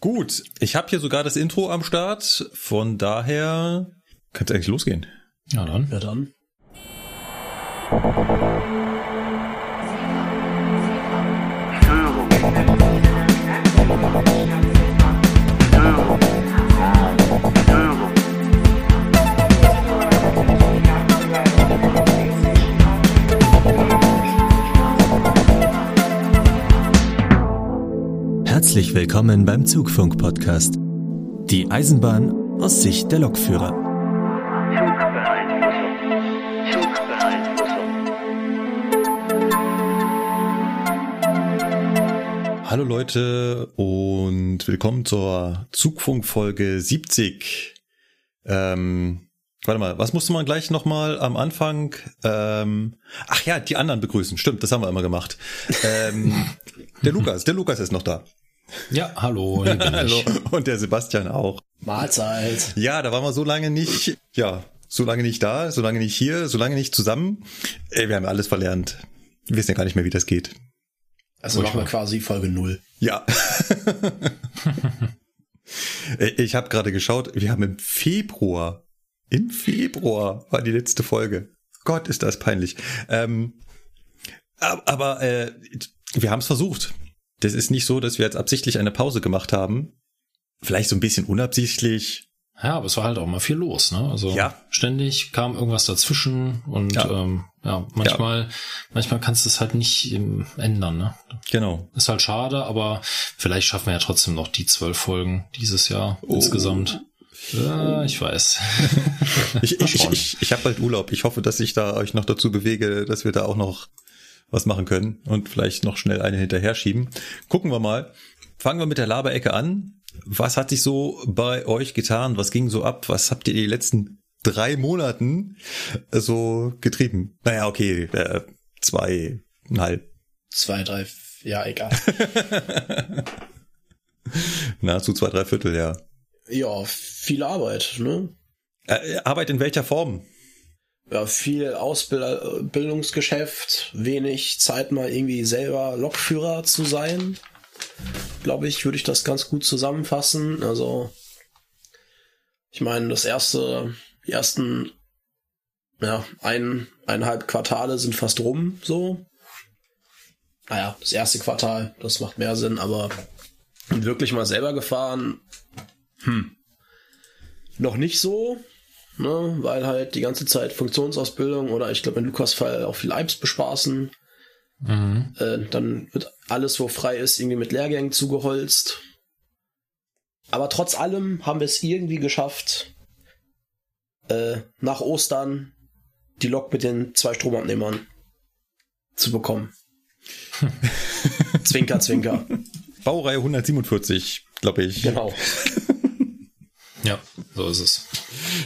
Gut, ich habe hier sogar das Intro am Start, von daher kann es eigentlich losgehen. Ja dann. Ja dann. Herzlich willkommen beim Zugfunk-Podcast. Die Eisenbahn aus Sicht der Lokführer. Hallo Leute und willkommen zur Zugfunk-Folge 70. Ähm, warte mal, was musste man gleich nochmal am Anfang? Ähm, ach ja, die anderen begrüßen. Stimmt, das haben wir immer gemacht. Ähm, der Lukas, der Lukas ist noch da. Ja, hallo. Hier bin Hallo. Und der Sebastian auch. Mahlzeit. Ja, da waren wir so lange nicht, ja, so lange nicht da, so lange nicht hier, so lange nicht zusammen. Ey, wir haben alles verlernt. Wir wissen ja gar nicht mehr, wie das geht. Also machen wir quasi Folge null. Ja. Ey, ich habe gerade geschaut, wir haben im Februar, im Februar war die letzte Folge. Gott, ist das peinlich. Ähm, ab- aber äh, wir haben es versucht. Das ist nicht so, dass wir jetzt absichtlich eine Pause gemacht haben. Vielleicht so ein bisschen unabsichtlich. Ja, aber es war halt auch mal viel los, ne? Also Ja. ständig kam irgendwas dazwischen und Ja. ja, ähm, ja manchmal, manchmal kannst du es halt nicht ähm, ändern, ne? Genau. Ist halt schade, aber vielleicht schaffen wir ja trotzdem noch die zwölf Folgen dieses Jahr Oh. insgesamt. Ja, ich weiß. Ich, ich, ich, ich, ich habe bald Urlaub. Ich hoffe, dass ich da euch noch dazu bewege, dass wir da auch noch was machen können und vielleicht noch schnell eine hinterher schieben. Gucken wir mal. Fangen wir mit der Laberecke an. Was hat sich so bei euch getan? Was ging so ab? Was habt ihr die letzten drei Monaten so getrieben? Naja, okay, äh, zweieinhalb. Zwei, drei, ja, egal. Nahezu zwei, drei Viertel, ja. ja, viel Arbeit, ne? Äh, Arbeit in welcher Form? Ja, viel Ausbildungsgeschäft, wenig Zeit mal irgendwie selber Lokführer zu sein. Glaube ich, würde ich das ganz gut zusammenfassen. Also, ich meine, das erste, die ersten, ja, ein, eineinhalb Quartale sind fast rum, so. Naja, das erste Quartal, das macht mehr Sinn, aber wirklich mal selber gefahren, hm, noch nicht so ne, weil halt die ganze Zeit Funktionsausbildung oder ich glaube in Lukas Fall auch viel Alps bespaßen. Mhm. Äh, dann wird alles, wo frei ist, irgendwie mit Lehrgängen zugeholzt. Aber trotz allem haben wir es irgendwie geschafft, äh, nach Ostern die Lok mit den zwei Stromabnehmern zu bekommen. zwinker, zwinker. Baureihe 147, glaube ich. Genau. Ja, so ist es.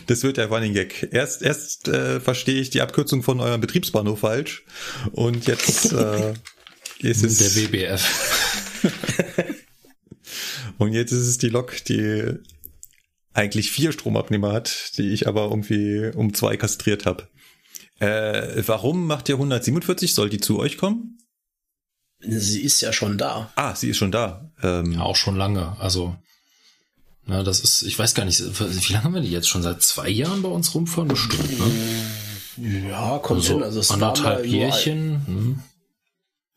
Das wird der Running Gag. Erst, erst äh, verstehe ich die Abkürzung von eurem Betriebsbahnhof falsch und jetzt äh, ist es Der WBF. und jetzt ist es die Lok, die eigentlich vier Stromabnehmer hat, die ich aber irgendwie um zwei kastriert habe. Äh, warum macht ihr 147? Soll die zu euch kommen? Sie ist ja schon da. Ah, sie ist schon da. Ähm, Ja, auch schon lange. Also, na, das ist, ich weiß gar nicht, wie lange haben wir die jetzt schon? Seit zwei Jahren bei uns rumfahren? Bestimmt, ne? Ja, kommt Also hin. Also es war anderthalb nur ein, Jährchen. Hm.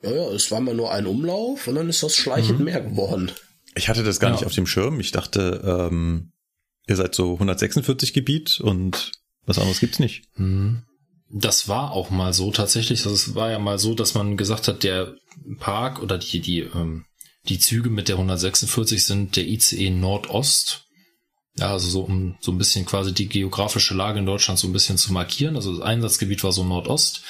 Ja, ja, es war mal nur ein Umlauf und dann ist das schleichend mehr geworden. Ich hatte das gar Ja. nicht auf dem Schirm. Ich dachte, ähm, ihr seid so 146 Gebiet und was anderes gibt's nicht. Hm. Das war auch mal so tatsächlich. Also es war ja mal so, dass man gesagt hat, der Park oder die, die, ähm, die Züge mit der 146 sind der ICE Nordost. Ja, also so um so ein bisschen quasi die geografische Lage in Deutschland so ein bisschen zu markieren. Also das Einsatzgebiet war so Nordost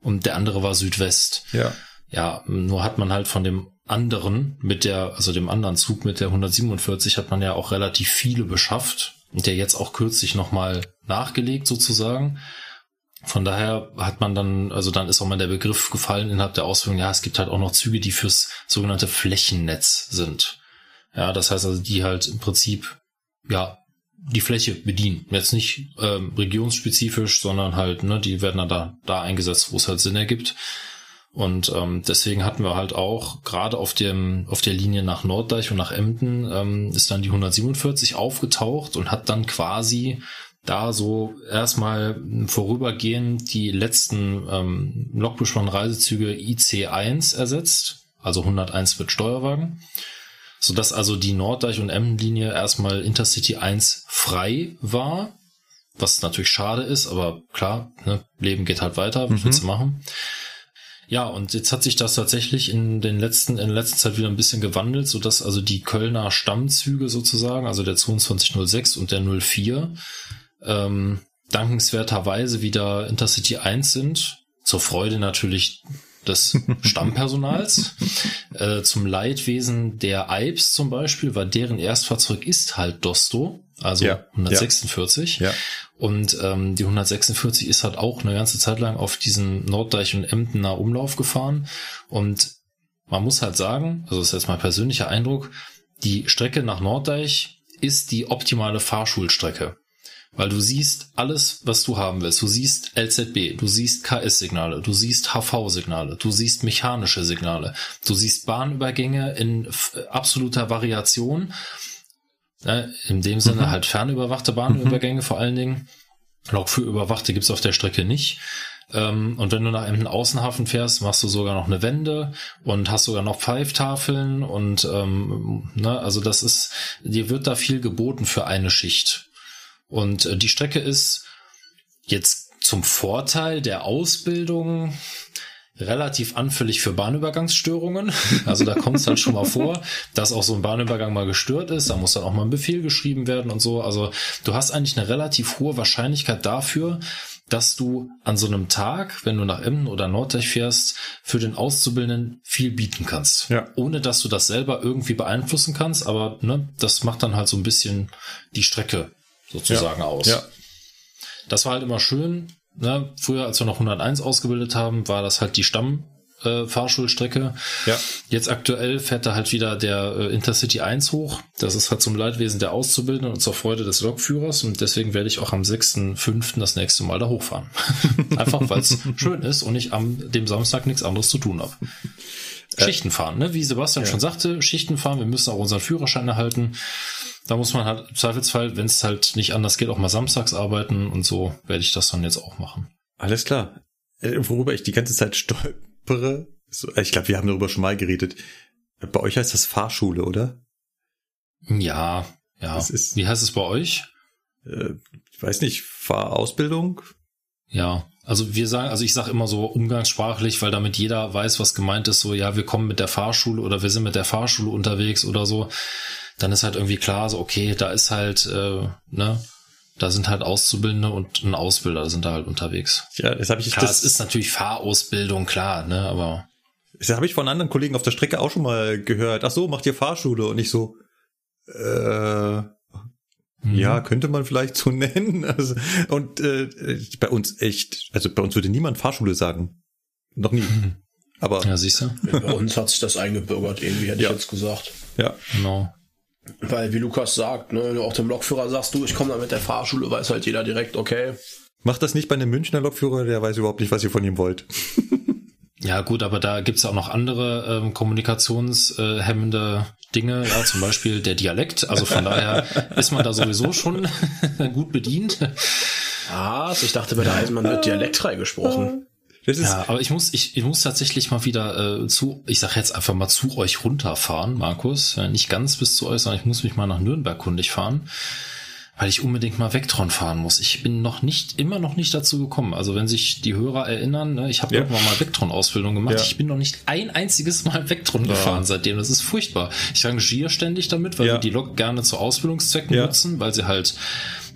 und der andere war Südwest. Ja. Ja, nur hat man halt von dem anderen mit der, also dem anderen Zug mit der 147 hat man ja auch relativ viele beschafft und der jetzt auch kürzlich nochmal nachgelegt sozusagen. Von daher hat man dann, also dann ist auch mal der Begriff gefallen innerhalb der Ausführung, ja, es gibt halt auch noch Züge, die fürs sogenannte Flächennetz sind. Ja, das heißt also, die halt im Prinzip, ja, die Fläche bedienen. Jetzt nicht ähm, regionsspezifisch, sondern halt, ne, die werden dann da, da eingesetzt, wo es halt Sinn ergibt. Und ähm, deswegen hatten wir halt auch gerade auf dem auf der Linie nach Norddeich und nach Emden ähm, ist dann die 147 aufgetaucht und hat dann quasi da so erstmal vorübergehend die letzten ähm, Lokbespann-Reisezüge IC1 ersetzt, also 101 mit Steuerwagen, so dass also die Norddeich- und Emden-Linie erstmal Intercity 1 frei war, was natürlich schade ist, aber klar, ne, Leben geht halt weiter, was mhm. willst du machen? Ja, und jetzt hat sich das tatsächlich in den letzten, in der letzten Zeit wieder ein bisschen gewandelt, so dass also die Kölner Stammzüge sozusagen, also der 2206 und der 04, ähm, dankenswerterweise wieder Intercity 1 sind. Zur Freude natürlich des Stammpersonals. äh, zum Leidwesen der Alps zum Beispiel, weil deren Erstfahrzeug ist halt Dosto, also ja, 146. Ja. Und ähm, die 146 ist halt auch eine ganze Zeit lang auf diesen Norddeich und Emdener Umlauf gefahren. Und man muss halt sagen, also das ist jetzt mein persönlicher Eindruck, die Strecke nach Norddeich ist die optimale Fahrschulstrecke. Weil du siehst alles, was du haben willst. Du siehst LZB, du siehst KS-Signale, du siehst HV-Signale, du siehst mechanische Signale, du siehst Bahnübergänge in absoluter Variation. in dem Sinne mhm. halt fernüberwachte Bahnübergänge mhm. vor allen Dingen. Lok für Überwachte gibt's auf der Strecke nicht. Ähm, und wenn du nach einem Außenhafen fährst, machst du sogar noch eine Wende und hast sogar noch Pfeiftafeln und ähm, ne, also das ist, dir wird da viel geboten für eine Schicht. Und äh, die Strecke ist jetzt zum Vorteil der Ausbildung relativ anfällig für Bahnübergangsstörungen. Also da kommt es halt schon mal vor, dass auch so ein Bahnübergang mal gestört ist. Da muss dann auch mal ein Befehl geschrieben werden und so. Also du hast eigentlich eine relativ hohe Wahrscheinlichkeit dafür, dass du an so einem Tag, wenn du nach Emden oder Norddeich fährst, für den Auszubildenden viel bieten kannst. Ja. Ohne dass du das selber irgendwie beeinflussen kannst. Aber ne, das macht dann halt so ein bisschen die Strecke sozusagen ja. aus. Ja. Das war halt immer schön. Ne? Früher, als wir noch 101 ausgebildet haben, war das halt die Stamm äh, Fahrschulstrecke. Ja. Jetzt aktuell fährt da halt wieder der äh, Intercity 1 hoch. Das ist halt zum Leidwesen der Auszubildenden und zur Freude des Lokführers und deswegen werde ich auch am 6.5. das nächste Mal da hochfahren. Einfach weil es schön ist und ich am dem Samstag nichts anderes zu tun habe. Äh, Schichten fahren, ne? Wie Sebastian ja. schon sagte, Schichten fahren, wir müssen auch unseren Führerschein erhalten. Da muss man halt im Zweifelsfall, wenn es halt nicht anders geht, auch mal samstags arbeiten und so werde ich das dann jetzt auch machen. Alles klar. Äh, worüber ich die ganze Zeit stolpere, äh, ich glaube, wir haben darüber schon mal geredet. Bei euch heißt das Fahrschule, oder? Ja, ja. Ist, Wie heißt es bei euch? Äh, ich weiß nicht, Fahrausbildung? Ja, also wir sagen, also ich sage immer so umgangssprachlich, weil damit jeder weiß, was gemeint ist, so ja, wir kommen mit der Fahrschule oder wir sind mit der Fahrschule unterwegs oder so dann ist halt irgendwie klar, so okay, da ist halt, äh, ne, da sind halt Auszubildende und ein Ausbilder sind da halt unterwegs. Ja, das habe ich. Klar, das ist natürlich Fahrausbildung, klar, ne, aber. Das habe ich von anderen Kollegen auf der Strecke auch schon mal gehört. Ach so, macht ihr Fahrschule und nicht so. Äh, mhm. Ja, könnte man vielleicht so nennen. Also, und äh, bei uns echt, also bei uns würde niemand Fahrschule sagen. Noch nie. Mhm. Aber ja, siehst du? Bei uns hat sich das eingebürgert, irgendwie hätte ja. ich jetzt gesagt. Ja. Genau. Weil, wie Lukas sagt, ne, wenn du auch dem Lokführer sagst, du, ich komme da mit der Fahrschule, weiß halt jeder direkt, okay. Macht das nicht bei einem Münchner Lokführer, der weiß überhaupt nicht, was ihr von ihm wollt. ja, gut, aber da gibt's ja auch noch andere ähm, kommunikationshemmende Dinge, ja, zum Beispiel der Dialekt. Also von daher ist man da sowieso schon gut bedient. Ah, also ich dachte, bei der Eisenbahn wird dialektfrei gesprochen. ja, aber ich muss, ich, ich muss tatsächlich mal wieder äh, zu, ich sag jetzt einfach mal zu euch runterfahren, Markus. Ja, nicht ganz bis zu euch, sondern ich muss mich mal nach Nürnberg kundig fahren, weil ich unbedingt mal Vectron fahren muss. Ich bin noch nicht, immer noch nicht dazu gekommen. Also wenn sich die Hörer erinnern, ne, ich habe ja. irgendwann mal Vectron-Ausbildung gemacht. Ja. Ich bin noch nicht ein einziges Mal Vectron ja. gefahren seitdem. Das ist furchtbar. Ich rangiere ständig damit, weil wir die Lok gerne zu Ausbildungszwecken nutzen, weil sie halt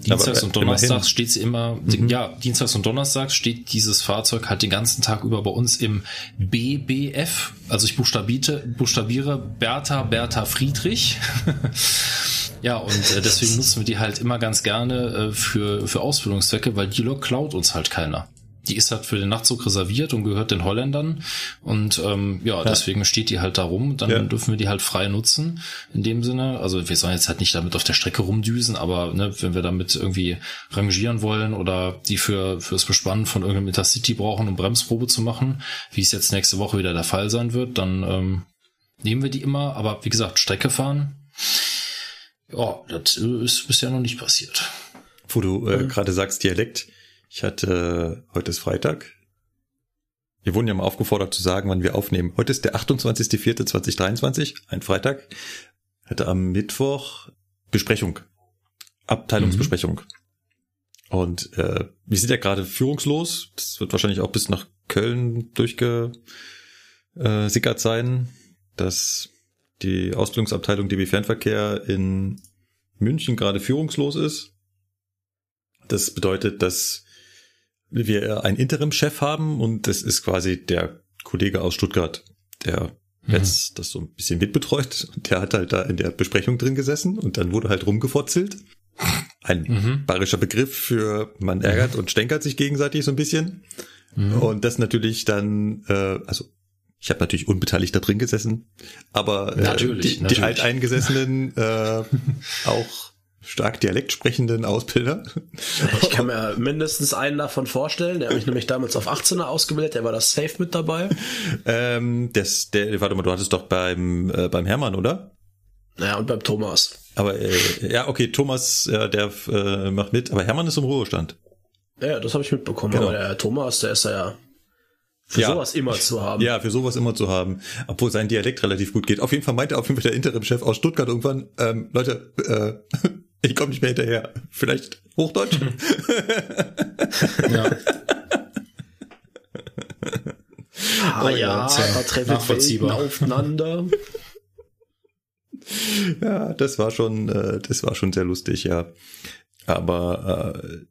Dienstags und Donnerstags steht sie immer, mhm. ja, Dienstags und Donnerstags steht dieses Fahrzeug halt den ganzen Tag über bei uns im BBF. Also ich buchstabiere, buchstabiere Bertha, Bertha Friedrich. ja, und äh, deswegen nutzen wir die halt immer ganz gerne äh, für, für Ausbildungszwecke, weil die Lok klaut uns halt keiner. die ist halt für den Nachtzug reserviert und gehört den Holländern. Und ähm, ja, ja. deswegen steht die halt da rum. Dann ja. dürfen wir die halt frei nutzen. In dem Sinne. Also wir sollen jetzt halt nicht damit auf der Strecke rumdüsen, aber ne, wenn wir damit irgendwie rangieren wollen oder die für fürs Bespannen von irgendeinem Intercity brauchen, um Bremsprobe zu machen, wie es jetzt nächste Woche wieder der Fall sein wird, dann ähm, nehmen wir die immer. Aber wie gesagt, Strecke fahren, ja, das ist bisher noch nicht passiert. Wo du äh, mhm. gerade sagst, Dialekt ich hatte, heute ist Freitag. Wir wurden ja mal aufgefordert zu sagen, wann wir aufnehmen. Heute ist der 28.04.2023, ein Freitag. Hatte am Mittwoch Besprechung. Abteilungsbesprechung. Mhm. Und äh, wir sind ja gerade führungslos. Das wird wahrscheinlich auch bis nach Köln durchgesickert sein, dass die Ausbildungsabteilung DB Fernverkehr in München gerade führungslos ist. Das bedeutet, dass wir einen Interim-Chef haben und das ist quasi der Kollege aus Stuttgart, der mhm. jetzt das so ein bisschen mitbetreut. Und der hat halt da in der Besprechung drin gesessen und dann wurde halt rumgefotzelt. Ein mhm. bayerischer Begriff für man ärgert und stänkert sich gegenseitig so ein bisschen. Mhm. Und das natürlich dann, äh, also ich habe natürlich unbeteiligt da drin gesessen, aber äh, natürlich, die, natürlich. die Alteingesessenen äh, auch stark Dialekt sprechenden Ausbilder. Ich kann mir mindestens einen davon vorstellen. Der hat mich nämlich damals auf 18er ausgebildet. Der war das safe mit dabei. Ähm, das, der, warte mal, du hattest doch beim, äh, beim Hermann, oder? Naja, und beim Thomas. Aber, äh, ja, okay, Thomas, äh, der äh, macht mit. Aber Hermann ist im Ruhestand. Ja, das habe ich mitbekommen. Genau. Aber der Thomas, der ist ja für ja. sowas immer zu haben. Ja, für sowas immer zu haben. Obwohl sein Dialekt relativ gut geht. Auf jeden Fall meinte auf jeden Fall der Interim-Chef aus Stuttgart irgendwann, ähm, Leute, äh, ich komme nicht mehr hinterher. Vielleicht Hochdeutsch? ja. ah ja, da treffen Welten aufeinander. ja, das war schon, äh, das war schon sehr lustig, ja. Aber äh,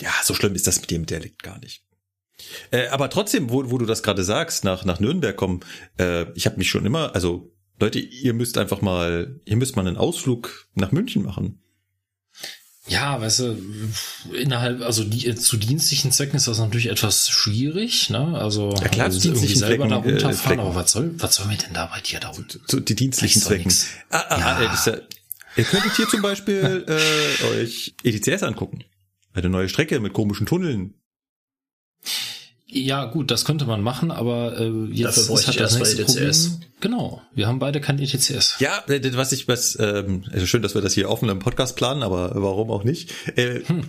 ja, so schlimm ist das mit dem Dialekt gar nicht. Äh, aber trotzdem, wo, wo du das gerade sagst, nach, nach Nürnberg kommen, äh, ich habe mich schon immer, also Leute, ihr müsst einfach mal, ihr müsst mal einen Ausflug nach München machen. Ja, weißt du, innerhalb, also die, zu dienstlichen Zwecken ist das natürlich etwas schwierig, ne? Also, ja, klar, also irgendwie selber Zwecken, da runterfahren, äh, aber was soll, was soll mir denn da bei dir da runter? So, die dienstlichen Zwecken. Ah, ah, ja. ah, ja, ihr könntet hier zum Beispiel äh, euch ETCS angucken. Eine neue Strecke mit komischen Tunneln. Ja, gut, das könnte man machen, aber äh, jetzt Dafür ist halt das nächste ETCS. Problem. Genau, wir haben beide kein ETCS. Ja, äh, was ich was ähm, also schön, dass wir das hier offen im Podcast planen, aber warum auch nicht? Äh, hm.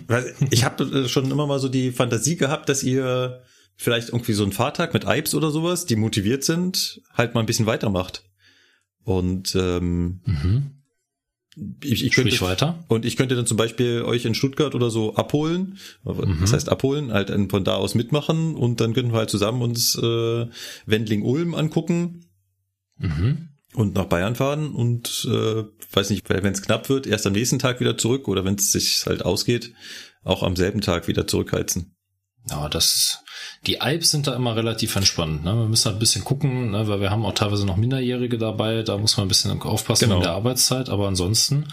Ich habe äh, schon immer mal so die Fantasie gehabt, dass ihr vielleicht irgendwie so einen Fahrtag mit Ipes oder sowas, die motiviert sind, halt mal ein bisschen weitermacht. Und ähm, mhm ich, ich könnte, weiter. Und ich könnte dann zum Beispiel euch in Stuttgart oder so abholen. Mhm. Das heißt abholen, halt von da aus mitmachen und dann könnten wir halt zusammen uns äh, Wendling-Ulm angucken mhm. und nach Bayern fahren und äh, weiß nicht, wenn es knapp wird, erst am nächsten Tag wieder zurück oder wenn es sich halt ausgeht, auch am selben Tag wieder zurückheizen. Ja, das die Alps sind da immer relativ entspannt. Ne? Wir müssen halt ein bisschen gucken, ne? weil wir haben auch teilweise noch Minderjährige dabei. Da muss man ein bisschen aufpassen genau. in der Arbeitszeit. Aber ansonsten,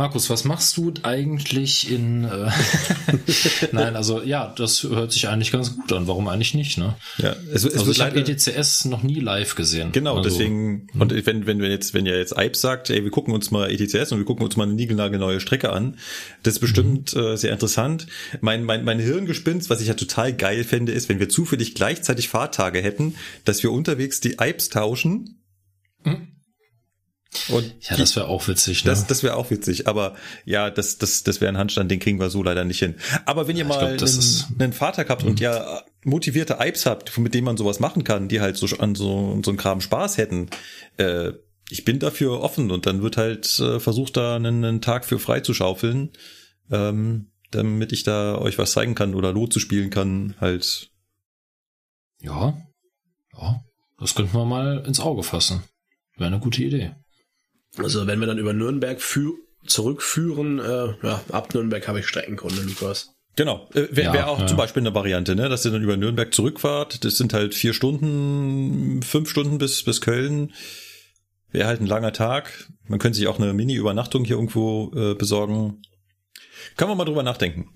Markus, was machst du eigentlich in? Äh Nein, also ja, das hört sich eigentlich ganz gut an. Warum eigentlich nicht? Ne? Ja, es, es also ich habe ETCS noch nie live gesehen. Genau, also, deswegen. Hm. Und wenn wenn wir jetzt wenn ihr jetzt Alps sagt, ey, wir gucken uns mal ETCS und wir gucken uns mal eine niegelnagelneue Strecke an, das ist bestimmt mhm. äh, sehr interessant. Mein mein mein Hirngespinst, was ich ja total geil fände, ist, wenn wir zufällig gleichzeitig Fahrtage hätten, dass wir unterwegs die Ipes tauschen. Mhm. Und ja, das wäre auch witzig. Ne? Das, das wäre auch witzig. Aber ja, das, das, das wäre ein Handstand, den kriegen wir so leider nicht hin. Aber wenn ihr mal glaub, einen, einen Vater habt und mhm. ja motivierte Ipes habt, mit denen man sowas machen kann, die halt so an so, so einem Kram Spaß hätten, äh, ich bin dafür offen und dann wird halt äh, versucht, da einen, einen Tag für frei zu schaufeln, ähm, damit ich da euch was zeigen kann oder Lot zu spielen kann, halt ja, ja, das könnten wir mal ins Auge fassen. Wäre eine gute Idee. Also wenn wir dann über Nürnberg zurückführen, äh, ja, ab Nürnberg habe ich Streckenkunde, Lukas. Genau, äh, wäre ja, wär auch ja. zum Beispiel eine Variante, ne, dass ihr dann über Nürnberg zurückfahrt. Das sind halt vier Stunden, fünf Stunden bis bis Köln. Wäre halt ein langer Tag. Man könnte sich auch eine Mini-Übernachtung hier irgendwo äh, besorgen. Können wir mal drüber nachdenken.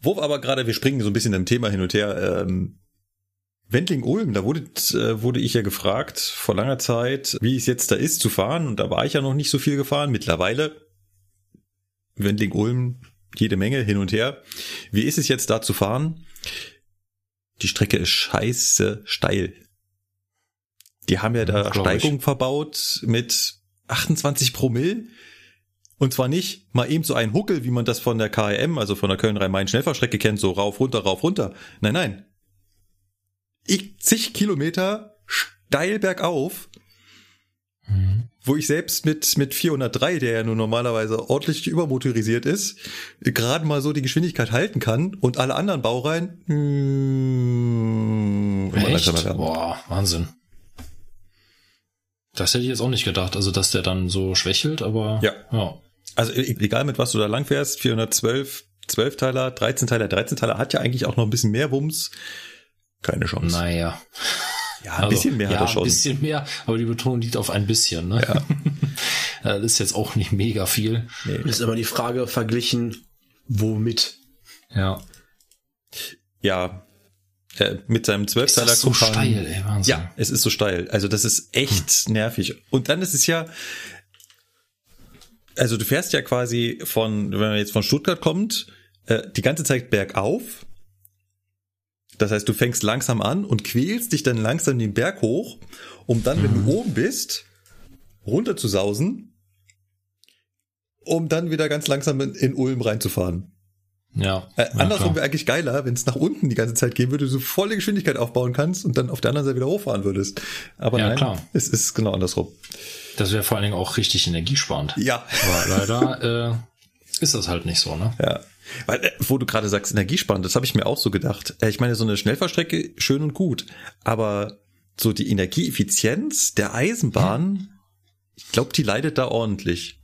Wo aber gerade, wir springen so ein bisschen im Thema hin und her, ähm, Wendling-Ulm, da wurde, äh, wurde ich ja gefragt vor langer Zeit, wie es jetzt da ist zu fahren und da war ich ja noch nicht so viel gefahren. Mittlerweile Wendling-Ulm jede Menge hin und her. Wie ist es jetzt da zu fahren? Die Strecke ist scheiße steil. Die haben ja da Steigung verbaut mit 28 Promille. Und zwar nicht mal eben so ein Huckel, wie man das von der KRM, also von der Köln-Rhein-Main-Schnellfahrstrecke kennt, so rauf, runter, rauf, runter. Nein, nein. Ich, zig Kilometer steil bergauf, mhm. wo ich selbst mit, mit 403, der ja nur normalerweise ordentlich übermotorisiert ist, gerade mal so die Geschwindigkeit halten kann und alle anderen Baureihen, mm, Echt? Boah, Wahnsinn. Das hätte ich jetzt auch nicht gedacht, also dass der dann so schwächelt, aber ja. ja. Also e-, egal mit was du da lang fährst, 412, 12 Teiler, 13 Teiler, 13 Teiler hat ja eigentlich auch noch ein bisschen mehr Wumms. Keine Chance. Naja. Ja, ein also, bisschen mehr ja, hat er schon. ein bisschen mehr, aber die Betonung liegt auf ein bisschen. Ne? Ja. das ist jetzt auch nicht mega viel. Nee. Ist aber die Frage verglichen, womit? Ja. Ja, äh, mit seinem Zwölfteiler ist das so steil, ey, Wahnsinn. Ja, es ist so steil. Also das ist echt hm. nervig. Und dann ist es ja, also du fährst ja quasi von, wenn man jetzt von Stuttgart kommt, äh, die ganze Zeit bergauf. Das heißt, du fängst langsam an und quälst dich dann langsam den Berg hoch, um dann, wenn mhm. du oben bist, runter zu sausen, um dann wieder ganz langsam in, in Ulm reinzufahren. Ja. Äh, andersrum wäre eigentlich geiler, wenn es nach unten die ganze Zeit gehen würde, du volle Geschwindigkeit aufbauen kannst und dann auf der anderen Seite wieder hochfahren würdest. Aber ja, nein, klar. es ist genau andersrum. Das wäre vor allen Dingen auch richtig energiesparend. Ja. Aber leider äh, ist das halt nicht so, ne? Ja. Weil, äh, wo du gerade sagst, energiesparend, das habe ich mir auch so gedacht. Äh, ich meine, so eine Schnellfahrstrecke, schön und gut. Aber so die Energieeffizienz der Eisenbahn, hm. ich glaube, die leidet da ordentlich.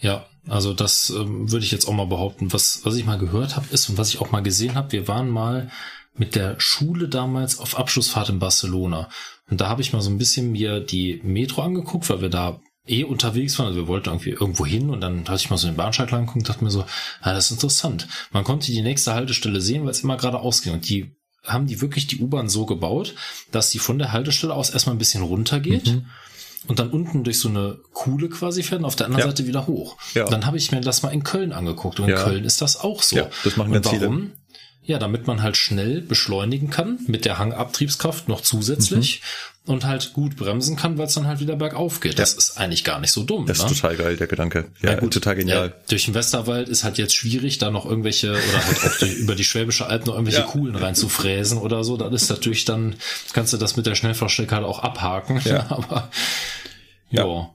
Ja, also das ähm, würde ich jetzt auch mal behaupten. Was, was ich mal gehört habe, ist und was ich auch mal gesehen habe, wir waren mal mit der Schule damals auf Abschlussfahrt in Barcelona. Und da habe ich mal so ein bisschen mir die Metro angeguckt, weil wir da eh unterwegs waren. Also wir wollten irgendwie irgendwo hin und dann hatte ich mal so den Bahnsteig angeguckt und dachte mir so, ah, das ist interessant. Man konnte die nächste Haltestelle sehen, weil es immer gerade ausging. Und die haben die wirklich die U-Bahn so gebaut, dass die von der Haltestelle aus erstmal ein bisschen runtergeht. Mhm und dann unten durch so eine Kuhle quasi fährt und auf der anderen ja. Seite wieder hoch. Ja. Dann habe ich mir das mal in Köln angeguckt und in ja. Köln ist das auch so. Ja, das machen ganz und warum? Viele. Ja, damit man halt schnell beschleunigen kann mit der Hangabtriebskraft noch zusätzlich mhm. Und halt gut bremsen kann, weil es dann halt wieder bergauf geht. Ja. Das ist eigentlich gar nicht so dumm. Das ne? ist total geil, der Gedanke. Ja, ja gut, total genial. Ja, durch den Westerwald ist halt jetzt schwierig, da noch irgendwelche oder halt auch die, über die Schwäbische Alb noch irgendwelche ja. Kuhlen reinzufräsen oder so. Dann ist natürlich dann, kannst du das mit der Schnellfahrstrecke halt auch abhaken. Ja. Aber ja.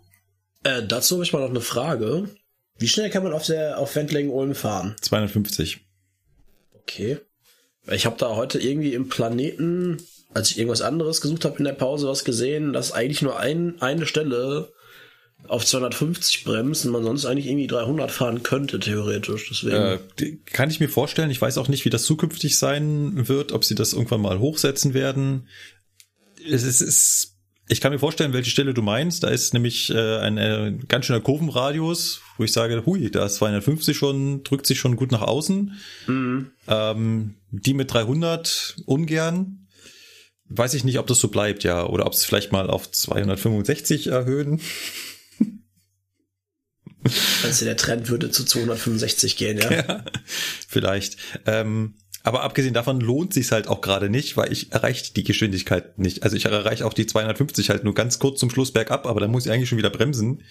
Äh, dazu habe ich mal noch eine Frage. Wie schnell kann man auf der auf Wendlingen-Ulm fahren? 250. Okay. Ich habe da heute irgendwie im Planeten, als ich irgendwas anderes gesucht habe in der Pause, was gesehen, dass eigentlich nur ein, eine Stelle auf 250 bremst und man sonst eigentlich irgendwie 300 fahren könnte, theoretisch. Deswegen. Äh, kann ich mir vorstellen. Ich weiß auch nicht, wie das zukünftig sein wird, ob sie das irgendwann mal hochsetzen werden. Es ist, es ist ich kann mir vorstellen, welche Stelle du meinst. Da ist nämlich äh, ein äh, ganz schöner Kurvenradius, wo ich sage, hui, da ist 250 schon, drückt sich schon gut nach außen. Mhm. Ähm, die mit 300 ungern. Weiß ich nicht, ob das so bleibt, ja. Oder ob es vielleicht mal auf 265 erhöhen. Also der Trend würde zu 265 gehen, ja. ja vielleicht. Ähm, aber abgesehen davon lohnt sich halt auch gerade nicht, weil ich erreiche die Geschwindigkeit nicht. Also ich erreiche auch die 250 halt nur ganz kurz zum Schluss bergab, aber dann muss ich eigentlich schon wieder bremsen.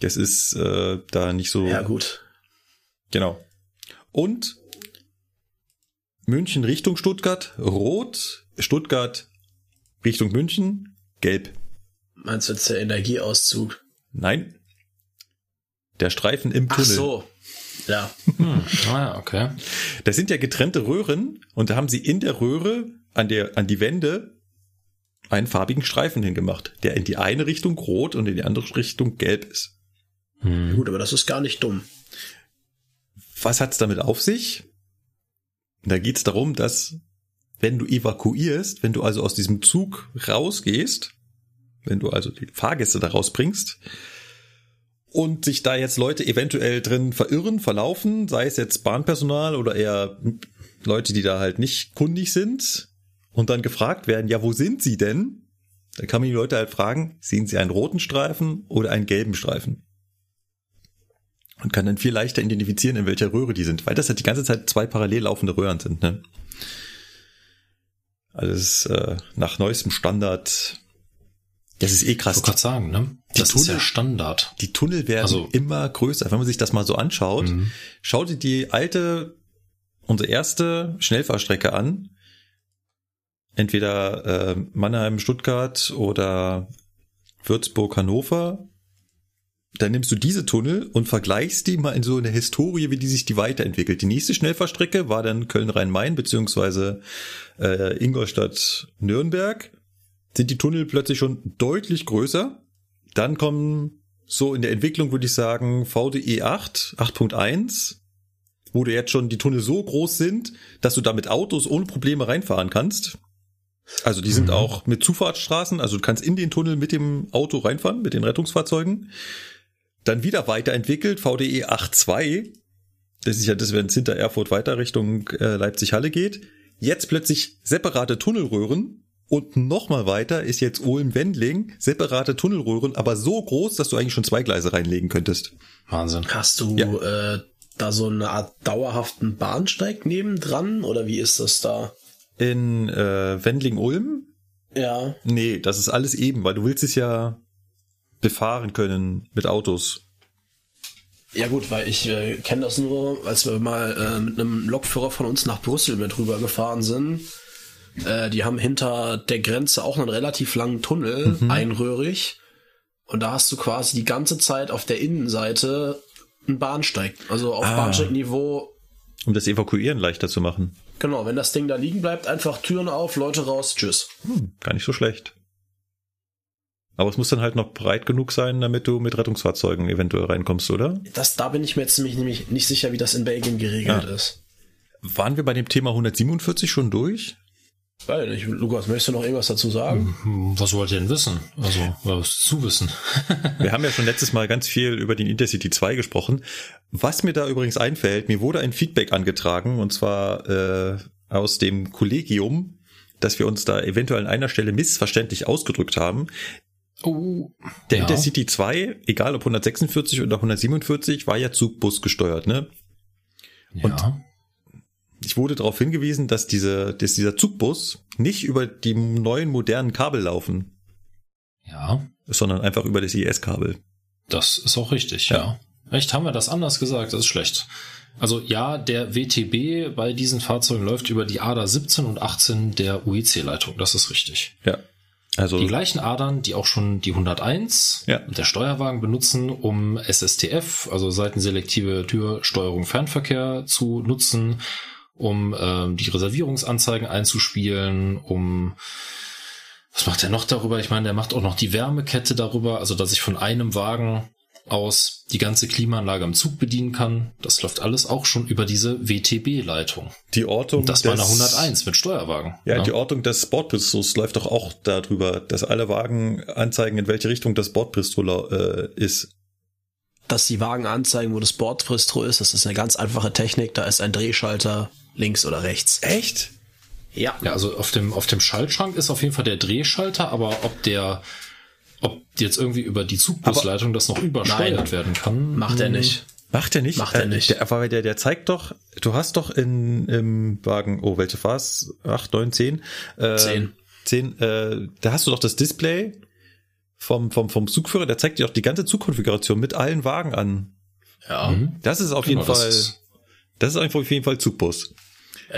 Das ist äh, da nicht so. Ja gut. Genau. Und München Richtung Stuttgart, rot, Stuttgart Richtung München, gelb. Meinst du jetzt der Energieauszug? Nein. Der Streifen im Tunnel. Ach so. Ja. Hm. Ah, okay. Das sind ja getrennte Röhren und da haben sie in der Röhre an der, an die Wände einen farbigen Streifen hingemacht, der in die eine Richtung rot und in die andere Richtung gelb ist. Hm. Gut, aber das ist gar nicht dumm. Was hat's damit auf sich? Da geht's darum, dass wenn du evakuierst, wenn du also aus diesem Zug rausgehst, wenn du also die Fahrgäste da rausbringst und sich da jetzt Leute eventuell drin verirren, verlaufen, sei es jetzt Bahnpersonal oder eher Leute, die da halt nicht kundig sind und dann gefragt werden, ja, wo sind sie denn? Dann kann man die Leute halt fragen, sehen sie einen roten Streifen oder einen gelben Streifen? Und kann dann viel leichter identifizieren, in welcher Röhre die sind, weil das halt die ganze Zeit zwei parallel laufende Röhren sind. Ne? Also ist, äh, nach neuestem Standard das ist eh krass. Ich wollte sagen, ne? Das Tunnel, ist ja Standard. Die Tunnel werden also, immer größer. Wenn man sich das mal so anschaut, mhm. schau dir die alte, unsere erste Schnellfahrstrecke an. Entweder äh, Mannheim, Stuttgart oder Würzburg, Hannover. Dann nimmst du diese Tunnel und vergleichst die mal in so eine Historie, wie die sich die weiterentwickelt. Die nächste Schnellfahrstrecke war dann Köln-Rhein-Main beziehungsweise äh, Ingolstadt-Nürnberg sind die Tunnel plötzlich schon deutlich größer. Dann kommen so in der Entwicklung, würde ich sagen, VDE 8, 8.1, wo du jetzt schon die Tunnel so groß sind, dass du da mit Autos ohne Probleme reinfahren kannst. Also die sind mhm. auch mit Zufahrtsstraßen, also du kannst in den Tunnel mit dem Auto reinfahren, mit den Rettungsfahrzeugen. Dann wieder weiterentwickelt, VDE 8.2. Das ist ja das, wenn es hinter Erfurt weiter Richtung äh, Leipzig-Halle geht. Jetzt plötzlich separate Tunnelröhren, und nochmal weiter ist jetzt Ulm-Wendling, separate Tunnelröhren, aber so groß, dass du eigentlich schon zwei Gleise reinlegen könntest. Wahnsinn. Hast du ja. äh, da so eine Art dauerhaften Bahnsteig nebendran oder wie ist das da? In äh, Wendling-Ulm? Ja. Nee, das ist alles eben, weil du willst es ja befahren können mit Autos. Ja gut, weil ich äh, kenne das nur, als wir mal äh, mit einem Lokführer von uns nach Brüssel mit rüber gefahren sind äh, die haben hinter der Grenze auch einen relativ langen Tunnel, mhm. einröhrig. Und da hast du quasi die ganze Zeit auf der Innenseite einen Bahnsteig. Also auf ah. Bahnsteigniveau. Um das Evakuieren leichter zu machen. Genau, wenn das Ding da liegen bleibt, einfach Türen auf, Leute raus, tschüss. Hm, gar nicht so schlecht. Aber es muss dann halt noch breit genug sein, damit du mit Rettungsfahrzeugen eventuell reinkommst, oder? Das, da bin ich mir jetzt nämlich, nämlich nicht sicher, wie das in Belgien geregelt ja. ist. Waren wir bei dem Thema 147 schon durch? Weil nicht. Lukas, möchtest du noch irgendwas dazu sagen? Hm, was wollt ihr denn wissen? Also, was zu wissen? Wir haben ja schon letztes Mal ganz viel über den Intercity 2 gesprochen. Was mir da übrigens einfällt, mir wurde ein Feedback angetragen, und zwar äh, aus dem Kollegium, dass wir uns da eventuell an einer Stelle missverständlich ausgedrückt haben. Oh, der ja. Intercity 2, egal ob 146 oder 147, war ja Zugbus gesteuert, ne? Und ja ich wurde darauf hingewiesen, dass, diese, dass dieser Zugbus nicht über die neuen modernen Kabel laufen. Ja. Sondern einfach über das IS-Kabel. Das ist auch richtig, ja. ja. Echt, haben wir das anders gesagt? Das ist schlecht. Also ja, der WTB bei diesen Fahrzeugen läuft über die ADA 17 und 18 der UIC-Leitung. Das ist richtig. Ja. Also die gleichen Adern, die auch schon die 101 ja. und der Steuerwagen benutzen, um SSTF, also seitenselektive Türsteuerung Fernverkehr zu nutzen um ähm, die Reservierungsanzeigen einzuspielen, um was macht er noch darüber? Ich meine, der macht auch noch die Wärmekette darüber, also dass ich von einem Wagen aus die ganze Klimaanlage im Zug bedienen kann. Das läuft alles auch schon über diese WTB-Leitung. Die Ortung Und das des, bei einer 101 mit Steuerwagen. Ja, ja. die Ortung des Bordbistros läuft doch auch darüber, dass alle Wagen anzeigen, in welche Richtung das Bordbistro äh, ist. Dass die Wagen anzeigen, wo das Bordbistro ist, das ist eine ganz einfache Technik. Da ist ein Drehschalter links oder rechts. Echt? Ja. Ja, also auf dem, auf dem Schaltschrank ist auf jeden Fall der Drehschalter, aber ob der, ob jetzt irgendwie über die Zugbusleitung das noch übersteuert nein, werden kann. Macht er hm. nicht. Macht er nicht? Macht er nicht. Der, aber der, der zeigt doch, du hast doch in, im Wagen, oh, welche war's? Acht, neun, zehn? Äh, zehn. Zehn, äh, da hast du doch das Display vom, vom, vom Zugführer, der zeigt dir doch die ganze Zugkonfiguration mit allen Wagen an. Ja. Mhm. Das ist auf genau, jeden Fall, das, das ist auf jeden Fall Zugbus.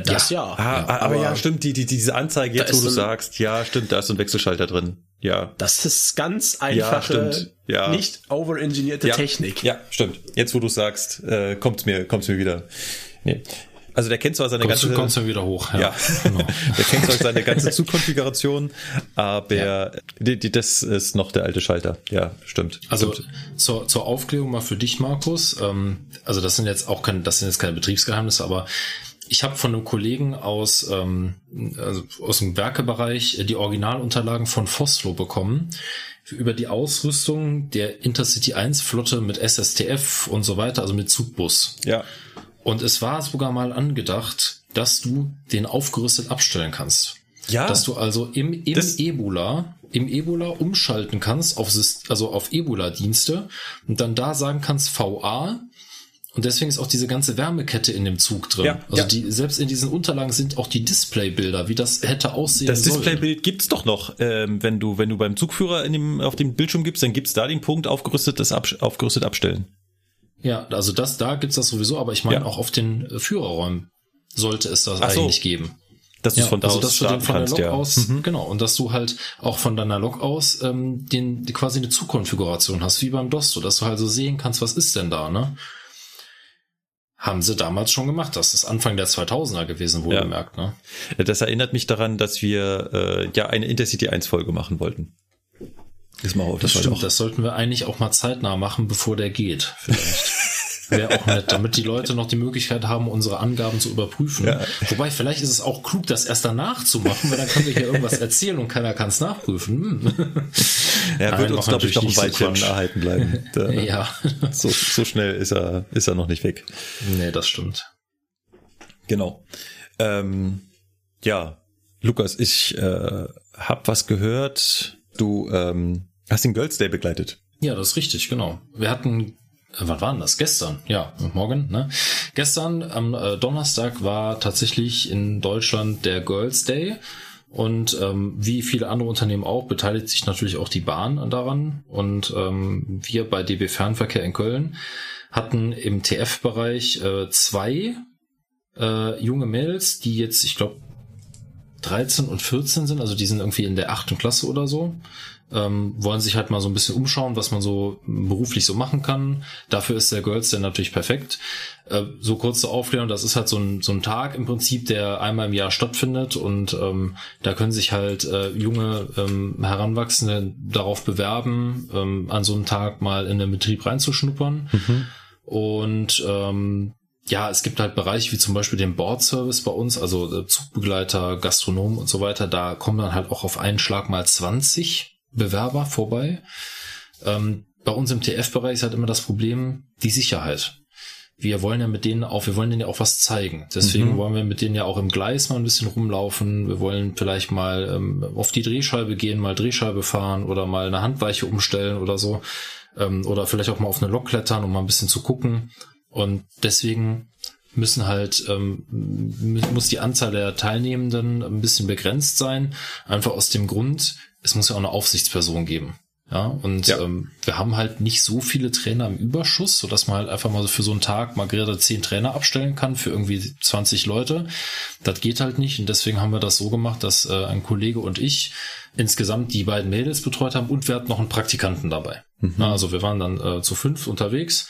Das ja. ja. Ah, ja aber, aber, ja, stimmt, die, die, diese Anzeige jetzt, wo du sagst, ja, stimmt, da ist ein Wechselschalter drin. Ja. Das ist ganz einfache, ja, ja. nicht overengineerte ja. Technik. Ja, stimmt. Jetzt, wo du sagst, äh, kommt's mir, kommt's mir wieder. Nee. Also der kennt zwar seine kommst ganze, du, kommst du wieder hoch. Ja, ja genau. der kennt zwar seine ganze Zugkonfiguration, aber ja. die, die, das ist noch der alte Schalter. Ja, stimmt. Also stimmt. Zur, zur Aufklärung mal für dich, Markus. Ähm, also das sind jetzt auch keine, das sind jetzt keine Betriebsgeheimnisse, aber ich habe von einem Kollegen aus, ähm, also aus dem Werkebereich die Originalunterlagen von Foslo bekommen über die Ausrüstung der Intercity 1 Flotte mit SSTF und so weiter, also mit Zugbus. Ja. Und es war sogar mal angedacht, dass du den aufgerüstet abstellen kannst. Ja. Dass du also im, im Das- Ebola, im Ebola umschalten kannst auf, also auf Ebola-Dienste und dann da sagen kannst VA. Und deswegen ist auch diese ganze Wärmekette in dem Zug drin. Ja, also ja. die, selbst in diesen Unterlagen sind auch die Displaybilder, wie das hätte aussehen Das sollen. Displaybild gibt's doch noch. Ähm, wenn du wenn du beim Zugführer in dem, auf dem Bildschirm gibst, dann gibt's da den Punkt aufgerüstetes Abs aufgerüstet abstellen. Ja, also das, da gibt's das sowieso, aber ich meine Ja. auch auf den äh, Führerräumen sollte es das so. eigentlich geben. Dass du Ja, von da also aus dass du den von der kannst, Lok ja. aus, Mhm. genau, und dass du halt auch von deiner Lok aus ähm, den quasi eine Zugkonfiguration hast, wie beim DOS, so dass du halt so sehen kannst, was ist denn da, ne? Haben sie damals schon gemacht. Das ist Anfang der 2000er gewesen, wohlgemerkt, ne? Das erinnert mich daran, dass wir äh, ja eine Intercity 1 Folge machen wollten. Ist mal auf Das stimmt, auch. das sollten wir eigentlich auch mal zeitnah machen, bevor der geht, vielleicht. Wäre auch nett, damit die Leute noch die Möglichkeit haben, unsere Angaben zu überprüfen. Ja. Wobei, vielleicht ist es auch klug, das erst danach zu machen, weil dann können wir hier irgendwas erzählen und keiner kann es nachprüfen. Hm. Er wird Nein, uns, mach glaube ich, noch ein so Weilchen Quatsch. erhalten bleiben. Da, ja, so, so schnell ist er, ist er noch nicht weg. nee, das stimmt. Genau. Ähm, ja, Lukas, ich äh, hab was gehört. Du ähm, hast den Girls Day begleitet. Ja, das ist richtig, genau. Wir hatten, wann war denn das? Gestern, ja, morgen, ne? Gestern am äh, Donnerstag war tatsächlich in Deutschland der Girls Day. Und ähm, wie viele andere Unternehmen auch, beteiligt sich natürlich auch die Bahn daran. Und ähm, wir bei DB Fernverkehr in Köln hatten im TF-Bereich äh, zwei äh, junge Mädels, die jetzt, ich glaube, 13 und 14 sind, also die sind irgendwie in der achten Klasse oder so ähm, wollen sich halt mal so ein bisschen umschauen, was man so beruflich so machen kann. Dafür ist der Girls Day natürlich perfekt. Äh, so kurz zur Aufklärung, das ist halt so ein, so ein Tag im Prinzip, der einmal im Jahr stattfindet und ähm, da können sich halt äh, junge ähm, Heranwachsende darauf bewerben, ähm, an so einem Tag mal in den Betrieb reinzuschnuppern. Und ähm, ja, es gibt halt Bereiche wie zum Beispiel den Board-Service bei uns, also äh, Zugbegleiter, Gastronomen und so weiter. Da kommen dann halt auch auf einen Schlag mal 20 Bewerber vorbei. Ähm, bei uns im TF-Bereich ist halt immer das Problem, die Sicherheit. Wir wollen ja mit denen auch, wir wollen denen ja auch was zeigen. Deswegen Mhm. wollen wir mit denen ja auch im Gleis mal ein bisschen rumlaufen. Wir wollen vielleicht mal ähm, auf die Drehscheibe gehen, mal Drehscheibe fahren oder mal eine Handweiche umstellen oder so. Ähm, oder vielleicht auch mal auf eine Lok klettern, um mal ein bisschen zu gucken. Und deswegen müssen halt, ähm, mu- muss die Anzahl der Teilnehmenden ein bisschen begrenzt sein. Einfach aus dem Grund, es muss ja auch eine Aufsichtsperson geben. Ja, und Ja. Ähm, wir haben halt nicht so viele Trainer im Überschuss, so dass man halt einfach mal so für so einen Tag mal gerade zehn Trainer abstellen kann für irgendwie 20 Leute. Das geht halt nicht und deswegen haben wir das so gemacht, dass äh, ein Kollege und ich insgesamt die beiden Mädels betreut haben und wir hatten noch einen Praktikanten dabei. Na, also wir waren dann äh, zu fünf unterwegs.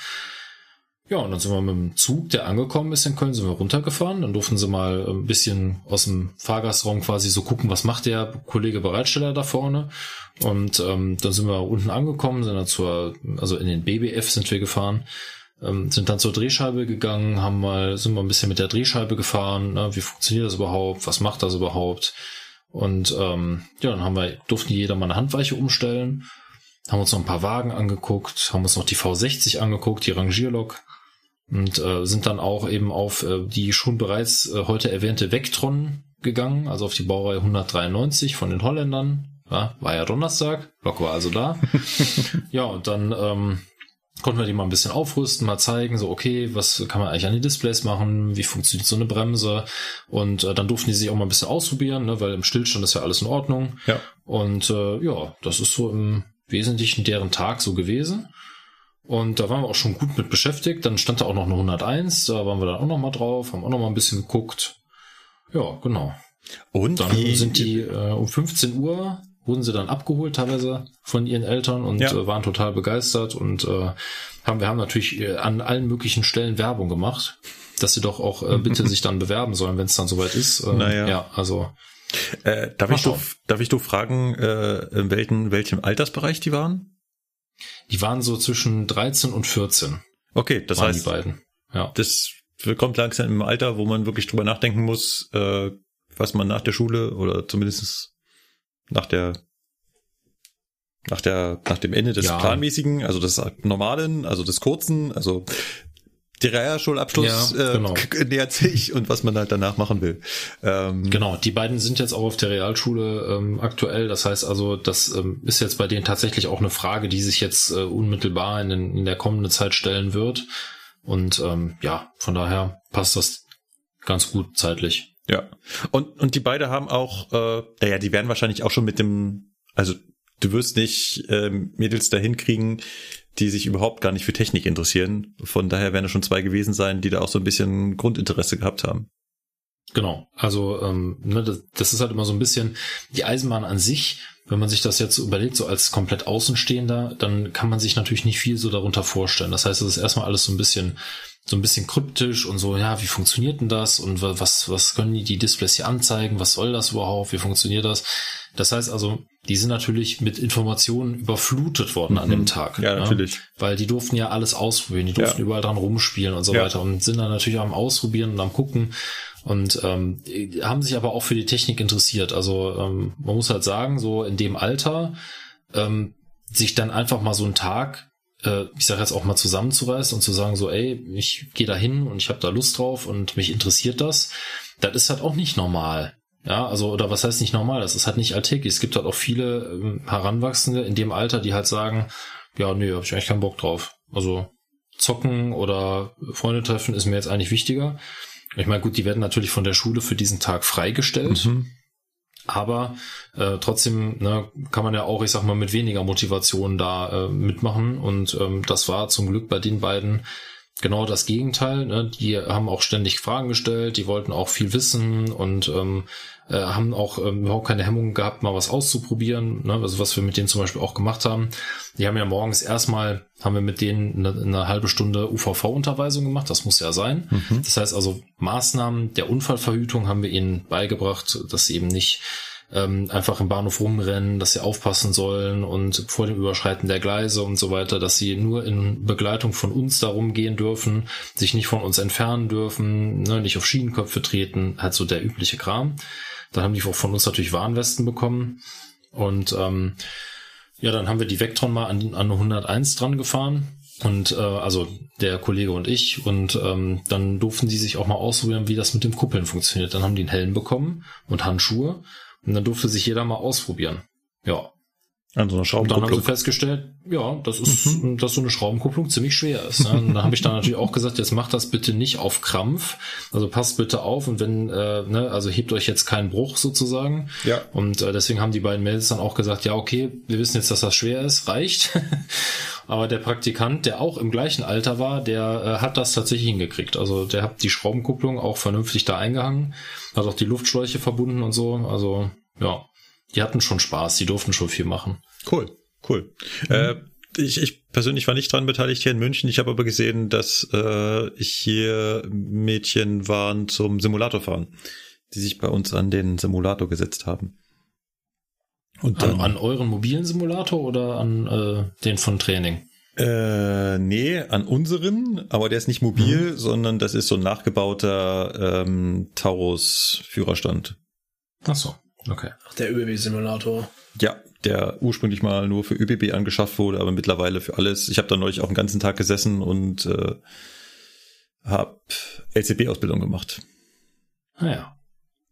Ja, und dann sind wir mit dem Zug, der angekommen ist in Köln, sind wir runtergefahren. Dann durften sie mal ein bisschen aus dem Fahrgastraum quasi so gucken, was macht der Kollege Bereitsteller da vorne. Und ähm, dann sind wir unten angekommen, sind dann zur, also in den BBF sind wir gefahren, ähm, sind dann zur Drehscheibe gegangen, haben mal, sind wir ein bisschen mit der Drehscheibe gefahren, ne, wie funktioniert das überhaupt, was macht das überhaupt? Und ähm, ja, dann haben wir, durften jeder mal eine Handweiche umstellen, haben uns noch ein paar Wagen angeguckt, haben uns noch die V60 angeguckt, die Rangierlok und äh, sind dann auch eben auf äh, die schon bereits äh, heute erwähnte Vectron gegangen, also auf die Baureihe 193 von den Holländern. Ja, war ja Donnerstag, Lok war also da. ja, und dann ähm, konnten wir die mal ein bisschen aufrüsten, mal zeigen, so okay, was kann man eigentlich an die Displays machen, wie funktioniert so eine Bremse und äh, dann durften die sich auch mal ein bisschen ausprobieren, ne, weil im Stillstand ist ja alles in Ordnung. Ja. Und äh, ja, das ist so im Wesentlichen deren Tag so gewesen. Und da waren wir auch schon gut mit beschäftigt. Dann stand da auch noch eine 101, da waren wir dann auch noch mal drauf, haben auch noch mal ein bisschen geguckt. Ja, genau. Und Dann wie, sind die äh, um 15 Uhr wurden sie dann abgeholt teilweise von ihren Eltern und Ja. äh, waren total begeistert und äh, haben wir haben natürlich äh, an allen möglichen Stellen Werbung gemacht, dass sie doch auch äh, bitte sich dann bewerben sollen, wenn es dann soweit ist. Äh, Naja. Ja, also äh, darf, ich du, darf ich du fragen, äh, in welchen, welchem Altersbereich die waren? Die waren so zwischen 13 und 14 Okay, das waren heißt, die beiden. Ja. das kommt langsam im Alter, wo man wirklich drüber nachdenken muss, äh, was man nach der Schule oder zumindest nach der nach der nach dem Ende des Ja. planmäßigen, also des normalen, also des kurzen, also der Realschulabschluss Ja, äh, genau. k- nähert sich und was man halt danach machen will. Ähm, Genau, die beiden sind jetzt auch auf der Realschule ähm, aktuell. Das heißt also, das ähm, ist jetzt bei denen tatsächlich auch eine Frage, die sich jetzt äh, unmittelbar in, den, in der kommenden Zeit stellen wird. Und ähm, ja, von daher passt das ganz gut zeitlich. Ja. Und, und die beide haben auch, äh, naja, die werden wahrscheinlich auch schon mit dem, also du wirst nicht ähm, Mädels dahin kriegen, die sich überhaupt gar nicht für Technik interessieren. Von daher werden es schon zwei gewesen sein, die da auch so ein bisschen Grundinteresse gehabt haben. Genau, also ähm, ne, das, das ist halt immer so ein bisschen die Eisenbahn an sich. Wenn man sich das jetzt überlegt, so als komplett Außenstehender, dann kann man sich natürlich nicht viel so darunter vorstellen. Das heißt, es ist erstmal alles so ein bisschen so ein bisschen kryptisch und so, ja, wie funktioniert denn das und wa- was, was können die, die Displays hier anzeigen, was soll das überhaupt, wie funktioniert das? Das heißt also, die sind natürlich mit Informationen überflutet worden an dem Tag. Mhm. Ja, ne? natürlich. Weil die durften ja alles ausprobieren, die durften Ja. überall dran rumspielen und so Ja. weiter und sind dann natürlich am Ausprobieren und am Gucken und ähm, haben sich aber auch für die Technik interessiert. Also ähm, man muss halt sagen, so in dem Alter ähm, sich dann einfach mal so einen Tag, äh, ich sage jetzt auch mal zusammenzureißen und zu sagen so, ey, ich gehe da hin und ich habe da Lust drauf und mich interessiert das, das ist halt auch nicht normal. Ja, also, oder was heißt nicht normal? Das ist halt nicht alltäglich. Es gibt halt auch viele ähm, Heranwachsende in dem Alter, die halt sagen, ja, nee, hab ich eigentlich keinen Bock drauf. Also zocken oder Freunde treffen ist mir jetzt eigentlich wichtiger. Ich meine, gut, die werden natürlich von der Schule für diesen Tag freigestellt, Mhm. aber äh, trotzdem ne, kann man ja auch, ich sag mal, mit weniger Motivation da äh, mitmachen. Und ähm, das war zum Glück bei den beiden genau das Gegenteil. Ne? Die haben auch ständig Fragen gestellt, die wollten auch viel wissen und ähm, äh, haben auch ähm, überhaupt keine Hemmung gehabt, mal was auszuprobieren. Ne? Also was wir mit denen zum Beispiel auch gemacht haben. Die haben ja morgens erstmal, haben wir mit denen eine, eine halbe Stunde UVV-Unterweisung gemacht. Das muss ja sein. Mhm. Das heißt also, Maßnahmen der Unfallverhütung haben wir ihnen beigebracht, dass sie eben nicht ähm, einfach im Bahnhof rumrennen, dass sie aufpassen sollen und vor dem Überschreiten der Gleise und so weiter, dass sie nur in Begleitung von uns da rumgehen dürfen, sich nicht von uns entfernen dürfen, ne, nicht auf Schienenköpfe treten, halt so der übliche Kram. Dann haben die auch von uns natürlich Warnwesten bekommen und ähm, ja, dann haben wir die Vectron mal an, an eine 101 dran gefahren. Und äh, also der Kollege und ich und ähm, dann durften die sich auch mal ausprobieren, wie das mit dem Kuppeln funktioniert. Dann haben die einen Helm bekommen und Handschuhe und dann durfte sich jeder mal ausprobieren. Ja, An so einer und dann haben sie Schraubenkupplung. festgestellt, ja, das ist, dass so eine Schraubenkupplung ziemlich schwer ist. Ne? Und dann habe ich dann natürlich auch gesagt, jetzt macht das bitte nicht auf Krampf. Also passt bitte auf und wenn, äh, ne, also hebt euch jetzt keinen Bruch sozusagen. Ja. Und äh, deswegen haben die beiden Mädels dann auch gesagt, ja, okay, wir wissen jetzt, dass das schwer ist, reicht. Aber der Praktikant, der auch im gleichen Alter war, der äh, hat das tatsächlich hingekriegt. Also der hat die Schraubenkupplung auch vernünftig da eingehangen, hat auch die Luftschläuche verbunden und so. Also ja, die hatten schon Spaß, die durften schon viel machen. Cool, cool. Äh, ich, ich persönlich war nicht dran beteiligt hier in München. Ich habe aber gesehen, dass äh, hier Mädchen waren zum Simulatorfahren, die sich bei uns an den Simulator gesetzt haben. Und An, dann, an euren mobilen Simulator oder an äh, den von Training? äh, nee, an unseren, aber der ist nicht mobil, sondern das ist so ein nachgebauter ähm, Taurus-Führerstand. Ach so, okay. Ach, der ÖBW-Simulator. Ja, der ursprünglich mal nur für ÖBB angeschafft wurde, aber mittlerweile für alles. Ich habe da neulich auch einen ganzen Tag gesessen und äh, habe LCB-Ausbildung gemacht. Naja,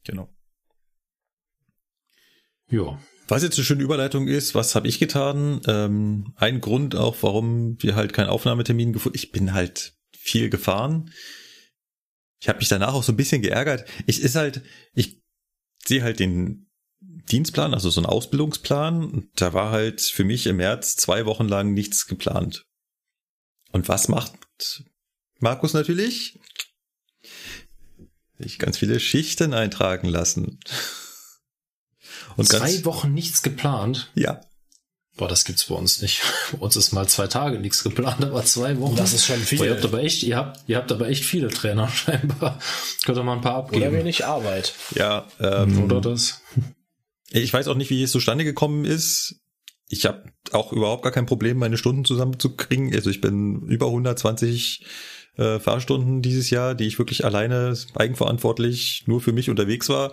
Genau. ja. Was jetzt eine schöne Überleitung ist, was habe ich getan? Ähm, ein Grund auch, warum wir halt keinen Aufnahmetermin gefunden. Ich bin halt viel gefahren. Ich habe mich danach auch so ein bisschen geärgert. Ich ist halt, ich sehe halt den Dienstplan, also so einen Ausbildungsplan. Da war halt für mich im März zwei Wochen lang nichts geplant. Und was macht Markus natürlich? Sich ganz viele Schichten eintragen lassen. Und Zwei ganz, Wochen nichts geplant. ja, Boah, das gibt's bei uns nicht. Bei uns ist mal zwei Tage nichts geplant, aber zwei Wochen. Das ist schon viel. Boah, ihr habt aber echt, ihr habt, ihr habt aber echt viele Trainer scheinbar. Könnt ihr mal ein paar Oder abgeben. wenig Arbeit. ja, ähm, Oder das? Ich weiß auch nicht, wie es zustande gekommen ist. Ich habe auch überhaupt gar kein Problem, meine Stunden zusammenzukriegen. Also ich bin über 120 äh, Fahrstunden dieses Jahr, die ich wirklich alleine eigenverantwortlich nur für mich unterwegs war.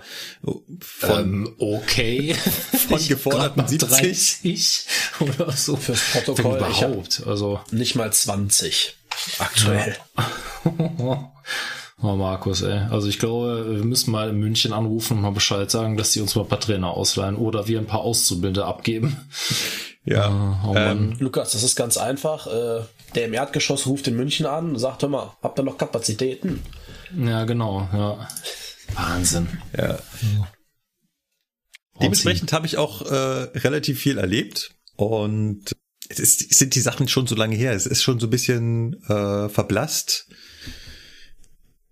Von, ähm, okay. Von geforderten 70 30 oder so. Fürs Protokoll. Überhaupt. Also nicht mal 20 aktuell. Ja. Oh, Markus, ey. Also ich glaube, wir müssen mal in München anrufen und mal Bescheid sagen, dass die uns mal ein paar Trainer ausleihen oder wir ein paar Auszubildende abgeben. Ja. Oh, ähm, Lukas, das ist ganz einfach. Äh, der im Erdgeschoss ruft in München an und sagt, hör mal, habt ihr noch Kapazitäten? Ja, genau, ja. Wahnsinn. Ja. ja. Dementsprechend habe ich auch äh, relativ viel erlebt und es ist, sind die Sachen schon so lange her. Es ist schon so ein bisschen äh, verblasst.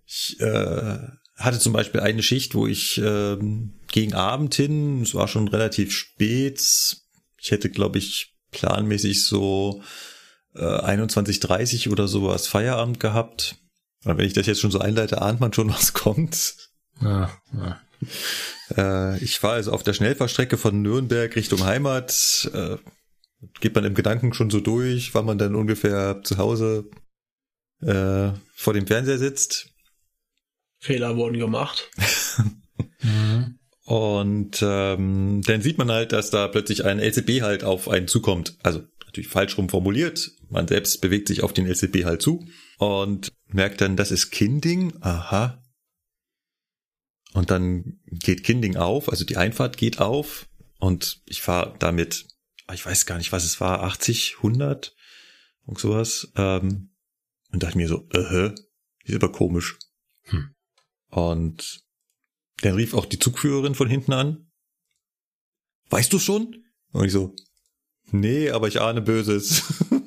Ich äh, hatte zum Beispiel eine Schicht, wo ich äh, gegen Abend hin, es war schon relativ spät, ich hätte, glaube ich, planmäßig so äh, 21.30 oder sowas Feierabend gehabt. Aber wenn ich das jetzt schon so einleite, ahnt man schon, was kommt. Ja, ja. Äh, ich fahre also auf der Schnellfahrstrecke von Nürnberg Richtung Heimat. Äh, geht man im Gedanken schon so durch, wann man dann ungefähr zu Hause äh, vor dem Fernseher sitzt. Fehler wurden gemacht. mhm. Und ähm, dann sieht man halt, dass da plötzlich ein LCB halt auf einen zukommt. Also natürlich falsch rum formuliert. Man selbst bewegt sich auf den LCB halt zu und merkt dann, das ist Kinding. Aha. Und dann geht Kinding auf, also die Einfahrt geht auf und ich fahre damit, ich weiß gar nicht, was es war, 80, 100 und sowas. Ähm, und dachte mir so, äh, ist aber komisch. Hm. Und dann rief auch die Zugführerin von hinten an. Weißt du schon? Und ich so, nee, aber ich ahne Böses.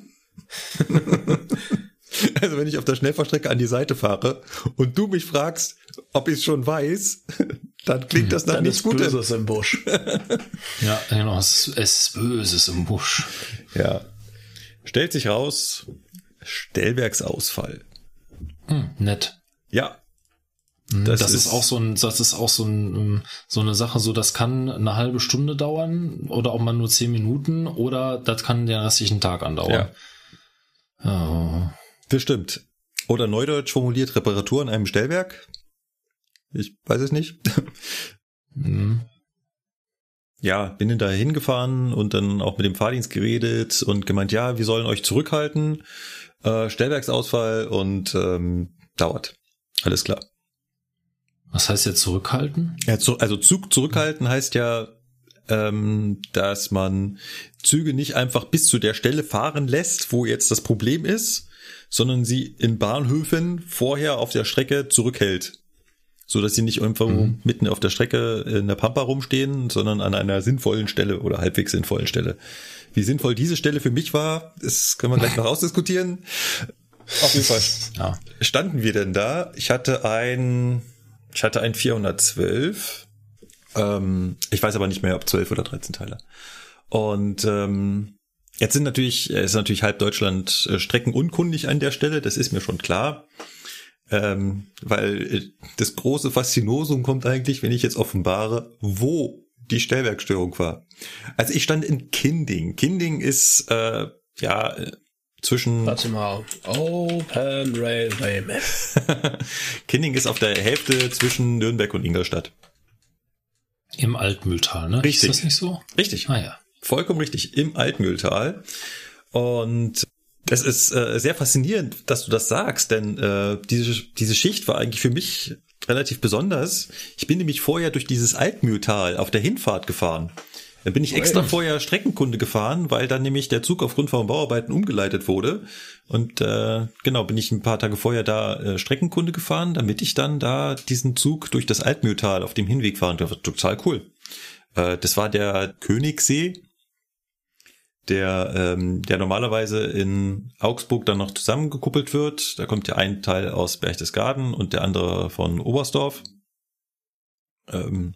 also wenn ich auf der Schnellfahrstrecke an die Seite fahre und du mich fragst, ob ich es schon weiß, dann klingt das nach dann nichts Gutes. Böses im Busch. ja, genau, es ist Böses im Busch. Ja. Stellt sich raus, Stellwerksausfall. Hm, nett. Ja. Das, das ist, ist, auch so ein, das ist auch so ein, ähm, so eine Sache, so das kann eine halbe Stunde dauern oder auch mal nur zehn Minuten oder das kann den restlichen Tag andauern. Ja. Oh. Das stimmt. Oder neudeutsch formuliert Reparatur an einem Stellwerk. Ich weiß es nicht. Mhm. Ja, bin dann da hingefahren und dann auch mit dem Fahrdienst geredet und gemeint, ja, wir sollen euch zurückhalten. Äh, Stellwerksausfall und ähm, dauert. Alles klar. Was heißt jetzt zurückhalten? Ja, zu, also Zug zurückhalten heißt ja, ähm, dass man Züge nicht einfach bis zu der Stelle fahren lässt, wo jetzt das Problem ist, sondern sie in Bahnhöfen vorher auf der Strecke zurückhält. So dass sie nicht irgendwo mhm. mitten auf der Strecke in der Pampa rumstehen, sondern an einer sinnvollen Stelle oder halbwegs sinnvollen Stelle. Wie sinnvoll diese Stelle für mich war, das können wir gleich noch ausdiskutieren. Auf jeden Fall. Ja. Standen wir denn da? Ich hatte ein ich hatte ein 412. Ähm, ich weiß aber nicht mehr, ob 12 oder 13 Teile. Und ähm, jetzt sind natürlich, ist natürlich halb Deutschland äh, streckenunkundig an der Stelle, das ist mir schon klar. Ähm, weil äh, das große Faszinosum kommt eigentlich, wenn ich jetzt offenbare, wo die Stellwerkstörung war. Also ich stand in Kinding. Kinding ist äh, ja zwischen. Warte mal. Open Railway Map. Kinding ist auf der Hälfte zwischen Nürnberg und Ingolstadt. Im Altmühltal, ne? Richtig. Ist das nicht so? Richtig. Ah ja. Vollkommen richtig. Im Altmühltal. Und es ist äh, sehr faszinierend, dass du das sagst, denn äh, diese, diese Schicht war eigentlich für mich relativ besonders. Ich bin nämlich vorher durch dieses Altmühltal auf der Hinfahrt gefahren. Dann bin ich extra vorher Streckenkunde gefahren, weil dann nämlich der Zug aufgrund von Bauarbeiten umgeleitet wurde. Und äh, genau, bin ich ein paar Tage vorher da äh, Streckenkunde gefahren, damit ich dann da diesen Zug durch das Altmühltal auf dem Hinweg fahren durfte. Total cool. Äh, das war der Königssee, der, ähm, der normalerweise in Augsburg dann noch zusammengekuppelt wird. Da kommt ja ein Teil aus Berchtesgaden und der andere von Oberstdorf. Ähm,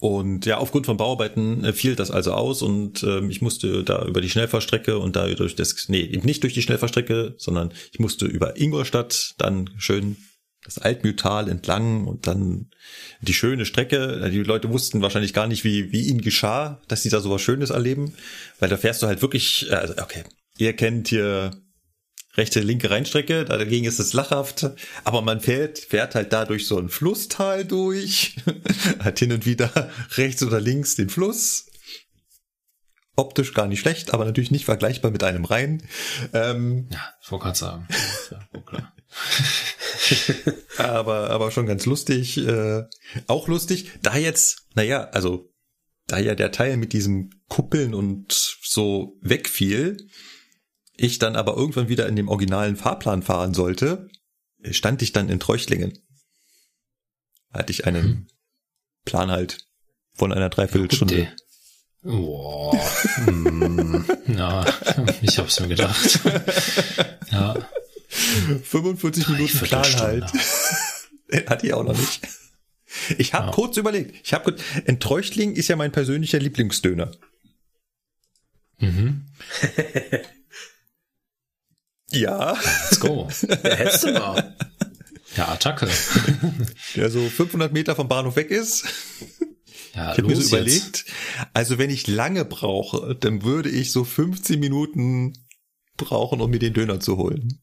und ja, aufgrund von Bauarbeiten äh, fiel das also aus und ähm, ich musste da über die Schnellfahrstrecke und da durch das, nee, eben nicht durch die Schnellfahrstrecke, sondern ich musste über Ingolstadt dann schön das Altmühltal entlang und dann die schöne Strecke. Die Leute wussten wahrscheinlich gar nicht, wie, wie ihnen geschah, dass sie da sowas Schönes erleben, weil da fährst du halt wirklich, äh, also okay, ihr kennt hier rechte, linke Rheinstrecke, dagegen ist es lachhaft, aber man fährt, fährt halt da durch so ein Flusstal durch, hat hin und wieder rechts oder links den Fluss. Optisch gar nicht schlecht, aber natürlich nicht vergleichbar mit einem Rhein. Ähm, Ja, ich wollte gerade sagen. Ja, klar. aber, aber schon ganz lustig. Äh, auch lustig, da jetzt, naja, also da ja der Teil mit diesem Kuppeln und so wegfiel, ich dann aber irgendwann wieder in dem originalen Fahrplan fahren sollte, stand ich dann in Treuchtlingen. Hatte ich einen Hm. Plan halt von einer Dreiviertelstunde. Boah. hm, ja, ich hab's mir gedacht. Ja, 45 Minuten Plan halt. Hatte ich auch noch nicht. Ich habe Ja. kurz überlegt. Ich habe in Treuchtling ist ja mein persönlicher Lieblingsdöner. Mhm. Ja, Let's go. Ja, hättest du mal. Ja, Attacke. der so 500 Meter vom Bahnhof weg ist. Ja, Ich habe mir so überlegt, also wenn ich lange brauche, dann würde ich so 15 Minuten brauchen, um mir den Döner zu holen.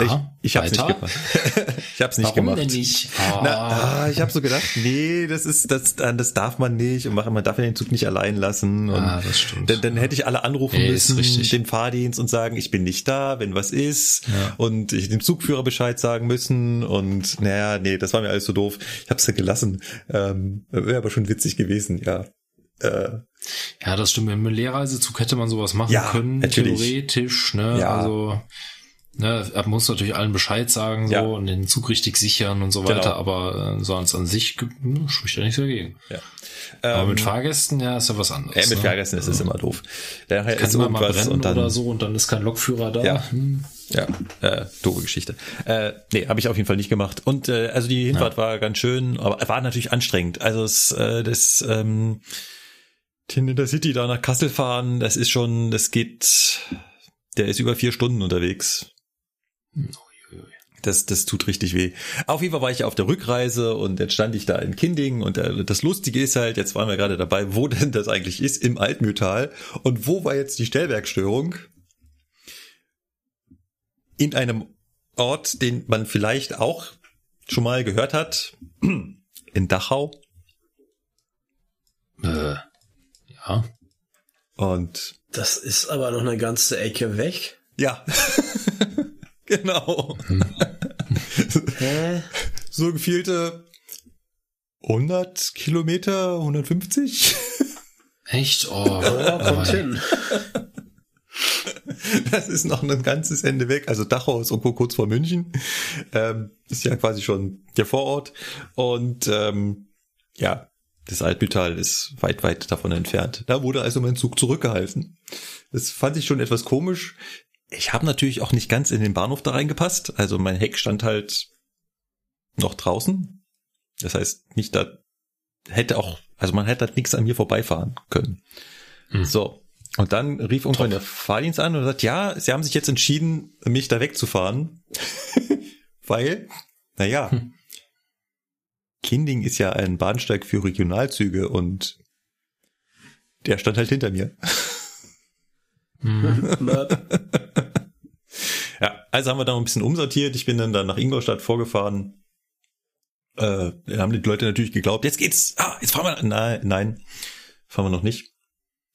Ja, ich ich habe nicht weiter? gemacht. ich habe es nicht Warum gemacht. denn nicht? Na, Ah, ah, ich habe so gedacht, nee, das ist das, das darf man nicht und man darf ja den Zug nicht allein lassen. Und Ah, das stimmt. Dann, dann hätte ich alle anrufen Nee, müssen, richtig. den Fahrdienst und sagen, ich bin nicht da, wenn was ist. Ja. Und ich dem Zugführer Bescheid sagen müssen. Und naja, nee, das war mir alles so doof. Ich habe es ja gelassen. Ähm, Wäre aber schon witzig gewesen, ja. Äh, ja, das stimmt. Mit einem Lehrreisezug hätte man sowas machen Ja, können, natürlich. theoretisch. Ne? Ja. Also, ne, er muss natürlich allen Bescheid sagen so Ja. und den Zug richtig sichern und so Genau. weiter. Aber äh, sonst an sich hm, spricht ja nichts dagegen. ja. Aber Ähm, mit Fahrgästen, ja, ist ja was anderes. äh, mit ne? Fahrgästen ist es immer doof. Daher Kann ist immer mal brennen und dann, oder so und dann ist kein Lokführer da. Ja. Hm. Ja, äh, doofe Geschichte. Äh, nee, habe ich auf jeden Fall nicht gemacht. Und äh, also die Hinfahrt war ganz schön, aber war natürlich anstrengend. Also es, äh, das ähm, in der City da nach Kassel fahren, das ist schon, das geht, der ist über vier Stunden unterwegs. Das, das tut richtig weh. Auf jeden Fall war ich auf der Rückreise und jetzt stand ich da in Kinding und äh, das Lustige ist halt, jetzt waren wir gerade dabei, wo denn das eigentlich ist, im Altmühltal und wo war jetzt die Stellwerkstörung? In einem Ort, den man vielleicht auch schon mal gehört hat, in Dachau Äh, ja. und Das ist aber noch eine ganze Ecke weg. ja, genau, Hä? so gefehlte 100 Kilometer, 150? Echt? Oh, Ja, kommt oh, hin. Das ist noch ein ganzes Ende weg. Also Dachau ist irgendwo kurz vor München. Ähm, ist ja quasi schon der Vorort. Und ähm, ja, das Altmühltal ist weit, weit davon entfernt. Da wurde also mein Zug zurückgehalten. Das fand ich schon etwas komisch. Ich habe natürlich auch nicht ganz in den Bahnhof da reingepasst. Also mein Heck stand halt noch draußen. Das heißt, nicht da hätte auch, also man hätte halt nichts an mir vorbeifahren können. Hm. So. Und dann rief irgendwann der Fahrdienst an und sagt, ja, sie haben sich jetzt entschieden, mich da wegzufahren. Weil, naja, Hm. Kinding ist ja ein Bahnsteig für Regionalzüge und der stand halt hinter mir. hm. Ja, also haben wir da noch ein bisschen umsortiert. Ich bin dann, dann nach Ingolstadt vorgefahren. Äh, dann haben die Leute natürlich geglaubt, jetzt geht's. Ah, jetzt fahren wir. Nein, nein, fahren wir noch nicht.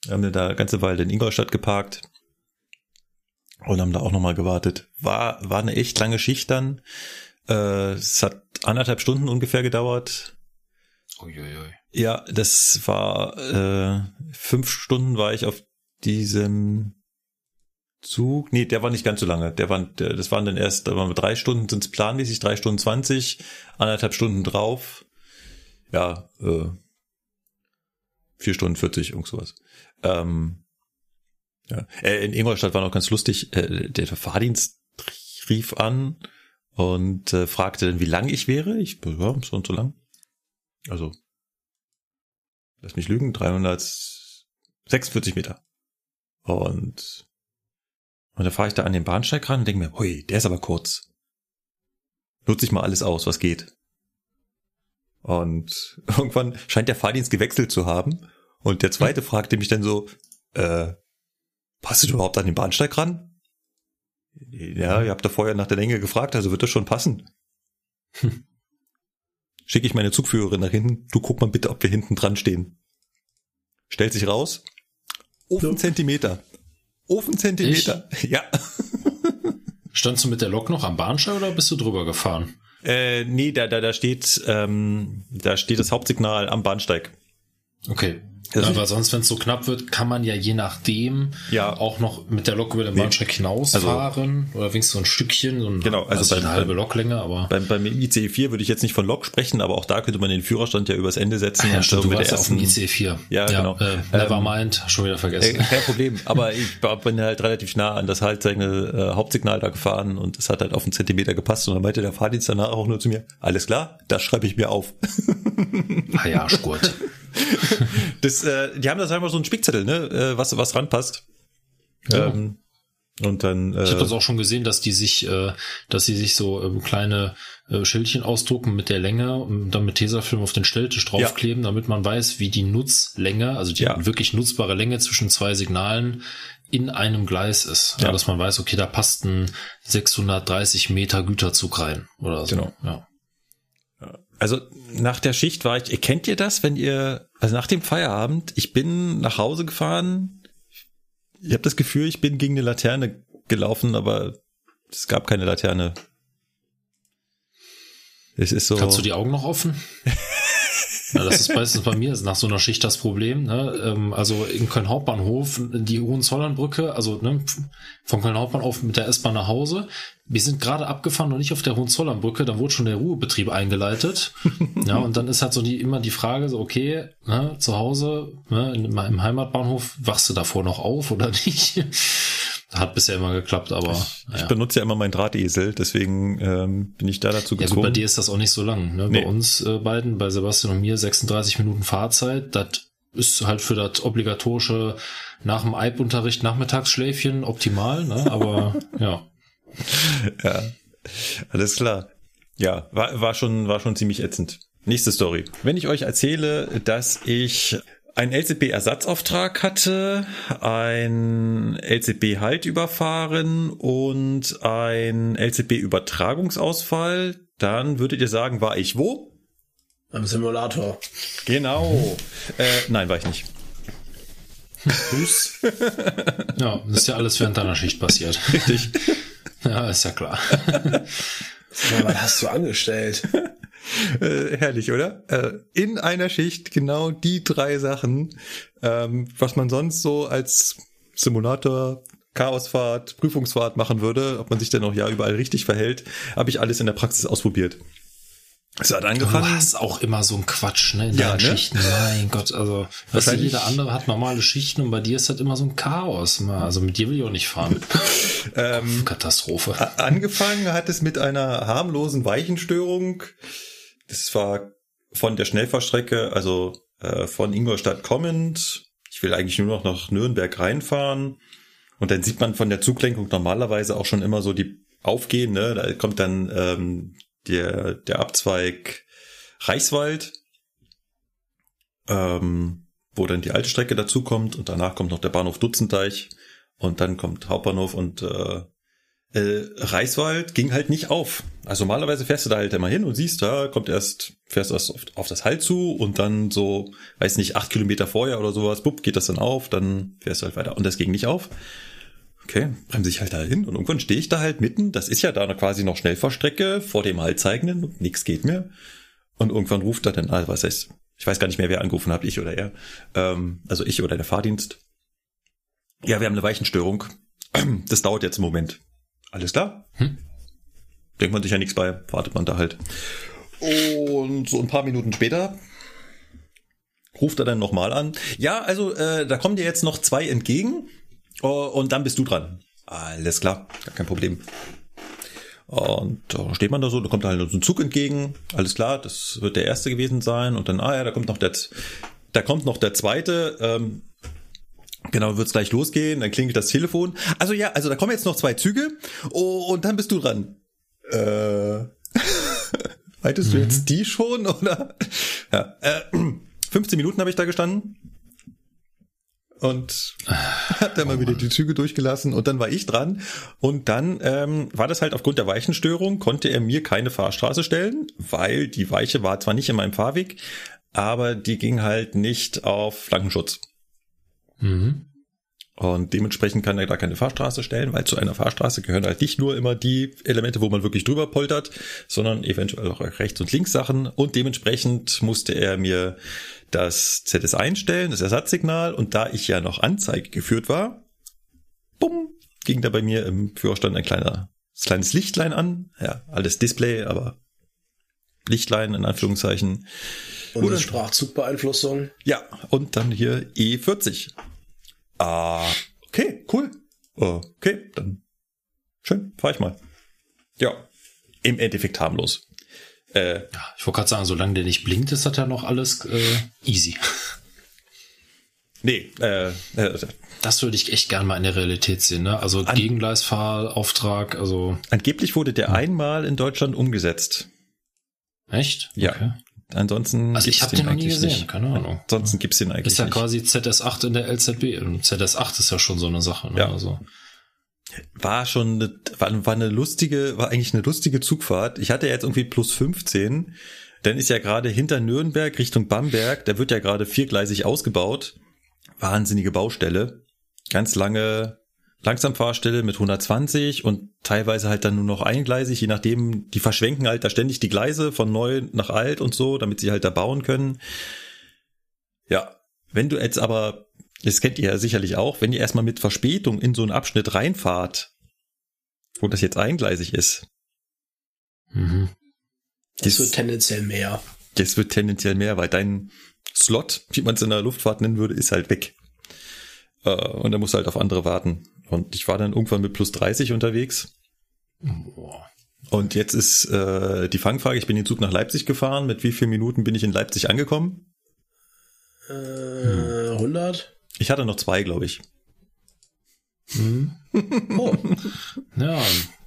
Wir haben dann da eine ganze Weile in Ingolstadt geparkt und haben da auch nochmal gewartet. War, war eine echt lange Schicht dann. Äh, es hat anderthalb Stunden ungefähr gedauert. Uiuiui. Ja, das war äh, fünf Stunden war ich auf diesem Zug. Nee, der war nicht ganz so lange. Der war, das waren dann erst, da waren wir drei Stunden, sind es planmäßig, drei Stunden zwanzig, anderthalb Stunden drauf. Ja, äh, vier Stunden vierzig, irgend sowas. Ähm, ja. Äh, in Ingolstadt war noch ganz lustig, äh, der Fahrdienst rief an und äh, fragte dann, wie lang ich wäre. Ich, ja, so und so lang. Also, lass mich lügen, 346 Meter. Und, und da fahre ich da an den Bahnsteig ran und denke mir, hui, der ist aber kurz. Nutze ich mal alles aus, was geht. Und irgendwann scheint der Fahrdienst gewechselt zu haben. Und der zweite fragte mich dann so, äh, passt du überhaupt an den Bahnsteig ran? Ja, ihr habt da vorher nach der Länge gefragt, also wird das schon passen. Hm. Schicke ich meine Zugführerin nach hinten. Du guck mal bitte, ob wir hinten dran stehen. Stellt sich raus. Ofenzentimeter. Ofenzentimeter. Ja. Standst du mit der Lok noch am Bahnsteig oder bist du drüber gefahren? Äh, nee, da, da, da steht, ähm, da steht das Hauptsignal am Bahnsteig. Okay. Also aber sonst, wenn es so knapp wird, kann man ja je nachdem ja. auch noch mit der Lok über den Bahnsteig hinausfahren also, oder wenigstens so ein Stückchen, so ein, genau, also, also beim, eine halbe Loklänge, aber beim, beim ICE 4 würde ich jetzt nicht von Lok sprechen, aber auch da könnte man den Führerstand ja übers Ende setzen. Ach ja, stimmt, du warst ja auf dem ICE 4. Ja, ja genau. Äh, Nevermind, ähm, schon wieder vergessen. Äh, kein Problem, aber ich bin halt relativ nah an das halt seine äh, Hauptsignal da gefahren und es hat halt auf einen Zentimeter gepasst und dann meinte der Fahrdienst danach auch nur zu mir, alles klar, das schreibe ich mir auf. ah ja, gut. das, äh, die haben das einfach so einen Spickzettel, ne, äh, was, was ranpasst. Ja. Ähm, und dann. Äh, ich habe das auch schon gesehen, dass die sich, äh, dass sie sich so ähm, kleine äh, Schildchen ausdrucken mit der Länge und dann mit Tesafilm auf den Stelltisch draufkleben, ja. damit man weiß, wie die Nutzlänge, also die ja. wirklich nutzbare Länge zwischen zwei Signalen in einem Gleis ist. Ja. dass man weiß, okay, da passt ein 630 Meter Güterzug rein oder so. Genau. Ja. Also nach der Schicht war ich, kennt ihr das, wenn ihr, also nach dem Feierabend, ich bin nach Hause gefahren, ich habe das Gefühl, ich bin gegen eine Laterne gelaufen, aber es gab keine Laterne. Es ist so. Kannst du die Augen noch offen? Ja, das ist meistens bei mir nach so einer Schicht das Problem. Ne? Ähm, also in Köln Hauptbahnhof, die Hohenzollernbrücke, also ne, von Köln Hauptbahnhof mit der S-Bahn nach Hause. Wir sind gerade abgefahren und nicht auf der Hohenzollernbrücke, da wurde schon der Ruhebetrieb eingeleitet. ja, und dann ist halt so die immer die Frage, so okay, ne, zu Hause, ne, im Heimatbahnhof, wachst du davor noch auf oder nicht? Hat bisher immer geklappt, aber. Ich, ja. ich benutze ja immer meinen Drahtesel, deswegen ähm, bin ich da dazu gekommen. Ja, gut, bei dir ist das auch nicht so lang. Ne? Nee. Bei uns äh, beiden, bei Sebastian und mir, 36 Minuten Fahrzeit. Das ist halt für das obligatorische nach dem Eib-Unterricht Nachmittagsschläfchen optimal, ne? Aber ja. Ja, alles klar. Ja, war, war schon, war schon ziemlich ätzend. Nächste Story. Wenn ich euch erzähle, dass ich ein LCB-Ersatzauftrag hatte, ein LCB-Halt überfahren und ein LCB-Übertragungsausfall, dann würdet ihr sagen, war ich wo? Am Simulator. Genau. äh, nein, war ich nicht. Ja, das ist ja alles während deiner Schicht passiert. Richtig. Ja, ist ja klar. Was hast du angestellt? Äh, herrlich, oder? Äh, in einer Schicht genau die drei Sachen, ähm, was man sonst so als Simulator, Chaosfahrt, Prüfungsfahrt machen würde, ob man sich denn auch ja überall richtig verhält, habe ich alles in der Praxis ausprobiert. Es hat angefangen. Du hast auch immer so ein Quatsch, ne? In ja, ne? Schichten. Mein Gott, also du, jeder andere hat normale Schichten und bei dir ist halt immer so ein Chaos. Also mit dir will ich auch nicht fahren. ähm, Katastrophe. Angefangen hat es mit einer harmlosen Weichenstörung das war von der Schnellfahrstrecke, also äh, von Ingolstadt kommend. Ich will eigentlich nur noch nach Nürnberg reinfahren. Und dann sieht man von der Zuglenkung normalerweise auch schon immer so die aufgehen. Ne? Da kommt dann ähm, der, der Abzweig Reichswald, ähm, wo dann die alte Strecke dazukommt und danach kommt noch der Bahnhof Dutzendeich und dann kommt Hauptbahnhof und äh, äh, Reichswald ging halt nicht auf. Also normalerweise fährst du da halt immer hin und siehst, da kommt erst, fährst du erst auf, auf das Halt zu und dann so, weiß nicht, acht Kilometer vorher oder sowas, bupp, geht das dann auf, dann fährst du halt weiter. Und das ging nicht auf. Okay, bremse ich halt da hin und irgendwann stehe ich da halt mitten. Das ist ja da quasi noch Schnellfahrstrecke vor dem Haltzeigenden und nichts geht mehr. Und irgendwann ruft er dann, ah, was heißt, ich weiß gar nicht mehr, wer angerufen hat, ich oder er. Ähm, also ich oder der Fahrdienst. Ja, wir haben eine Weichenstörung. Das dauert jetzt einen Moment. Alles klar. Hm? Denkt man sich ja nichts bei, wartet man da halt. Und so ein paar Minuten später ruft er dann nochmal an. Ja, also äh, da kommen dir jetzt noch zwei entgegen uh, und dann bist du dran. Alles klar, gar kein Problem. Und da steht man da so, da kommt halt so ein Zug entgegen. Alles klar, das wird der erste gewesen sein. Und dann, ah ja, da kommt noch der, da kommt noch der zweite. Ähm, Genau, wird's gleich losgehen, dann klingelt das Telefon. Also ja, also da kommen jetzt noch zwei Züge oh, und dann bist du dran. Äh, meintest mhm. du jetzt die schon oder? Ja, äh, 15 Minuten habe ich da gestanden. und hat dann oh mal wieder die Züge durchgelassen und dann war ich dran und dann ähm, war das halt aufgrund der Weichenstörung, konnte er mir keine Fahrstraße stellen, weil die Weiche war zwar nicht in meinem Fahrweg, aber die ging halt nicht auf Flankenschutz. Mhm. Und dementsprechend kann er da keine Fahrstraße stellen, weil zu einer Fahrstraße gehören halt nicht nur immer die Elemente, wo man wirklich drüber poltert, sondern eventuell auch rechts und links Sachen. Und dementsprechend musste er mir das ZS einstellen, das Ersatzsignal. Und da ich ja noch Anzeige geführt war, bumm, ging da bei mir im Führerstand ein kleiner, kleines Lichtlein an. Ja, alles Display, aber Lichtlein in Anführungszeichen. Und Sprachzugbeeinflussung. Ja, und dann hier E40. Ah, okay, cool. Okay, dann schön, fahr ich mal. Ja, im Endeffekt harmlos. Äh, ja, ich wollte gerade sagen, solange der nicht blinkt, ist das ja noch alles äh, easy. Nee, äh, äh, das würde ich echt gern mal in der Realität sehen, ne? Also an, Gegengleisfahrauftrag, also. Angeblich wurde der einmal in Deutschland umgesetzt. Echt? Ja. Okay. Ansonsten also ich habe den noch nie gesehen, nicht. keine Ahnung. Ansonsten gibt's den eigentlich Ist ja nicht. quasi ZS8 in der LZB und ZS8 ist ja schon so eine Sache. Ne? Ja. Also. War schon eine, war, war eine lustige, war eigentlich eine lustige Zugfahrt. Ich hatte jetzt irgendwie plus 15. Dann ist ja gerade hinter Nürnberg Richtung Bamberg, da wird ja gerade viergleisig ausgebaut. Wahnsinnige Baustelle. Ganz lange Langsamfahrstelle mit 120 und teilweise halt dann nur noch eingleisig, je nachdem, die verschwenken halt da ständig die Gleise von neu nach alt und so, damit sie halt da bauen können. Ja, wenn du jetzt aber, das kennt ihr ja sicherlich auch, wenn ihr erstmal mit Verspätung in so einen Abschnitt reinfahrt, wo das jetzt eingleisig ist. Mhm. Das, das wird tendenziell mehr. Das wird tendenziell mehr, weil dein Slot, wie man es in der Luftfahrt nennen würde, ist halt weg. Äh, und da musst du halt auf andere warten. Und ich war dann irgendwann mit plus 30 unterwegs. Boah. Und jetzt ist äh, die Fangfrage, ich bin den Zug nach Leipzig gefahren. Mit wie vielen Minuten bin ich in Leipzig angekommen? Äh, 100? Ich hatte noch zwei, glaube ich. Mhm. Oh. ja,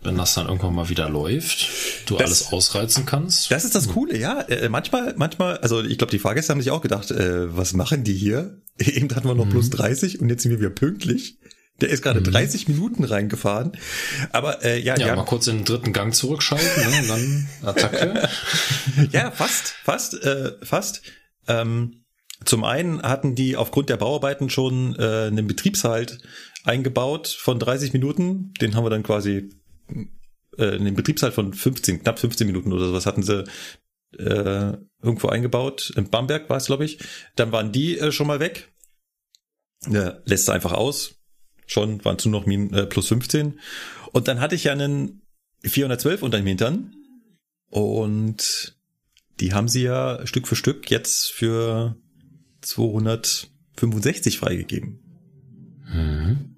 wenn das dann irgendwann mal wieder läuft, du das, alles ausreizen kannst. Das ist das Coole, ja. Äh, manchmal, manchmal, also ich glaube, die Fahrgäste haben sich auch gedacht, äh, was machen die hier? Eben hatten wir noch mhm. plus 30 und jetzt sind wir wieder pünktlich. Der ist gerade mhm. 30 Minuten reingefahren. Aber äh, ja, ja, ja, mal kurz in den dritten Gang zurückschalten, ne? dann Attacke. ja, fast, fast, äh, fast. Ähm, zum einen hatten die aufgrund der Bauarbeiten schon äh, einen Betriebshalt eingebaut von 30 Minuten. Den haben wir dann quasi äh, einen Betriebshalt von 15, knapp 15 Minuten oder sowas hatten sie äh, irgendwo eingebaut. In Bamberg war es, glaube ich. Dann waren die äh, schon mal weg. Ja, lässt einfach aus schon, waren zu noch min, äh, plus 15. Und dann hatte ich ja einen 412 unter dem Hintern. Und die haben sie ja Stück für Stück jetzt für 265 freigegeben. Mhm.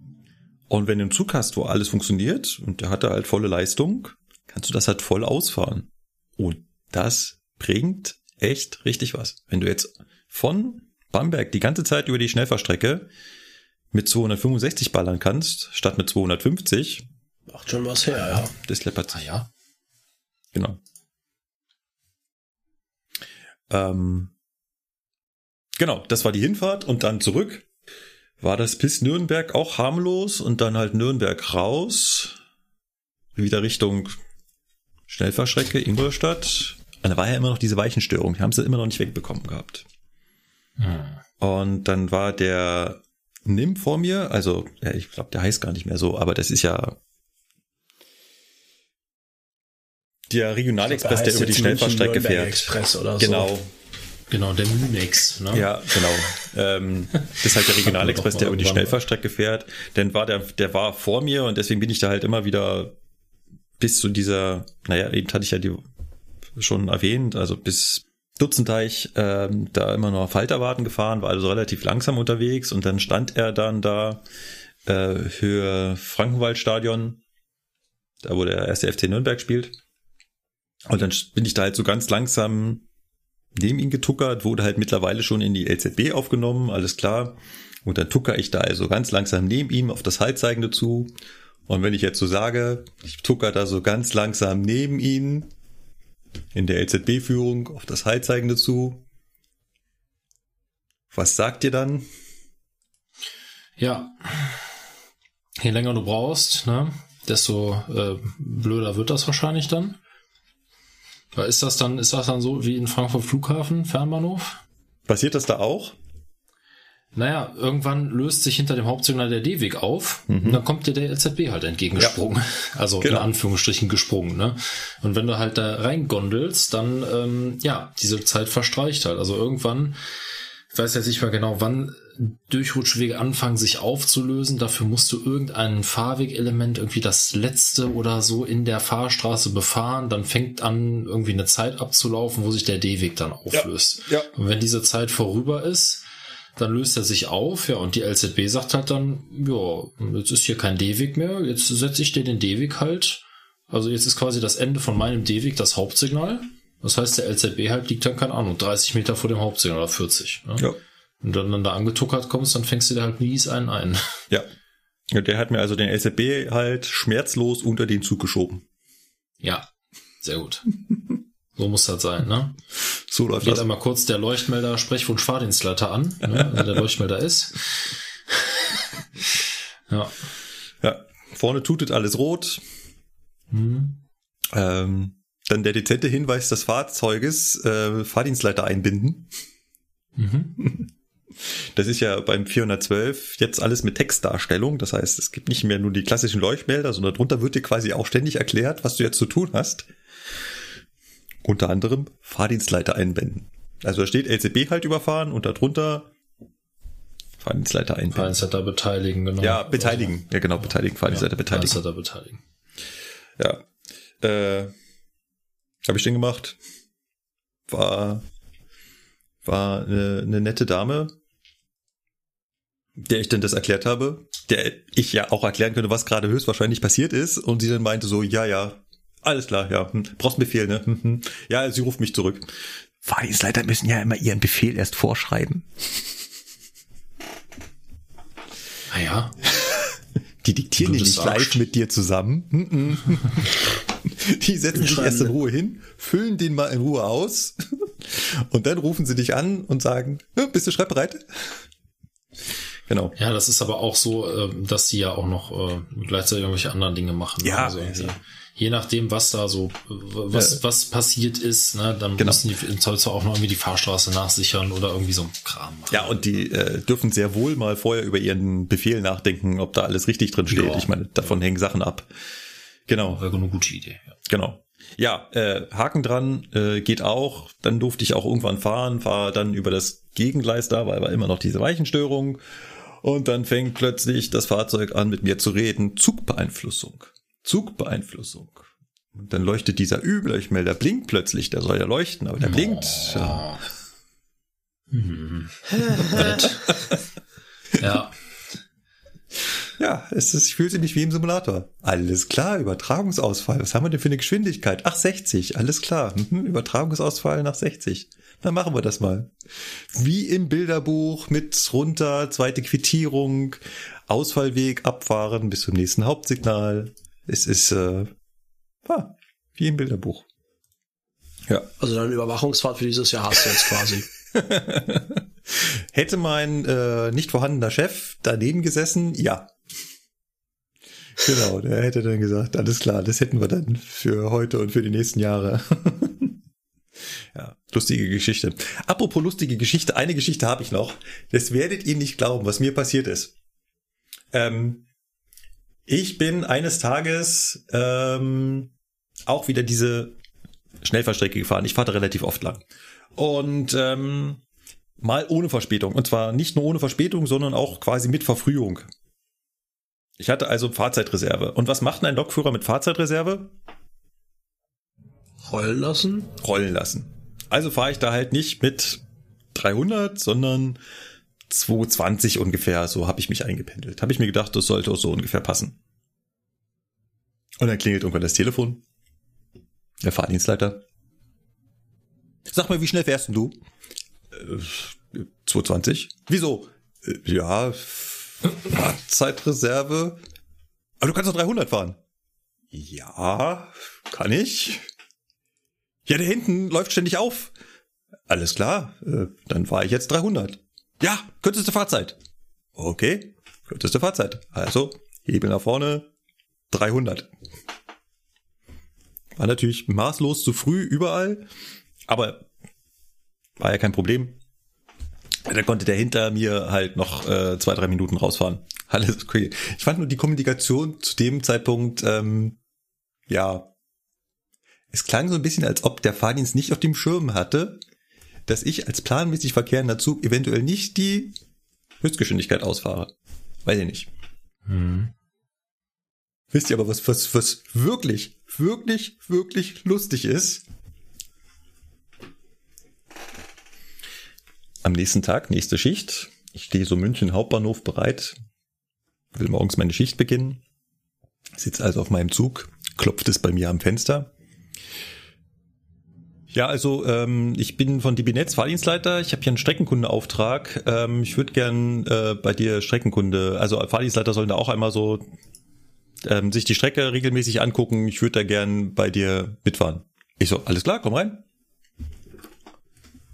Und wenn du einen Zug hast, wo alles funktioniert und der hatte halt volle Leistung, kannst du das halt voll ausfahren. Und das bringt echt richtig was. Wenn du jetzt von Bamberg die ganze Zeit über die Schnellfahrstrecke mit 265 ballern kannst, statt mit 250. Macht schon was her, ja. Das läppert sich. Ah, ja. Genau. Ähm, genau, das war die Hinfahrt und dann zurück. War das bis Nürnberg auch harmlos und dann halt Nürnberg raus. Wieder Richtung Schnellfahrstrecke, Ingolstadt. Und da war ja immer noch diese Weichenstörung. Die haben sie immer noch nicht wegbekommen gehabt. Hm. Und dann war der Nimm vor mir, also ja, ich glaube, der heißt gar nicht mehr so, aber das ist ja der Regionalexpress, der über die Schnellfahrstrecke fährt. Oder genau. So. Genau, der Münex. Ne? Ja, genau. ähm, das ist halt der Regionalexpress, der über die Schnellfahrstrecke fährt. Denn war der, der war vor mir und deswegen bin ich da halt immer wieder bis zu dieser, naja, eben hatte ich ja die schon erwähnt, also bis Dutzenteich ähm, da immer noch Falterwarten gefahren, war also relativ langsam unterwegs und dann stand er dann da äh, für Frankenwaldstadion, da wo der erste FC Nürnberg spielt. Und dann bin ich da halt so ganz langsam neben ihn getuckert, wurde halt mittlerweile schon in die LZB aufgenommen, alles klar. Und dann tucker ich da also ganz langsam neben ihm auf das Haltzeigende zu. Und wenn ich jetzt so sage, ich tucker da so ganz langsam neben ihn, in der LZB-Führung auf das Heilzeigende zu. Was sagt ihr dann? Ja. Je länger du brauchst, ne, desto äh, blöder wird das wahrscheinlich dann. Ist das dann, ist das dann so wie in Frankfurt Flughafen, Fernbahnhof? Passiert das da auch? Naja, irgendwann löst sich hinter dem Hauptsignal der D-Weg auf mhm. und dann kommt dir der LZB halt entgegengesprungen. Ja. Also genau. in Anführungsstrichen gesprungen, ne? Und wenn du halt da reingondelst, dann, ähm, ja, diese Zeit verstreicht halt. Also irgendwann, ich weiß jetzt nicht mehr genau, wann Durchrutschwege anfangen sich aufzulösen. Dafür musst du irgendein Fahrwegelement, irgendwie das letzte oder so in der Fahrstraße befahren. Dann fängt an, irgendwie eine Zeit abzulaufen, wo sich der D-Weg dann auflöst. Ja. ja. Und wenn diese Zeit vorüber ist, dann löst er sich auf, ja, und die LZB sagt halt dann, ja, jetzt ist hier kein D-Weg mehr, jetzt setze ich dir den D-Weg halt. Also jetzt ist quasi das Ende von meinem D-Weg das Hauptsignal. Das heißt, der LZB halt liegt dann, keine Ahnung, 30 Meter vor dem Hauptsignal oder 40. Ne? Ja. Und wenn du dann da angetuckert kommst, dann fängst du dir halt mies einen ein. Ja. ja. Der hat mir also den LZB halt schmerzlos unter den Zug geschoben. Ja, sehr gut. So muss das sein, ne? So läuft Geht das. einmal kurz der Leuchtmelder Sprechwunsch Fahrdienstleiter an, ne, wenn der Leuchtmelder ist. ja. Ja, vorne tutet alles rot. Hm. Ähm, dann der dezente Hinweis des Fahrzeuges, äh, Fahrdienstleiter einbinden. Mhm. Das ist ja beim 412 jetzt alles mit Textdarstellung. Das heißt, es gibt nicht mehr nur die klassischen Leuchtmelder, sondern darunter wird dir quasi auch ständig erklärt, was du jetzt zu tun hast. Unter anderem Fahrdienstleiter einbinden. Also da steht LCB halt überfahren und darunter Fahrdienstleiter einbinden. Fahrdienstleiter beteiligen, genau. Ja, beteiligen. Ja, genau, beteiligen. Fahrdienstleiter ja, beteiligen. Fahrdienstleiter beteiligen. Ja. Äh, habe ich den gemacht. War war eine, eine nette Dame, der ich dann das erklärt habe, der ich ja auch erklären könnte, was gerade höchstwahrscheinlich passiert ist. Und sie dann meinte so, ja, ja, alles klar, ja, hm, brauchst Befehl, ne? Hm, hm. Ja, sie ruft mich zurück. Fahrdienstleiter müssen ja immer ihren Befehl erst vorschreiben. Naja. Ah Die diktieren nicht live mit dir zusammen. Die setzen sich erst in Ruhe hin, füllen den mal in Ruhe aus und dann rufen sie dich an und sagen, bist du schreibbereit? Genau. Ja, das ist aber auch so, ähm, dass sie ja auch noch äh, gleichzeitig irgendwelche anderen Dinge machen. Ja, also ja. Je nachdem, was da so, was, ja. was passiert ist, ne, dann genau. müssen die im Zollzer auch noch irgendwie die Fahrstraße nachsichern oder irgendwie so ein Kram machen. Ja, und die äh, dürfen sehr wohl mal vorher über ihren Befehl nachdenken, ob da alles richtig drin steht. Ja. Ich meine, davon hängen Sachen ab. Genau. Wäre eine gute Idee. Ja. Genau. Ja, äh, Haken dran äh, geht auch. Dann durfte ich auch irgendwann fahren, fahre dann über das Gegengleis da, weil war immer noch diese Weichenstörung. Und dann fängt plötzlich das Fahrzeug an, mit mir zu reden. Zugbeeinflussung. Zugbeeinflussung. Und dann leuchtet dieser Ü-Leuchtmelder, blinkt plötzlich, der soll ja leuchten, aber der oh. blinkt. Ja. Hm. ja. Ja, es ist, ich fühle mich wie im Simulator. Alles klar, Übertragungsausfall. Was haben wir denn für eine Geschwindigkeit? Ach, 60, alles klar. Mhm, Übertragungsausfall nach 60. Dann machen wir das mal. Wie im Bilderbuch mit runter, zweite Quittierung, Ausfallweg, abfahren bis zum nächsten Hauptsignal. Es ist äh, ah, wie im Bilderbuch. Ja. Also deine Überwachungsfahrt für dieses Jahr hast du jetzt quasi. Hätte mein äh, nicht vorhandener Chef daneben gesessen, ja. Genau, der hätte dann gesagt, alles klar, das hätten wir dann für heute und für die nächsten Jahre. ja, lustige Geschichte. Apropos lustige Geschichte, eine Geschichte habe ich noch. Das werdet ihr nicht glauben, was mir passiert ist. Ähm, ich bin eines Tages ähm, auch wieder diese Schnellfahrstrecke gefahren. Ich fahre relativ oft lang. Und ähm, mal ohne Verspätung. Und zwar nicht nur ohne Verspätung, sondern auch quasi mit Verfrühung. Ich hatte also Fahrzeitreserve. Und was macht denn ein Lokführer mit Fahrzeitreserve? Rollen lassen? Rollen lassen. Also fahre ich da halt nicht mit 300, sondern 220 ungefähr. So habe ich mich eingependelt. Habe ich mir gedacht, das sollte auch so ungefähr passen. Und dann klingelt irgendwann das Telefon. Der Fahrdienstleiter. Sag mal, wie schnell fährst du? Äh, 220. Wieso? Äh, ja, Fahrzeitreserve. Aber du kannst doch 300 fahren. Ja, kann ich. Ja, der hinten läuft ständig auf. Alles klar, äh, dann fahre ich jetzt 300. Ja, kürzeste Fahrzeit. Okay. kürzeste Fahrzeit. Also Hebel nach vorne, 300. War natürlich maßlos zu früh überall, aber war ja kein Problem. Da konnte der hinter mir halt noch äh, zwei, drei Minuten rausfahren. Alles okay. Ich fand nur die Kommunikation zu dem Zeitpunkt, ähm, ja, es klang so ein bisschen, als ob der Fahrdienst nicht auf dem Schirm hatte, dass ich als planmäßig verkehrender Zug eventuell nicht die Höchstgeschwindigkeit ausfahre. Weiß ich nicht. Hm. Wisst ihr aber, was, was, was wirklich, wirklich, wirklich lustig ist? Am nächsten Tag, nächste Schicht. Ich stehe so München Hauptbahnhof bereit, will morgens meine Schicht beginnen, sitze also auf meinem Zug, klopft es bei mir am Fenster. Ja, also ähm, ich bin von DB Netz Fahrdienstleiter. Ich habe hier einen Streckenkundeauftrag. Ähm, ich würde gern äh, bei dir Streckenkunde, also Fahrdienstleiter sollen da auch einmal so ähm, sich die Strecke regelmäßig angucken. Ich würde da gern bei dir mitfahren. Ich so, alles klar, komm rein.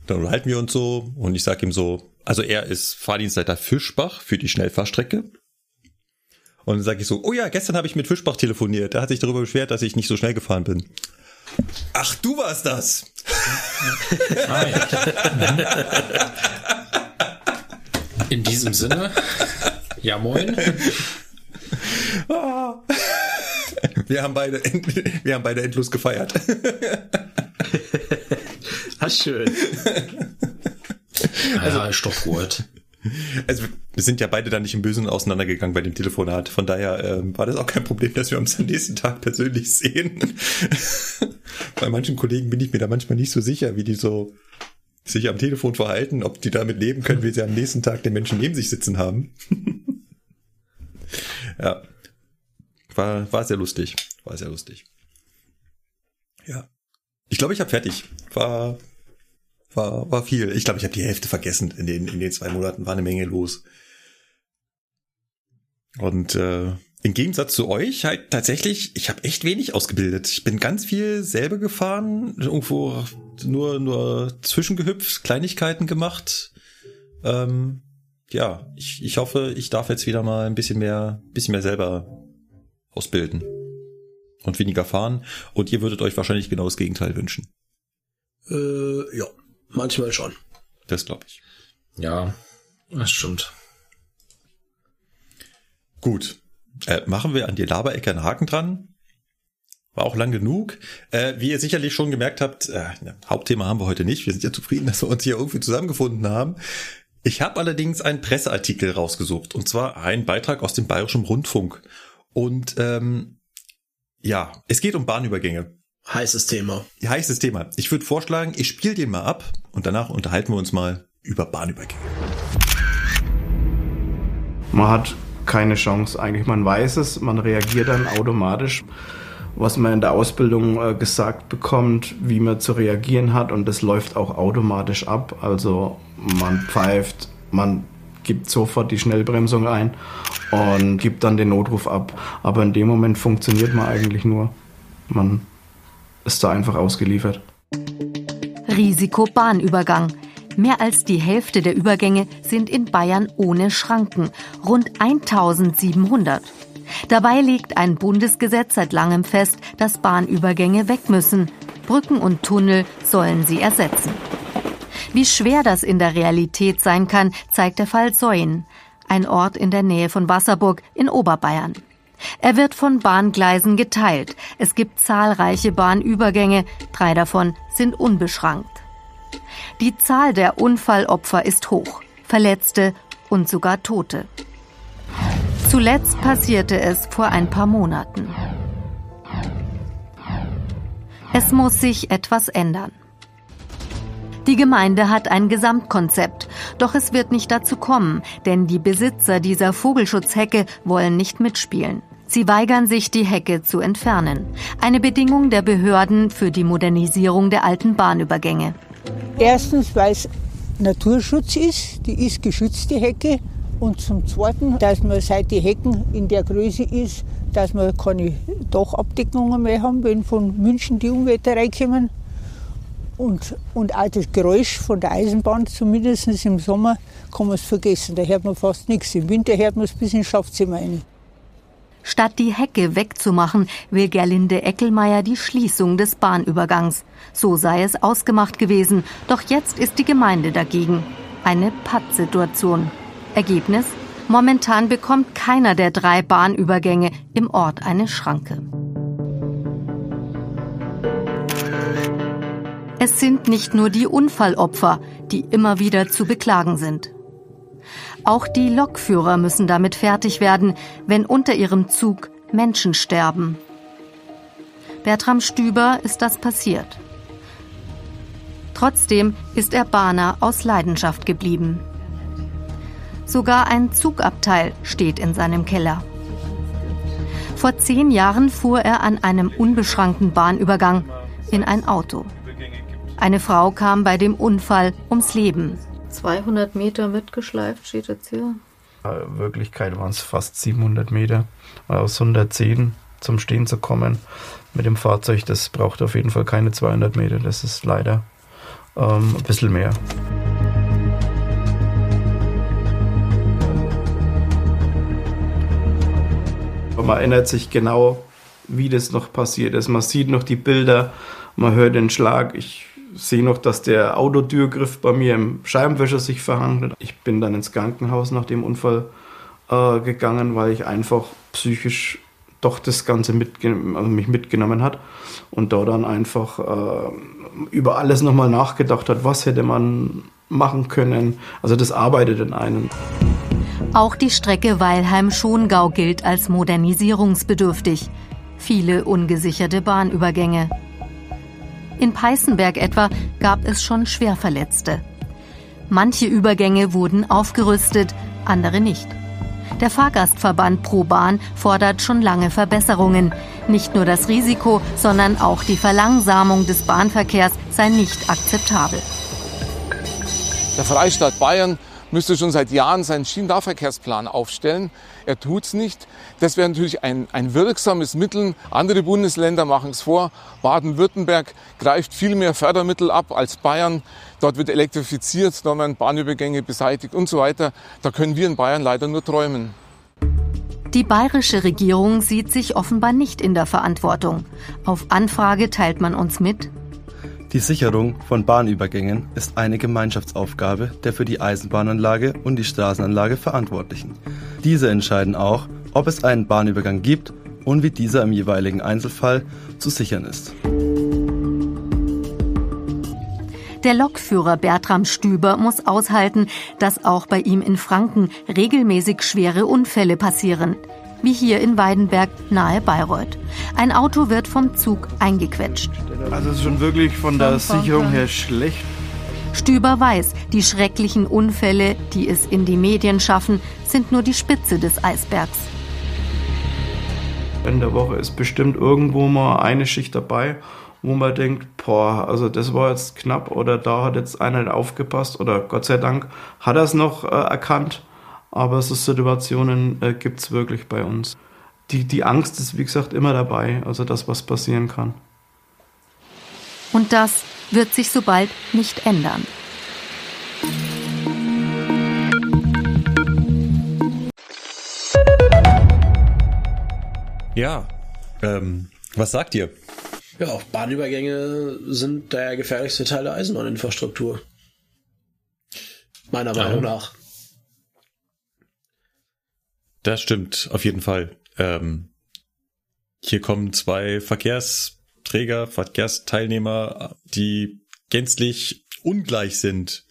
Dann unterhalten wir uns so und ich sag ihm so, also er ist Fahrdienstleiter Fischbach für die Schnellfahrstrecke. Und dann sage ich so, oh ja, gestern habe ich mit Fischbach telefoniert. Der hat sich darüber beschwert, dass ich nicht so schnell gefahren bin. Ach, du warst das. In diesem Sinne, ja moin. Wir haben beide, wir haben beide endlos gefeiert. Ach, schön. Also, ja, ist doch gut. Also wir sind ja beide dann nicht im Bösen auseinandergegangen bei dem Telefonat. Von daher ähm, war das auch kein Problem, dass wir uns am nächsten Tag persönlich sehen. Bei manchen Kollegen bin ich mir da manchmal nicht so sicher, wie die so sich am Telefon verhalten, ob die damit leben können, wie sie am nächsten Tag den Menschen neben sich sitzen haben. ja. War, war sehr lustig. War sehr lustig. Ja. Ich glaube, ich habe fertig. War, war, war viel. Ich glaube, ich habe die Hälfte vergessen in den, in den zwei Monaten. War eine Menge los. Und äh, im Gegensatz zu euch halt tatsächlich, ich habe echt wenig ausgebildet. Ich bin ganz viel selber gefahren, irgendwo nur nur zwischengehüpft, Kleinigkeiten gemacht. Ähm, ja, ich, ich hoffe, ich darf jetzt wieder mal ein bisschen mehr, bisschen mehr selber ausbilden und weniger fahren. Und ihr würdet euch wahrscheinlich genau das Gegenteil wünschen. Äh, ja, manchmal schon. Das glaube ich. Ja, das stimmt. Gut. Äh, machen wir an die Laberecke einen Haken dran. War auch lang genug. Äh, wie ihr sicherlich schon gemerkt habt, äh, Hauptthema haben wir heute nicht. Wir sind ja zufrieden, dass wir uns hier irgendwie zusammengefunden haben. Ich habe allerdings einen Presseartikel rausgesucht, und zwar einen Beitrag aus dem Bayerischen Rundfunk. Und ähm, ja, es geht um Bahnübergänge. Heißes Thema. Heißes Thema. Ich würde vorschlagen, ich spiele den mal ab und danach unterhalten wir uns mal über Bahnübergänge. Man hat keine Chance eigentlich. Man weiß es, man reagiert dann automatisch, was man in der Ausbildung äh, gesagt bekommt, wie man zu reagieren hat und das läuft auch automatisch ab. Also man pfeift, man gibt sofort die Schnellbremsung ein und gibt dann den Notruf ab. Aber in dem Moment funktioniert man eigentlich nur. Man ist da einfach ausgeliefert. Risikobahnübergang. Mehr als die Hälfte der Übergänge sind in Bayern ohne Schranken, rund 1700. Dabei liegt ein Bundesgesetz seit langem fest, dass Bahnübergänge weg müssen. Brücken und Tunnel sollen sie ersetzen. Wie schwer das in der Realität sein kann, zeigt der Fall Säuen, ein Ort in der Nähe von Wasserburg in Oberbayern. Er wird von Bahngleisen geteilt. Es gibt zahlreiche Bahnübergänge, drei davon sind unbeschrankt. Die Zahl der Unfallopfer ist hoch, Verletzte und sogar Tote. Zuletzt passierte es vor ein paar Monaten. Es muss sich etwas ändern. Die Gemeinde hat ein Gesamtkonzept, doch es wird nicht dazu kommen, denn die Besitzer dieser Vogelschutzhecke wollen nicht mitspielen. Sie weigern sich, die Hecke zu entfernen. Eine Bedingung der Behörden für die Modernisierung der alten Bahnübergänge. Erstens, weil es Naturschutz ist, die ist geschützte Hecke. Und zum Zweiten, dass man seit die Hecken in der Größe ist, dass wir keine Dachabdeckungen mehr haben, wenn von München die Unwetter reinkommen. Und, und auch das Geräusch von der Eisenbahn, zumindest im Sommer, kann man es vergessen. Da hört man fast nichts. Im Winter hört man es bis ins Schlafzimmer rein. Statt die Hecke wegzumachen, will Gerlinde Eckelmeier die Schließung des Bahnübergangs. So sei es ausgemacht gewesen. Doch jetzt ist die Gemeinde dagegen. Eine Pattsituation. Ergebnis? Momentan bekommt keiner der drei Bahnübergänge im Ort eine Schranke. Es sind nicht nur die Unfallopfer, die immer wieder zu beklagen sind. Auch die Lokführer müssen damit fertig werden, wenn unter ihrem Zug Menschen sterben. Bertram Stüber ist das passiert. Trotzdem ist er Bahner aus Leidenschaft geblieben. Sogar ein Zugabteil steht in seinem Keller. Vor zehn Jahren fuhr er an einem unbeschrankten Bahnübergang in ein Auto. Eine Frau kam bei dem Unfall ums Leben. 200 Meter mitgeschleift steht jetzt hier. In Wirklichkeit waren es fast 700 Meter. Aus 110 zum Stehen zu kommen mit dem Fahrzeug, das braucht auf jeden Fall keine 200 Meter. Das ist leider ähm, ein bisschen mehr. Man erinnert sich genau, wie das noch passiert ist. Man sieht noch die Bilder, man hört den Schlag. Ich sehe noch, dass der Autotürgriff bei mir im Scheibenwischer sich verhangen hat. Ich bin dann ins Krankenhaus nach dem Unfall äh, gegangen, weil ich einfach psychisch doch das Ganze mitge also mich mitgenommen hat und da dann einfach äh, über alles nochmal nachgedacht hat, was hätte man machen können. Also das arbeitet in einem. Auch die Strecke Weilheim-Schongau gilt als modernisierungsbedürftig. Viele ungesicherte Bahnübergänge. In Peißenberg etwa gab es schon Schwerverletzte. Manche Übergänge wurden aufgerüstet, andere nicht. Der Fahrgastverband ProBahn fordert schon lange Verbesserungen. Nicht nur das Risiko, sondern auch die Verlangsamung des Bahnverkehrs sei nicht akzeptabel. Der Freistaat Bayern müsste schon seit Jahren seinen Schienennahverkehrsplan aufstellen. Er tut's nicht. Das wäre natürlich ein, ein wirksames Mittel. Andere Bundesländer machen es vor. Baden-Württemberg greift viel mehr Fördermittel ab als Bayern. Dort wird elektrifiziert, dort werden Bahnübergänge beseitigt und so weiter. Da können wir in Bayern leider nur träumen. Die bayerische Regierung sieht sich offenbar nicht in der Verantwortung. Auf Anfrage teilt man uns mit, die Sicherung von Bahnübergängen ist eine Gemeinschaftsaufgabe der für die Eisenbahnanlage und die Straßenanlage Verantwortlichen. Diese entscheiden auch, ob es einen Bahnübergang gibt und wie dieser im jeweiligen Einzelfall zu sichern ist. Der Lokführer Bertram Stüber muss aushalten, dass auch bei ihm in Franken regelmäßig schwere Unfälle passieren wie hier in Weidenberg nahe Bayreuth. Ein Auto wird vom Zug eingequetscht. Also es ist schon wirklich von der Sicherung her schlecht. Stüber weiß, die schrecklichen Unfälle, die es in die Medien schaffen, sind nur die Spitze des Eisbergs. In der Woche ist bestimmt irgendwo mal eine Schicht dabei, wo man denkt, boah, also das war jetzt knapp oder da hat jetzt einer aufgepasst oder Gott sei Dank hat er es noch äh, erkannt. Aber so Situationen äh, gibt es wirklich bei uns. Die, die Angst ist, wie gesagt, immer dabei, also das, was passieren kann. Und das wird sich so bald nicht ändern. Ja, ähm, was sagt ihr? Ja, Bahnübergänge sind der gefährlichste Teil der Eisenbahninfrastruktur. Meiner Meinung ja. nach. Das stimmt, auf jeden Fall. Ähm, hier kommen zwei Verkehrsträger, Verkehrsteilnehmer, die gänzlich ungleich sind.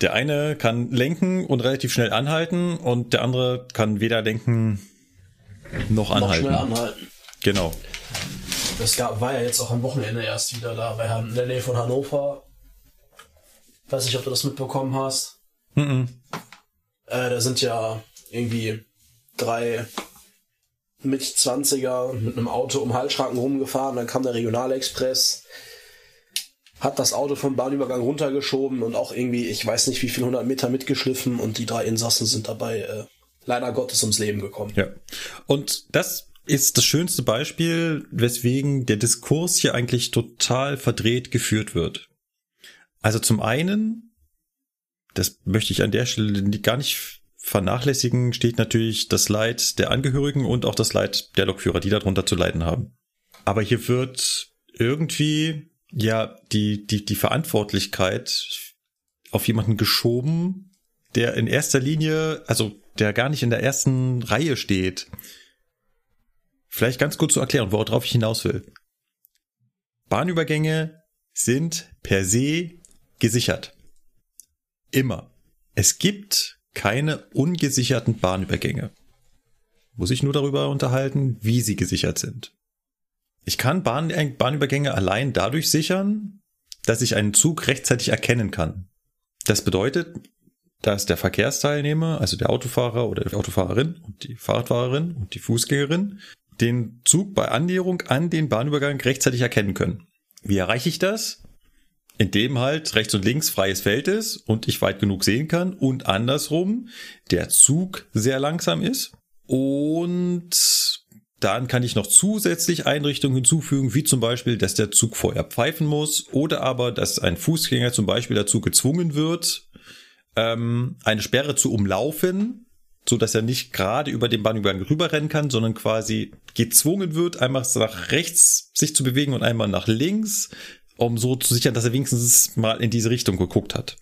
Der eine kann lenken und relativ schnell anhalten und der andere kann weder lenken noch anhalten. Noch schnell anhalten. Genau. Das gab, war ja jetzt auch am Wochenende erst wieder da bei Herrn, in der Nähe von Hannover. Weiß nicht, ob du das mitbekommen hast. Mm, -mm. Äh, da sind ja irgendwie drei mit 20er mit einem Auto um Halsschranken rumgefahren, dann kam der Regionalexpress, hat das Auto vom Bahnübergang runtergeschoben und auch irgendwie, ich weiß nicht wie viel hundert Meter mitgeschliffen und die drei Insassen sind dabei äh, leider Gottes ums Leben gekommen. Ja. Und das ist das schönste Beispiel, weswegen der Diskurs hier eigentlich total verdreht geführt wird. Also zum einen, das möchte ich an der Stelle gar nicht vernachlässigen, steht natürlich das Leid der Angehörigen und auch das Leid der Lokführer, die darunter zu leiden haben. Aber hier wird irgendwie ja die, die, die Verantwortlichkeit auf jemanden geschoben, der in erster Linie, also der gar nicht in der ersten Reihe steht. Vielleicht ganz kurz zu erklären, worauf ich hinaus will. Bahnübergänge sind per se gesichert. Immer. Es gibt keine ungesicherten Bahnübergänge. Muss ich nur darüber unterhalten, wie sie gesichert sind. Ich kann Bahn, Bahnübergänge allein dadurch sichern, dass ich einen Zug rechtzeitig erkennen kann. Das bedeutet, dass der Verkehrsteilnehmer, also der Autofahrer oder die Autofahrerin und die Fahrradfahrerin und die Fußgängerin, den Zug bei Annäherung an den Bahnübergang rechtzeitig erkennen können. Wie erreiche ich das? Indem halt rechts und links freies Feld ist und ich weit genug sehen kann und andersrum der Zug sehr langsam ist. Und dann kann ich noch zusätzlich Einrichtungen hinzufügen, wie zum Beispiel, dass der Zug vorher pfeifen muss oder aber, dass ein Fußgänger zum Beispiel dazu gezwungen wird, ähm, eine Sperre zu umlaufen, so dass er nicht gerade über den Bahnübergang rüberrennen kann, sondern quasi gezwungen wird, einmal nach rechts sich zu bewegen und einmal nach links, um so zu sichern, dass er wenigstens mal in diese Richtung geguckt hat.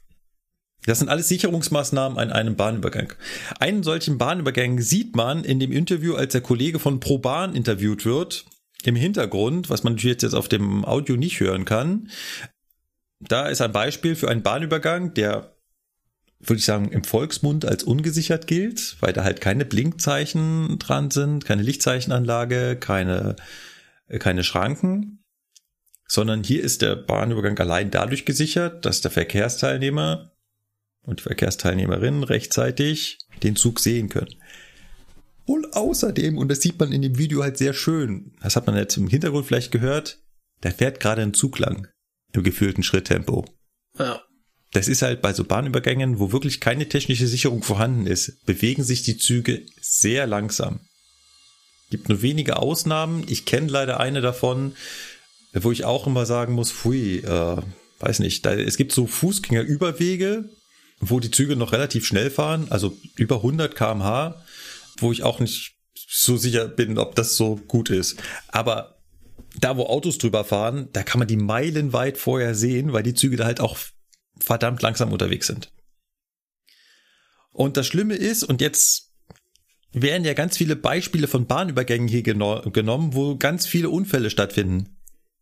Das sind alles Sicherungsmaßnahmen an einem Bahnübergang. Einen solchen Bahnübergang sieht man in dem Interview, als der Kollege von ProBahn interviewt wird. Im Hintergrund, was man natürlich jetzt auf dem Audio nicht hören kann. Da ist ein Beispiel für einen Bahnübergang, der, würde ich sagen, im Volksmund als ungesichert gilt, weil da halt keine Blinkzeichen dran sind, keine Lichtzeichenanlage, keine, keine Schranken. Sondern hier ist der Bahnübergang allein dadurch gesichert, dass der Verkehrsteilnehmer und die Verkehrsteilnehmerinnen rechtzeitig den Zug sehen können. Und außerdem, und das sieht man in dem Video halt sehr schön, das hat man jetzt im Hintergrund vielleicht gehört, da fährt gerade ein Zug lang im gefühlten Schritttempo. Ja. Das ist halt bei so Bahnübergängen, wo wirklich keine technische Sicherung vorhanden ist, bewegen sich die Züge sehr langsam. Gibt nur wenige Ausnahmen. Ich kenne leider eine davon, wo ich auch immer sagen muss, pfui, äh, weiß nicht, da, es gibt so Fußgängerüberwege, wo die Züge noch relativ schnell fahren, also über 100 kmh, wo ich auch nicht so sicher bin, ob das so gut ist. Aber da, wo Autos drüber fahren, da kann man die meilenweit vorher sehen, weil die Züge da halt auch verdammt langsam unterwegs sind. Und das Schlimme ist, und jetzt werden ja ganz viele Beispiele von Bahnübergängen hier geno genommen, wo ganz viele Unfälle stattfinden.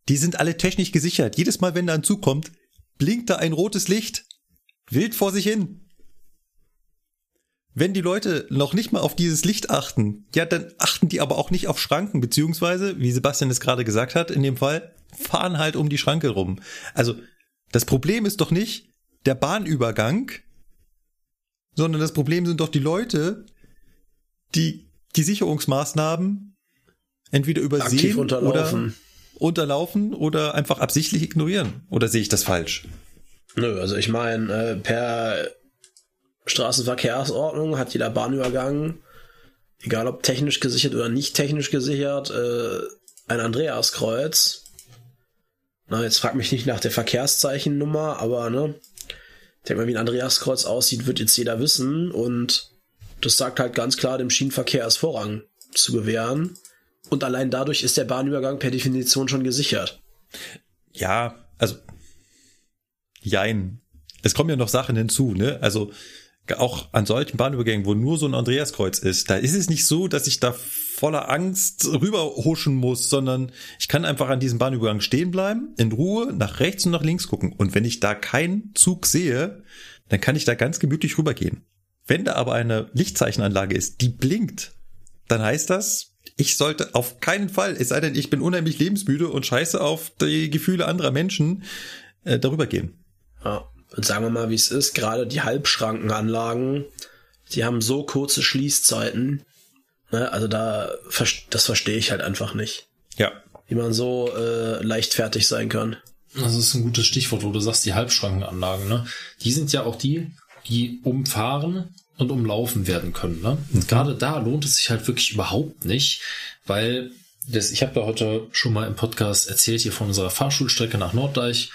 Die sind alle technisch gesichert. Jedes Mal, wenn da ein Zug kommt, blinkt da ein rotes Licht wild vor sich hin. Wenn die Leute noch nicht mal auf dieses Licht achten, ja, dann achten die aber auch nicht auf Schranken, beziehungsweise, wie Sebastian es gerade gesagt hat, in dem Fall, fahren halt um die Schranke rum. Also, das Problem ist doch nicht der Bahnübergang, sondern das Problem sind doch die Leute, die die Sicherungsmaßnahmen entweder übersehen oder unterlaufen oder einfach absichtlich ignorieren. Oder sehe ich das falsch? Nö, also ich meine, äh, per Straßenverkehrsordnung hat jeder Bahnübergang, egal ob technisch gesichert oder nicht technisch gesichert, äh, ein Andreaskreuz. Na, jetzt frag mich nicht nach der Verkehrszeichennummer, aber ne, denk mal, wie ein Andreaskreuz aussieht, wird jetzt jeder wissen und das sagt halt ganz klar, dem Schienenverkehr ist Vorrang zu gewähren. Und allein dadurch ist der Bahnübergang per Definition schon gesichert. Ja, also jein. Es kommen ja noch Sachen hinzu, ne? Also auch an solchen Bahnübergängen, wo nur so ein Andreaskreuz ist, da ist es nicht so, dass ich da voller Angst rüberhuschen muss, sondern ich kann einfach an diesem Bahnübergang stehen bleiben, in Ruhe nach rechts und nach links gucken. Und wenn ich da keinen Zug sehe, dann kann ich da ganz gemütlich rübergehen. Wenn da aber eine Lichtzeichenanlage ist, die blinkt, dann heißt das, ich sollte auf keinen Fall, es sei denn, ich bin unheimlich lebensmüde und scheiße auf die Gefühle anderer Menschen, äh, darüber gehen. Ja, und sagen wir mal, wie es ist, gerade die Halbschrankenanlagen, die haben so kurze Schließzeiten. Ne? Also da, das verstehe ich halt einfach nicht. Ja. Wie man so äh, leichtfertig sein kann. Das ist ein gutes Stichwort, wo du sagst, die Halbschrankenanlagen, ne? Die sind ja auch die, die umfahren und umlaufen werden können. Ne? Und gerade da lohnt es sich halt wirklich überhaupt nicht, weil das, ich habe ja heute schon mal im Podcast erzählt hier von unserer Fahrschulstrecke nach Norddeich.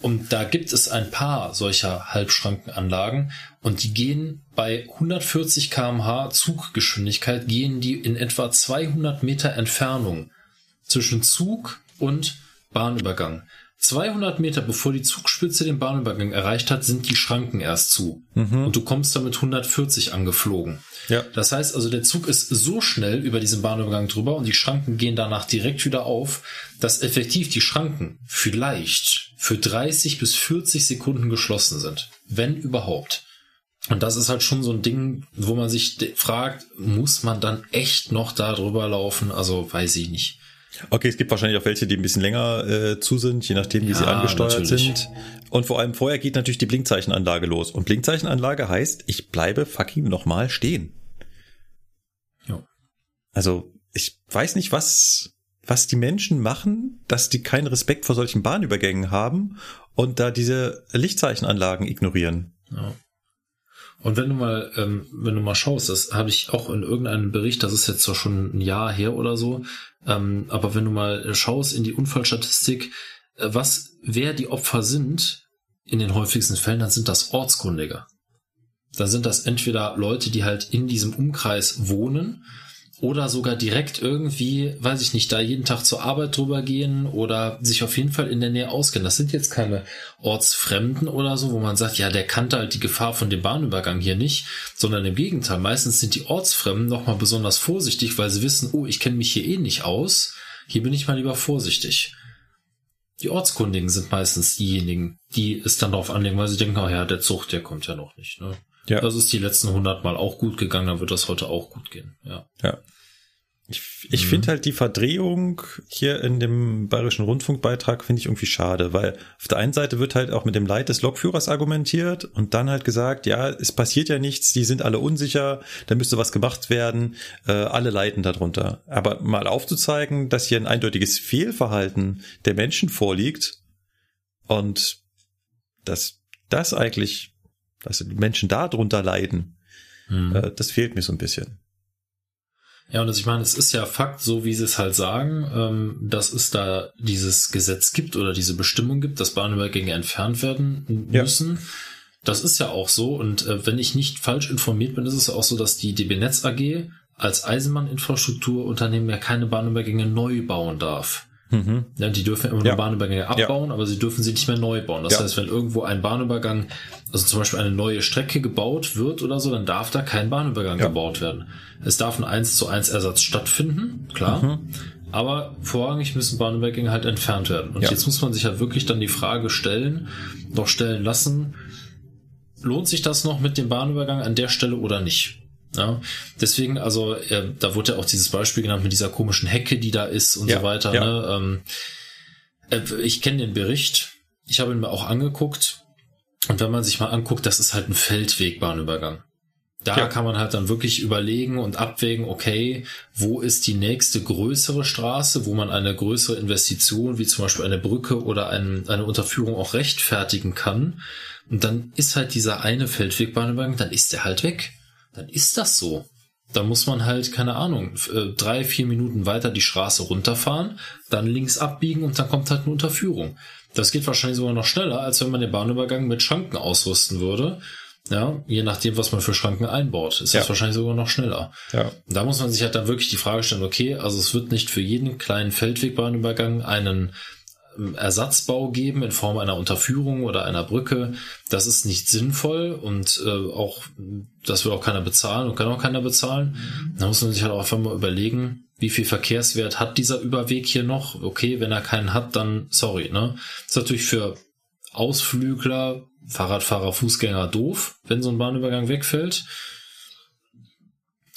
Und da gibt es ein paar solcher Halbschrankenanlagen und die gehen bei 140 kmh Zuggeschwindigkeit, gehen die in etwa 200 Meter Entfernung zwischen Zug und Bahnübergang. 200 Meter bevor die Zugspitze den Bahnübergang erreicht hat, sind die Schranken erst zu. Mhm. Und du kommst damit 140 angeflogen. Ja. Das heißt also, der Zug ist so schnell über diesen Bahnübergang drüber und die Schranken gehen danach direkt wieder auf, dass effektiv die Schranken vielleicht für 30 bis 40 Sekunden geschlossen sind. Wenn überhaupt. Und das ist halt schon so ein Ding, wo man sich fragt, muss man dann echt noch da drüber laufen? Also weiß ich nicht. Okay, es gibt wahrscheinlich auch welche, die ein bisschen länger äh, zu sind, je nachdem, wie ja, sie angesteuert natürlich. sind. Und vor allem vorher geht natürlich die Blinkzeichenanlage los. Und Blinkzeichenanlage heißt, ich bleibe fucking nochmal stehen. Ja. Also, ich weiß nicht, was, was die Menschen machen, dass die keinen Respekt vor solchen Bahnübergängen haben und da diese Lichtzeichenanlagen ignorieren. Ja. Und wenn du mal, ähm, wenn du mal schaust, das habe ich auch in irgendeinem Bericht, das ist jetzt zwar schon ein Jahr her oder so, ähm, aber wenn du mal schaust in die Unfallstatistik, äh, was, wer die Opfer sind, in den häufigsten Fällen, dann sind das Ortskundige. Dann sind das entweder Leute, die halt in diesem Umkreis wohnen oder sogar direkt irgendwie, weiß ich nicht, da jeden Tag zur Arbeit drüber gehen oder sich auf jeden Fall in der Nähe auskennen. Das sind jetzt keine Ortsfremden oder so, wo man sagt, ja, der kannte halt die Gefahr von dem Bahnübergang hier nicht, sondern im Gegenteil. Meistens sind die Ortsfremden nochmal besonders vorsichtig, weil sie wissen, oh, ich kenne mich hier eh nicht aus. Hier bin ich mal lieber vorsichtig. Die Ortskundigen sind meistens diejenigen, die es dann darauf anlegen, weil sie denken, oh ja, der Zug, der kommt ja noch nicht. Ne? Ja. Das ist die letzten 100 Mal auch gut gegangen, dann wird das heute auch gut gehen. Ja. Ja. Ich, ich mhm. finde halt die Verdrehung hier in dem Bayerischen Rundfunkbeitrag finde ich irgendwie schade, weil auf der einen Seite wird halt auch mit dem Leid des Lokführers argumentiert und dann halt gesagt, ja, es passiert ja nichts, die sind alle unsicher, da müsste was gemacht werden, äh, alle leiden darunter. Aber mal aufzuzeigen, dass hier ein eindeutiges Fehlverhalten der Menschen vorliegt und dass das eigentlich, dass die Menschen darunter leiden, mhm. äh, das fehlt mir so ein bisschen. Ja, und das, ich meine, es ist ja Fakt, so wie sie es halt sagen, ähm, dass es da dieses Gesetz gibt oder diese Bestimmung gibt, dass Bahnübergänge entfernt werden müssen. Ja. Das ist ja auch so. Und äh, wenn ich nicht falsch informiert bin, ist es auch so, dass die DB Netz AG als Eisenbahninfrastrukturunternehmen ja keine Bahnübergänge neu bauen darf. Mhm. Ja, die dürfen immer nur ja. Bahnübergänge abbauen, ja. aber sie dürfen sie nicht mehr neu bauen. Das ja. heißt, wenn irgendwo ein Bahnübergang, also zum Beispiel eine neue Strecke gebaut wird oder so, dann darf da kein Bahnübergang gebaut werden. Es darf ein 1 zu 1 Ersatz stattfinden, klar. Mhm. Aber vorrangig müssen Bahnübergänge halt entfernt werden. Und jetzt muss man sich halt wirklich dann die Frage stellen, noch stellen lassen, lohnt sich das noch mit dem Bahnübergang an der Stelle oder nicht? Ja, deswegen, also äh, da wurde ja auch dieses Beispiel genannt mit dieser komischen Hecke, die da ist und ja, so weiter. Ja. Ne? Ähm, äh, ich kenne den Bericht, ich habe ihn mir auch angeguckt und wenn man sich mal anguckt, das ist halt ein Feldwegbahnübergang. Da ja. kann man halt dann wirklich überlegen und abwägen, okay, wo ist die nächste größere Straße, wo man eine größere Investition, wie zum Beispiel eine Brücke oder ein, eine Unterführung auch rechtfertigen kann. Und dann ist halt dieser eine Feldwegbahnübergang, dann ist der halt weg dann ist das so. Da muss man halt, keine Ahnung, äh, drei, vier Minuten weiter die Straße runterfahren, dann links abbiegen und dann kommt halt eine Unterführung. Das geht wahrscheinlich sogar noch schneller, als wenn man den Bahnübergang mit Schranken ausrüsten würde. Ja, je nachdem, was man für Schranken einbaut, ist ja. das wahrscheinlich sogar noch schneller. Ja. Da muss man sich halt dann wirklich die Frage stellen, okay, also es wird nicht für jeden kleinen Feldwegbahnübergang einen Ersatzbau geben in Form einer Unterführung oder einer Brücke, das ist nicht sinnvoll und äh, auch, das will auch keiner bezahlen und kann auch keiner bezahlen. Da muss man sich halt auch einfach mal überlegen, wie viel Verkehrswert hat dieser Überweg hier noch? Okay, wenn er keinen hat, dann sorry, ne? ist natürlich für Ausflügler, Fahrradfahrer, Fußgänger doof, wenn so ein Bahnübergang wegfällt.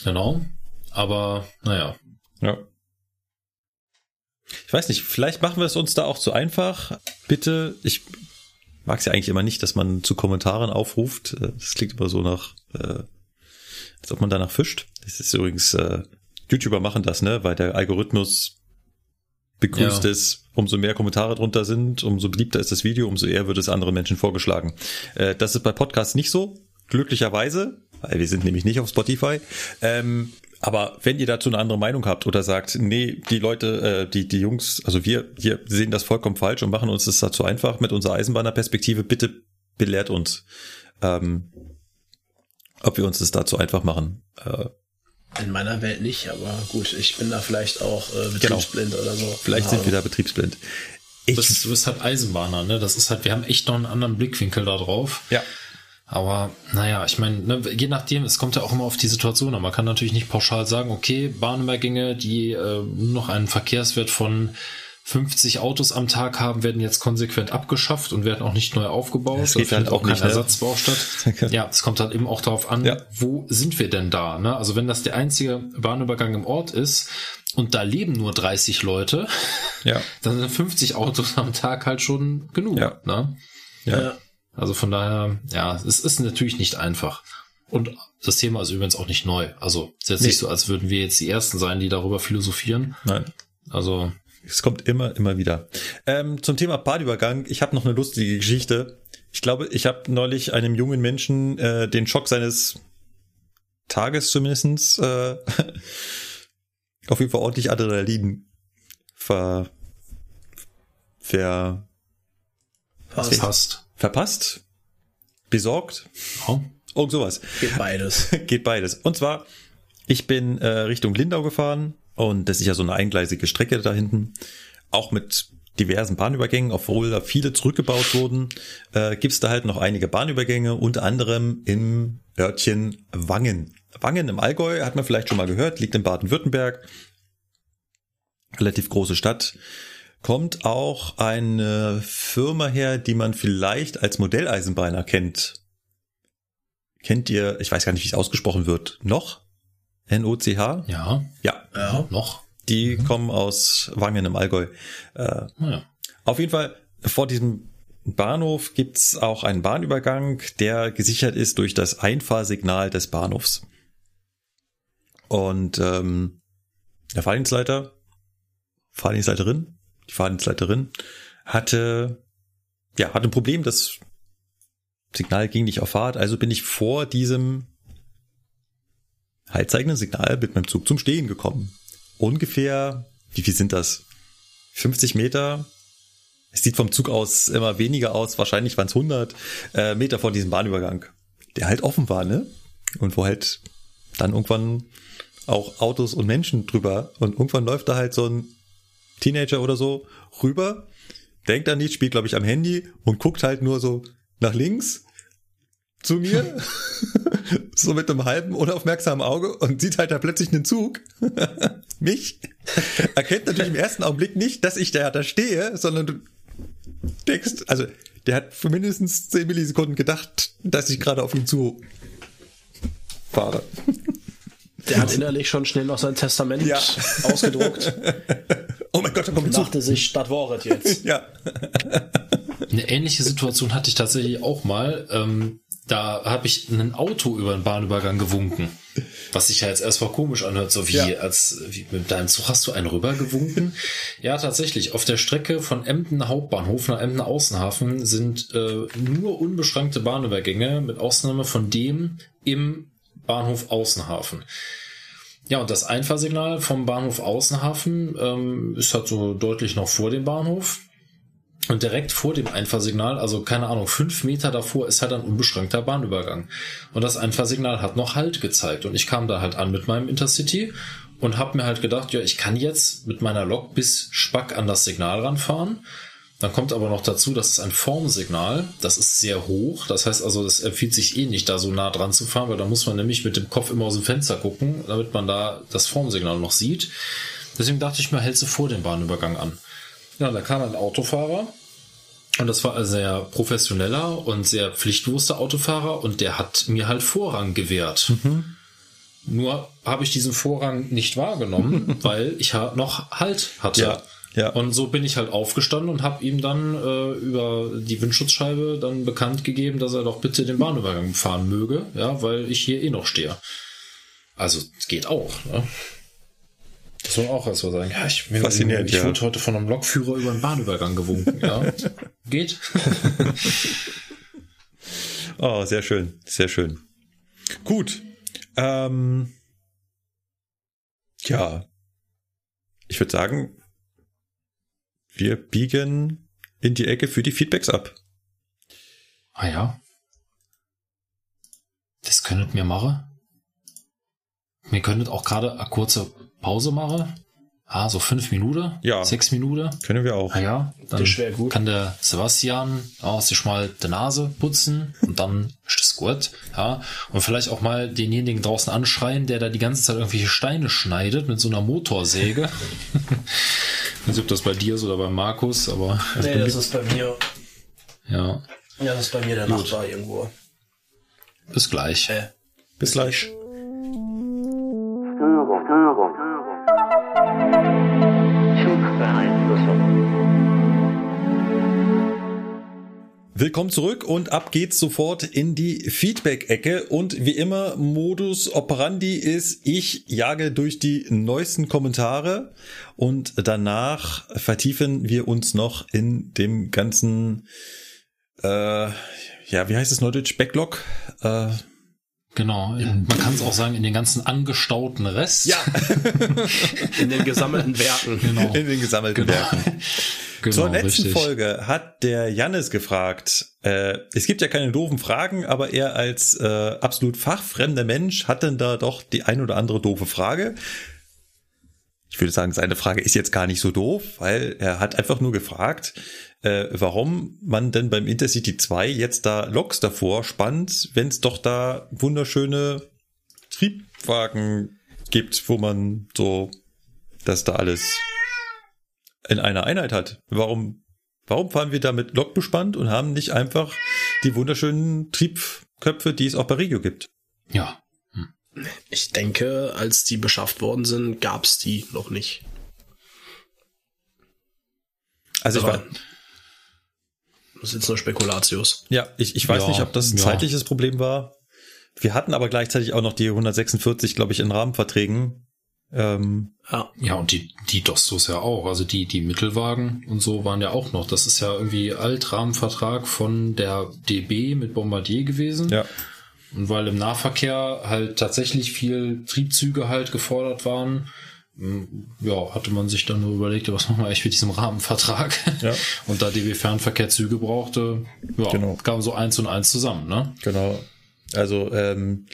Genau. Aber naja. Ja. Ich weiß nicht, vielleicht machen wir es uns da auch zu einfach. Bitte, ich mag es ja eigentlich immer nicht, dass man zu Kommentaren aufruft. Das klingt immer so nach, äh, als ob man danach fischt. Das ist übrigens, äh, YouTuber machen das, ne, weil der Algorithmus begrüßt ja. es. Umso mehr Kommentare drunter sind, umso beliebter ist das Video, umso eher wird es anderen Menschen vorgeschlagen. Äh, das ist bei Podcasts nicht so glücklicherweise. weil wir sind nämlich nicht auf Spotify. Ähm, aber wenn ihr dazu eine andere Meinung habt oder sagt, nee, die Leute, äh, die, die Jungs, also wir hier sehen das vollkommen falsch und machen uns das dazu einfach mit unserer Eisenbahnerperspektive, bitte belehrt uns, ähm, ob wir uns das dazu einfach machen. Äh, in meiner Welt nicht, aber gut, ich bin da vielleicht auch äh, betriebsblind genau. oder so. Vielleicht sind wir da betriebsblind. Ich, du, bist, du bist halt Eisenbahner, ne? Das ist halt, wir haben echt noch einen anderen Blickwinkel da drauf. Ja. Aber naja, ich meine, ne, je nachdem, es kommt ja auch immer auf die Situation an. Man kann natürlich nicht pauschal sagen, okay, Bahnübergänge, die äh, nur noch einen Verkehrswert von 50 Autos am Tag haben, werden jetzt konsequent abgeschafft und werden auch nicht neu aufgebaut. Es geht halt auch kein ne? Ersatzbau statt. ja, es kommt halt eben auch darauf an, ja. wo sind wir denn da? Ne? Also wenn das der einzige Bahnübergang im Ort ist und da leben nur 30 Leute, ja. dann sind 50 Autos am Tag halt schon genug. Ja. Ne? Ja. Also von daher, ja, es ist natürlich nicht einfach. Und das Thema ist übrigens auch nicht neu. Also es ist jetzt nee. nicht so, als würden wir jetzt die Ersten sein, die darüber philosophieren. Nein. Also es kommt immer, immer wieder. Ähm, zum Thema Badübergang, ich habe noch eine lustige Geschichte. Ich glaube, ich habe neulich einem jungen Menschen äh, den Schock seines Tages zumindestens äh, auf jeden Fall ordentlich Adrenalin ver, ver verpasst. Verpasst? Besorgt? Oh. Irgend sowas. Geht beides. Geht beides. Und zwar, ich bin äh, Richtung Lindau gefahren und das ist ja so eine eingleisige Strecke da hinten. Auch mit diversen Bahnübergängen, obwohl da viele zurückgebaut wurden, äh, gibt es da halt noch einige Bahnübergänge, unter anderem im Örtchen Wangen. Wangen im Allgäu, hat man vielleicht schon mal gehört, liegt in Baden-Württemberg. Relativ große Stadt. Kommt auch eine Firma her, die man vielleicht als Modelleisenbahner kennt. Kennt ihr, ich weiß gar nicht, wie es ausgesprochen wird, noch? N-O-C-H? Ja. Ja. Ja, noch. Die mhm. kommen aus Wangen im Allgäu. Äh, ja. Auf jeden Fall, vor diesem Bahnhof gibt's auch einen Bahnübergang, der gesichert ist durch das Einfahrsignal des Bahnhofs. Und ähm, der Fahrdienstleiter, Fahrdienstleiterin, die Fahrdienstleiterin hatte ja hatte ein Problem, das Signal ging nicht auf Fahrt, also bin ich vor diesem haltzeigenden Signal mit meinem Zug zum Stehen gekommen. Ungefähr, wie viel sind das? 50 Meter? Es sieht vom Zug aus immer weniger aus, wahrscheinlich waren es 100 äh, Meter vor diesem Bahnübergang, der halt offen war, ne? Und wo halt dann irgendwann auch Autos und Menschen drüber und irgendwann läuft da halt so ein Teenager oder so rüber, denkt an nichts, spielt glaube ich am Handy und guckt halt nur so nach links zu mir, so mit einem halben unaufmerksamen Auge und sieht halt da plötzlich einen Zug, mich, erkennt natürlich im ersten Augenblick nicht, dass ich da, da stehe, sondern du denkst, also der hat für mindestens 10 Millisekunden gedacht, dass ich gerade auf ihn zu fahre. Der hat innerlich schon schnell noch sein Testament ja. ausgedruckt. Oh mein Gott, da kommt dachte sich, das war jetzt. Ja. Eine ähnliche Situation hatte ich tatsächlich auch mal. Ähm, da habe ich ein Auto über den Bahnübergang gewunken. Was sich ja jetzt erstmal komisch anhört, so wie ja. als wie mit deinem Zug hast du einen rübergewunken? ja, tatsächlich. Auf der Strecke von Emden Hauptbahnhof nach Emden Außenhafen sind äh, nur unbeschränkte Bahnübergänge, mit Ausnahme von dem im Bahnhof Außenhafen. Ja, und das Einfahrsignal vom Bahnhof Außenhafen ähm, ist halt so deutlich noch vor dem Bahnhof. Und direkt vor dem Einfahrsignal, also keine Ahnung, fünf Meter davor ist halt ein unbeschränkter Bahnübergang. Und das Einfahrsignal hat noch Halt gezeigt. Und ich kam da halt an mit meinem Intercity und habe mir halt gedacht, ja, ich kann jetzt mit meiner Lok bis Spack an das Signal ranfahren. Dann kommt aber noch dazu, das ist ein Formsignal, das ist sehr hoch. Das heißt also, das empfiehlt sich eh nicht, da so nah dran zu fahren, weil da muss man nämlich mit dem Kopf immer aus dem Fenster gucken, damit man da das Formsignal noch sieht. Deswegen dachte ich mir, hältst du vor dem Bahnübergang an. Ja, da kam ein Autofahrer und das war ein sehr professioneller und sehr pflichtbewusster Autofahrer und der hat mir halt Vorrang gewährt. Mhm. Nur habe ich diesen Vorrang nicht wahrgenommen, weil ich noch Halt hatte. Ja, ja. Und so bin ich halt aufgestanden und habe ihm dann äh, über die Windschutzscheibe dann bekannt gegeben, dass er doch bitte den Bahnübergang fahren möge, ja, weil ich hier eh noch stehe. Also geht auch. Ne? Das soll auch erst mal sagen. Ja, ich, mir, Faszinierend, ich ja. wurde heute von einem Lokführer über einen Bahnübergang gewunken. Ja, geht. oh, sehr schön, sehr schön. Gut. Ähm, ja. Ich würde sagen, wir biegen in die Ecke für die Feedbacks ab. Ah ja. Das könntet mir machen. Wir könntet auch gerade eine kurze Pause machen. Ah, so fünf Minuten? Ja. Sechs Minuten? Können wir auch. Ah ja, dann gut. kann der Sebastian auch sich mal die Nase putzen und dann ist das gut. Ja. Und vielleicht auch mal denjenigen draußen anschreien, der da die ganze Zeit irgendwelche Steine schneidet mit so einer Motorsäge. Ich weiß nicht, ob das bei dir ist oder bei Markus, aber Nee, das ist bei mir. ja, Ja, das ist bei mir der Nachbar irgendwo. bis gleich. Äh, Bis gleich. Willkommen zurück und ab geht's sofort in die Feedback-Ecke. Und wie immer Modus operandi ist, ich jage durch die neuesten Kommentare. Und danach vertiefen wir uns noch in dem ganzen, äh, ja, wie heißt es neudeutsch, Backlog? Äh, Genau. In, man kann es auch sagen, in den ganzen angestauten Rest. ja, in den gesammelten Werken. genau. in den gesammelten Genau. Werken. genau Zur letzten richtig. Folge hat der Jannis gefragt, äh, es gibt ja keine doofen Fragen, aber er als äh, absolut fachfremder Mensch hat denn da doch die ein oder andere doofe Frage. Ich würde sagen, seine Frage ist jetzt gar nicht so doof, weil er hat einfach nur gefragt, äh, warum man denn beim Intercity 2 jetzt da Loks davor spannt, wenn es doch da wunderschöne Triebwagen gibt, wo man so das da alles in einer Einheit hat. Warum, warum fahren wir da mit Lok bespannt und haben nicht einfach die wunderschönen Triebköpfe, die es auch bei Regio gibt? Ja. Ich denke, als die beschafft worden sind, gab's die noch nicht. Also ich war, Das ist jetzt nur Spekulatius. ja, ich, ich weiß Ja, nicht, ob das ein ja. zeitliches Problem war. Wir hatten aber gleichzeitig auch noch die 146, glaube ich, in Rahmenverträgen. Ähm, Ja. Ja, und die, die Dostos ja auch. Also die, die Mittelwagen und so waren ja auch noch. Das ist ja irgendwie Altrahmenvertrag von der DB mit Bombardier gewesen. ja, weil im Nahverkehr halt tatsächlich viel Triebzüge halt gefordert waren, m, ja, hatte man sich dann nur überlegt, was machen wir eigentlich mit diesem Rahmenvertrag? Ja. Und da DB Fernverkehrzüge brauchte, ja, Genau. kam so eins und eins zusammen, ne? genau. Also ähm,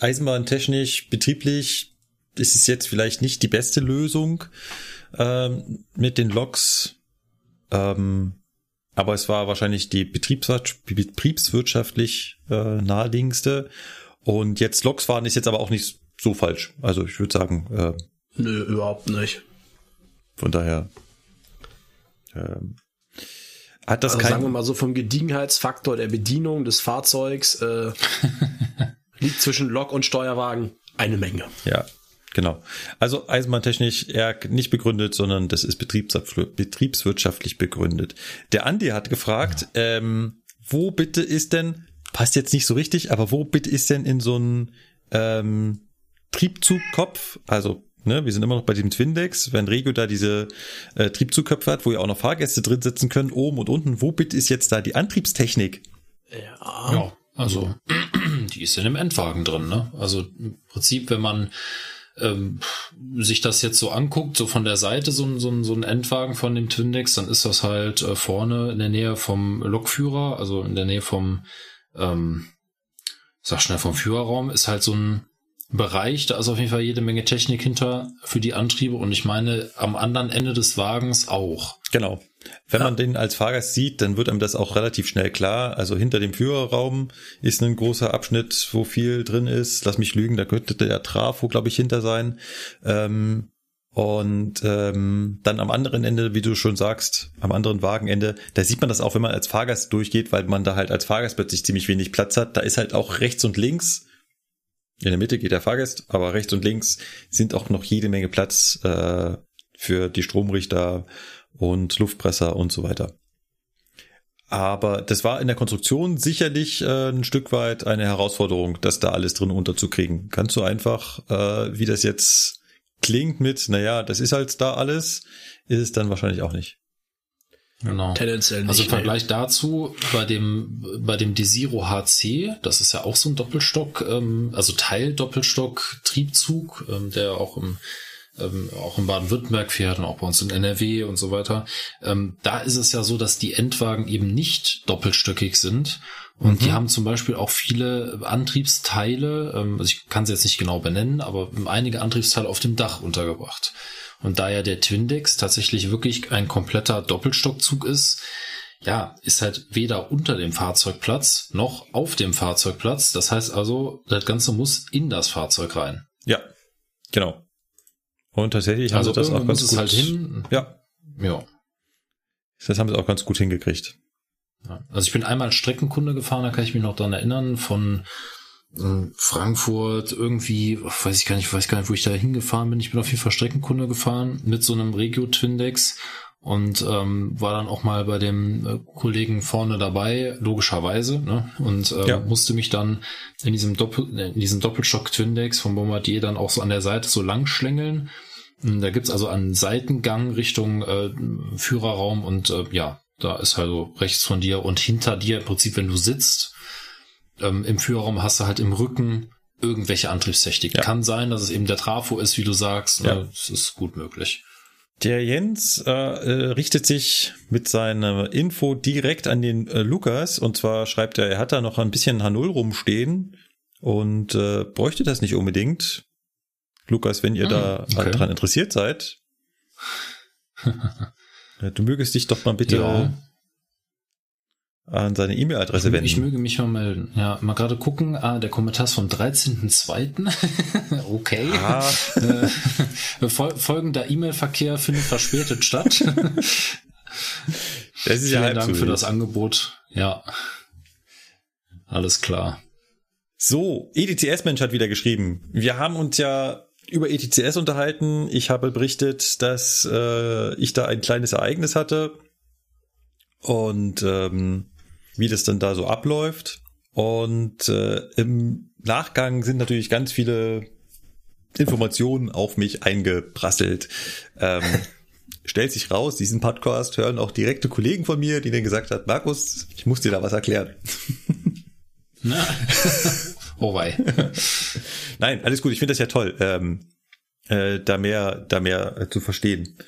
Eisenbahntechnisch, betrieblich ist es jetzt vielleicht nicht die beste Lösung ähm, mit den Loks. Ähm, aber es war wahrscheinlich die betriebswirtschaft, betriebswirtschaftlich äh, naheliegendste. Und jetzt Loks fahren ist jetzt aber auch nicht so falsch. Also ich würde sagen, äh, Nö, überhaupt nicht. von daher ähm, hat das Also sagen wir kein... mal so vom Gediegenheitsfaktor der Bedienung des Fahrzeugs äh, liegt zwischen Lok und Steuerwagen eine Menge. Ja, genau. Also eisenbahntechnisch eher nicht begründet, sondern das ist betriebswirtschaftlich begründet. Der Andi hat gefragt, ähm, wo bitte ist denn, passt jetzt nicht so richtig, aber wo bitte ist denn in so ein ähm, Triebzugkopf, also ne, wir sind immer noch bei dem Twindex, wenn Regio da diese äh, Triebzugköpfe hat, wo ja auch noch Fahrgäste drin sitzen können, oben und unten, wo bitte ist jetzt da die Antriebstechnik? Ja. Ja, also die ist in dem Endwagen drin, ne? Also im Prinzip, wenn man ähm, sich das jetzt so anguckt, so von der Seite so ein, so so ein Endwagen von dem Twindex, dann ist das halt äh, vorne in der Nähe vom Lokführer, also in der Nähe vom, ähm, sag schnell vom Führerraum, ist halt so ein Bereich, da ist auf jeden Fall jede Menge Technik hinter für die Antriebe und ich meine am anderen Ende des Wagens auch. Genau. Wenn man den als Fahrgast sieht, dann wird einem das auch relativ schnell klar. Also hinter dem Führerraum ist ein großer Abschnitt, wo viel drin ist. Lass mich lügen, da könnte der Trafo, glaube ich, hinter sein. Ähm, und ähm, dann am anderen Ende, wie du schon sagst, am anderen Wagenende, da sieht man das auch, wenn man als Fahrgast durchgeht, weil man da halt als Fahrgast plötzlich ziemlich wenig Platz hat. Da ist halt auch rechts und links, in der Mitte geht der Fahrgast, aber rechts und links sind auch noch jede Menge Platz äh, für die Stromrichter und Luftpresser und so weiter. Aber das war in der Konstruktion sicherlich äh, ein Stück weit eine Herausforderung, das da alles drin unterzukriegen. Kannst du einfach, äh, wie das jetzt klingt mit, naja, das ist halt da alles, ist es dann wahrscheinlich auch nicht. Genau. Tendenziell nicht. Also im nee. Vergleich dazu, bei dem, bei dem Desiro HC, das ist ja auch so ein Doppelstock, ähm, also Teil-Doppelstock-Triebzug, ähm, der auch im, ähm, auch in Baden-Württemberg fährt und auch bei uns in NRW und so weiter. Ähm, da ist es ja so, dass die Endwagen eben nicht doppelstöckig sind. Und die haben zum Beispiel auch viele Antriebsteile, ähm, also ich kann sie jetzt nicht genau benennen, aber einige Antriebsteile auf dem Dach untergebracht. Und da ja der Twindex tatsächlich wirklich ein kompletter Doppelstockzug ist, ja, ist halt weder unter dem Fahrzeugplatz noch auf dem Fahrzeugplatz. Das heißt also, das Ganze muss in das Fahrzeug rein. Ja, genau. Und tatsächlich haben Also sie das auch ganz gut. halt hin. Ja, Ja. das haben sie auch ganz gut hingekriegt. Ja. Also ich bin einmal Streckenkunde gefahren, da kann ich mich noch dran erinnern, von äh, Frankfurt irgendwie, weiß ich gar nicht, weiß gar nicht, wo ich da hingefahren bin. Ich bin auf jeden Fall Streckenkunde gefahren mit so einem Regio Twindex und ähm, war dann auch mal bei dem äh, Kollegen vorne dabei, logischerweise, ne? und äh, Ja. musste mich dann in diesem Doppel, in diesem Doppelstock Twindex von Bombardier dann auch so an der Seite so lang schlängeln. Und Da gibt's also einen Seitengang Richtung äh, Führerraum und äh, ja, da ist halt so rechts von dir und hinter dir im Prinzip, wenn du sitzt, ähm, im Führerraum hast du halt im Rücken irgendwelche Antriebstechnik. Ja. Kann sein, dass es eben der Trafo ist, wie du sagst. Ja. Ne? Das ist gut möglich. Der Jens äh, äh, richtet sich mit seiner Info direkt an den äh, Lukas und zwar schreibt er, er hat da noch ein bisschen H0 rumstehen und äh, bräuchte das nicht unbedingt. Lukas, wenn ihr Hm, da okay. dran interessiert seid, du mögest dich doch mal bitte Ja. An seine E-Mail-Adresse wenden. Ich möge mich mal melden. Ja, mal gerade gucken. Ah, der Kommentar ist vom 13.02. okay. Ah, Äh, fol folgender E-Mail-Verkehr findet verspätet statt. das ist ja Vielen halb Dank für das Angebot. Ja. Alles klar. So, ETCS-Mensch hat wieder geschrieben. Wir haben uns ja über ETCS unterhalten. Ich habe berichtet, dass äh, ich da ein kleines Ereignis hatte und ähm, wie das dann da so abläuft. Und äh, im Nachgang sind natürlich ganz viele Informationen auf mich eingeprasselt. Ähm, stellt sich raus, diesen Podcast hören auch direkte Kollegen von mir, die dann gesagt hat, Markus, ich muss dir da was erklären. Na? oh wei. Nein, alles gut. Ich finde das ja toll, ähm, äh, da mehr, da mehr äh, zu verstehen.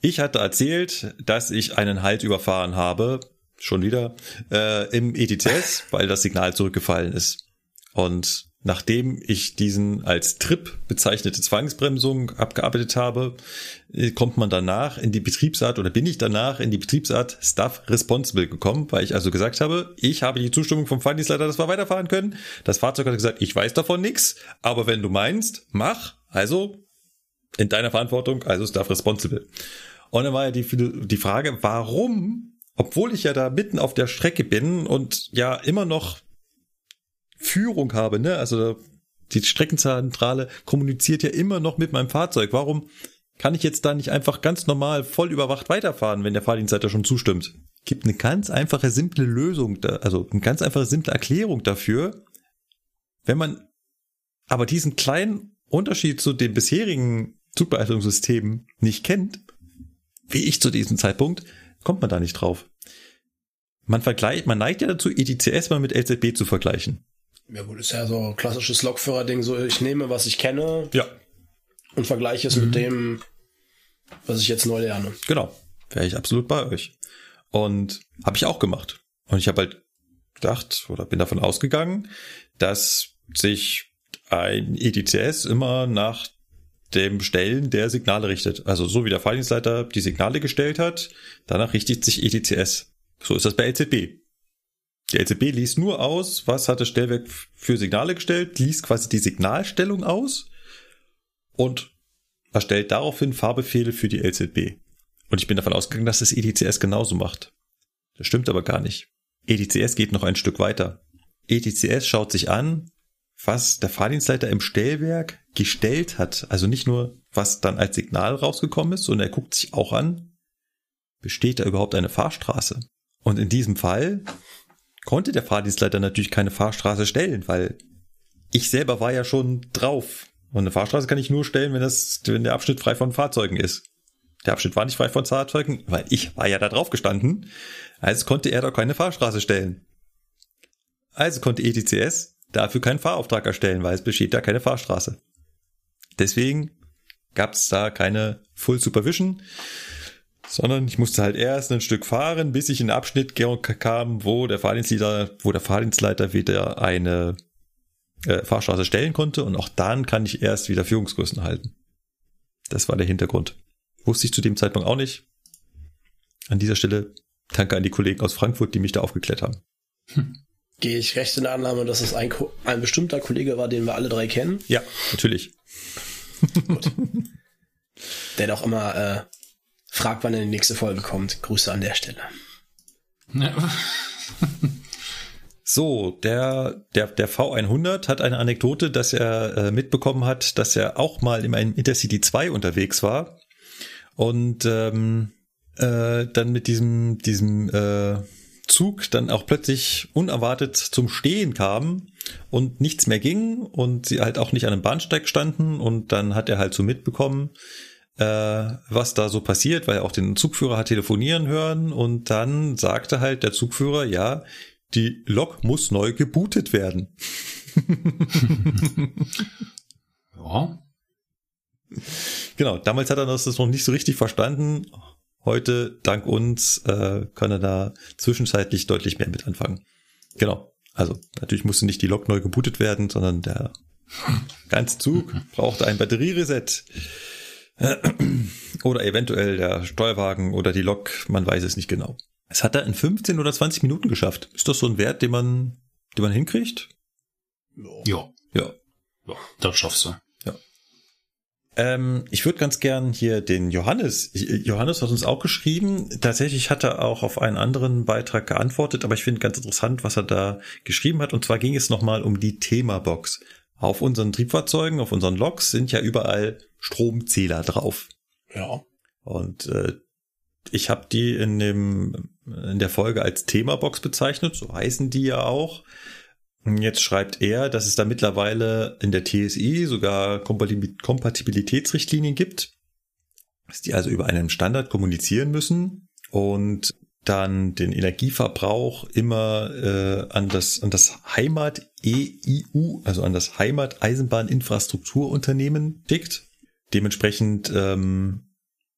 Ich hatte erzählt, dass ich einen Halt überfahren habe, schon wieder, äh, im ETCS, weil das Signal zurückgefallen ist. Und nachdem ich diesen als Trip bezeichnete Zwangsbremsung abgearbeitet habe, äh, kommt man danach in die Betriebsart oder bin ich danach in die Betriebsart Staff Responsible gekommen, weil ich also gesagt habe, ich habe die Zustimmung vom Fahrdienstleiter, dass wir weiterfahren können. Das Fahrzeug hat gesagt, ich weiß davon nichts, aber wenn du meinst, mach, also in deiner Verantwortung, also Staff Responsible. Und dann war ja die, die Frage, warum, obwohl ich ja da mitten auf der Strecke bin und ja immer noch Führung habe, ne? Also die Streckenzentrale kommuniziert ja immer noch mit meinem Fahrzeug. Warum kann ich jetzt da nicht einfach ganz normal voll überwacht weiterfahren, wenn der Fahrdienstleiter schon zustimmt? Gibt eine ganz einfache, simple Lösung, da, also eine ganz einfache, simple Erklärung dafür. Wenn man aber diesen kleinen Unterschied zu den bisherigen Zugbeeilungssystemen nicht kennt, wie ich zu diesem Zeitpunkt, kommt man da nicht drauf. Man vergleicht, man neigt ja dazu, ETCS mal mit LZB zu vergleichen. Ja gut, ist ja so ein klassisches Lokführer-Ding, so ich nehme, was ich kenne Ja, und vergleiche es mit dem, was ich jetzt neu lerne. Genau, wäre ich absolut bei euch. Und habe ich auch gemacht. Und ich habe halt gedacht oder bin davon ausgegangen, dass sich ein ETCS immer nach dem Stellen der Signale richtet. Also so wie der Fahrdienstleiter die Signale gestellt hat, danach richtet sich ETCS. So ist das bei LZB. Der LZB liest nur aus, was hat das Stellwerk für Signale gestellt, liest quasi die Signalstellung aus und erstellt daraufhin Fahrbefehle für die LZB. Und ich bin davon ausgegangen, dass das ETCS genauso macht. Das stimmt aber gar nicht. ETCS geht noch ein Stück weiter. ETCS schaut sich an, was der Fahrdienstleiter im Stellwerk gestellt hat. Also nicht nur, was dann als Signal rausgekommen ist, sondern er guckt sich auch an, besteht da überhaupt eine Fahrstraße? Und in diesem Fall konnte der Fahrdienstleiter natürlich keine Fahrstraße stellen, weil ich selber war ja schon drauf. Und eine Fahrstraße kann ich nur stellen, wenn das, wenn der Abschnitt frei von Fahrzeugen ist. Der Abschnitt war nicht frei von Fahrzeugen, weil ich war ja da drauf gestanden. Also konnte er da keine Fahrstraße stellen. Also konnte ETCS dafür keinen Fahrauftrag erstellen, weil es besteht da keine Fahrstraße. Deswegen gab es da keine Full Supervision, sondern ich musste halt erst ein Stück fahren, bis ich in einen Abschnitt kam, wo der Fahrdienstleiter, wo der Fahrdienstleiter wieder eine äh, Fahrstraße stellen konnte und auch dann kann ich erst wieder Führungsgrößen halten. Das war der Hintergrund. Wusste ich zu dem Zeitpunkt auch nicht. An dieser Stelle danke an die Kollegen aus Frankfurt, die mich da aufgeklärt haben. Hm. Gehe ich recht in der Annahme, dass es ein, ein bestimmter Kollege war, den wir alle drei kennen? Ja, natürlich. Gut. Der doch immer äh, fragt, wann er in die nächste Folge kommt. Grüße an der Stelle. Ja. So, der, der, der V100 hat eine Anekdote, dass er äh, mitbekommen hat, dass er auch mal in einem Intercity 2 unterwegs war und ähm, äh, dann mit diesem, diesem äh, Zug dann auch plötzlich unerwartet zum Stehen kam und nichts mehr ging und sie halt auch nicht an einem Bahnsteig standen und dann hat er halt so mitbekommen, äh, was da so passiert, weil er auch den Zugführer hat telefonieren hören und dann sagte halt der Zugführer, ja, die Lok muss neu gebootet werden. ja. Genau, damals hat er das noch nicht so richtig verstanden. Heute, dank uns, äh, kann er da zwischenzeitlich deutlich mehr mit anfangen. Genau. Also natürlich musste nicht die Lok neu gebootet werden, sondern der ganze Zug brauchte ein Batteriereset. Oder eventuell der Steuerwagen oder die Lok, man weiß es nicht genau. Es hat er in 15 oder 20 Minuten geschafft. Ist das so ein Wert, den man, den man hinkriegt? Ja. Ja. Ja, das schaffst du. Ähm, ich würde ganz gern hier den Johannes, Johannes hat uns auch geschrieben, tatsächlich hat er auch auf einen anderen Beitrag geantwortet, aber ich finde ganz interessant, was er da geschrieben hat. Und zwar ging es nochmal um die Themabox. Auf unseren Triebfahrzeugen, auf unseren Loks sind ja überall Stromzähler drauf. Ja. Und äh, ich habe die in dem in der Folge als Themabox bezeichnet, so heißen die ja auch. Jetzt schreibt er, dass es da mittlerweile in der TSI sogar Kompatibilitätsrichtlinien gibt, dass die also über einen Standard kommunizieren müssen und dann den Energieverbrauch immer äh, an das an das Heimat EIU, also an das Heimat Eisenbahninfrastrukturunternehmen tickt. Dementsprechend ähm,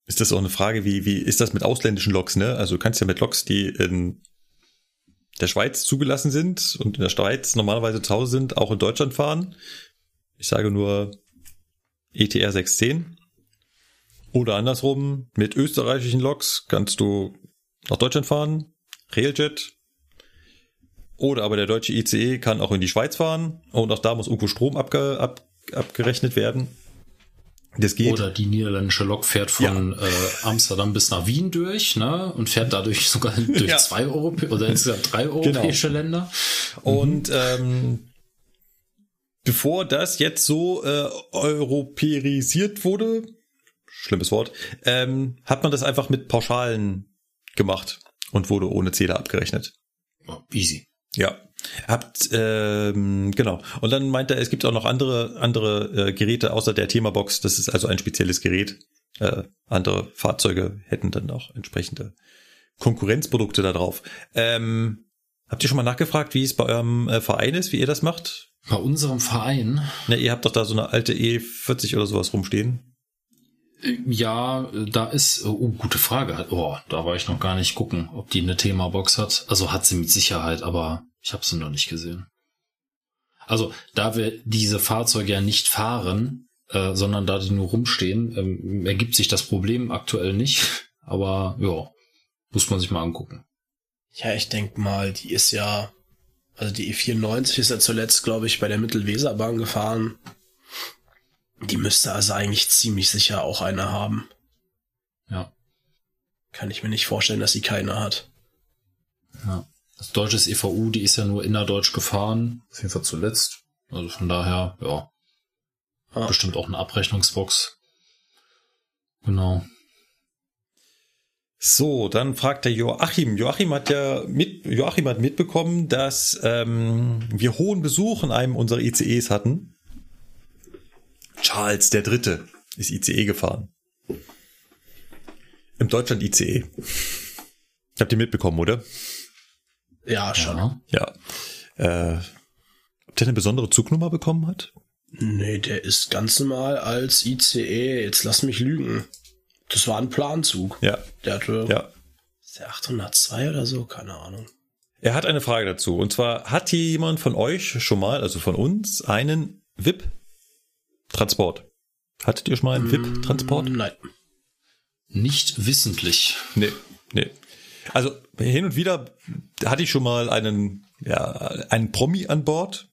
ist das auch eine Frage, wie, wie ist das mit ausländischen Loks, ne? Also du kannst ja mit Loks, die in der Schweiz zugelassen sind und in der Schweiz normalerweise zu Hause sind, auch in Deutschland fahren. Ich sage nur ETR 610. Oder andersrum, mit österreichischen Loks kannst du nach Deutschland fahren, Railjet. Oder aber der deutsche ICE kann auch in die Schweiz fahren und auch da muss irgendwo Strom abge, ab, abgerechnet werden. Das geht. Oder die niederländische Lok fährt von ja. äh, Amsterdam bis nach Wien durch, ne? Und fährt dadurch sogar durch ja. zwei Europä oder insgesamt drei genau. europäische genau. Länder. Und mhm. ähm, bevor das jetzt so äh, europäisiert wurde, schlimmes Wort, ähm, hat man das einfach mit Pauschalen gemacht und wurde ohne Zähler abgerechnet. Oh, easy. Ja. Habt, ähm, genau. Und dann meint er, es gibt auch noch andere, andere äh, Geräte außer der Themabox. Das ist also ein spezielles Gerät. Äh, andere Fahrzeuge hätten dann auch entsprechende Konkurrenzprodukte da drauf. Ähm, habt ihr schon mal nachgefragt, wie es bei eurem äh, Verein ist, wie ihr das macht? Bei unserem Verein? Na, ihr habt doch da so eine alte E40 oder sowas rumstehen. Ja, da ist, oh, gute Frage. Oh, da war ich noch gar nicht gucken, ob die eine Themabox hat. Also hat sie mit Sicherheit, aber ich habe sie noch nicht gesehen. Also, da wir diese Fahrzeuge ja nicht fahren, äh, sondern da die nur rumstehen, ähm, ergibt sich das Problem aktuell nicht. Aber ja, muss man sich mal angucken. Ja, ich denk mal, die ist ja, also die E94 ist ja zuletzt, glaube ich, bei der Mittelweserbahn gefahren. Die müsste also eigentlich ziemlich sicher auch eine haben. Ja. Kann ich mir nicht vorstellen, dass sie keine hat. Ja. Das deutsche EVU, die ist ja nur innerdeutsch gefahren. Auf jeden Fall zuletzt. Also von daher, ja. Ah. Bestimmt auch eine Abrechnungsbox. Genau. So, dann fragt der Joachim. Joachim hat ja mit, Joachim hat mitbekommen, dass ähm, wir hohen Besuch in einem unserer ICEs hatten. Charles der Dritte ist ICE gefahren. Im Deutschland ICE. Habt ihr mitbekommen, oder? Ja, schon. Ja. Ja. Äh, ob der eine besondere Zugnummer bekommen hat? Nee, der ist ganz normal als ICE. Jetzt lass mich lügen. Das war ein Planzug. Ja. Der hatte, Ja. ist der 802 oder so? Keine Ahnung. Er hat eine Frage dazu. Und zwar, hat hier jemand von euch schon mal, also von uns, einen VIP-Transport? Hattet ihr schon mal einen VIP-Transport? Nein. Nicht wissentlich. Nee, nee. Also hin und wieder hatte ich schon mal einen, ja, einen Promi an Bord.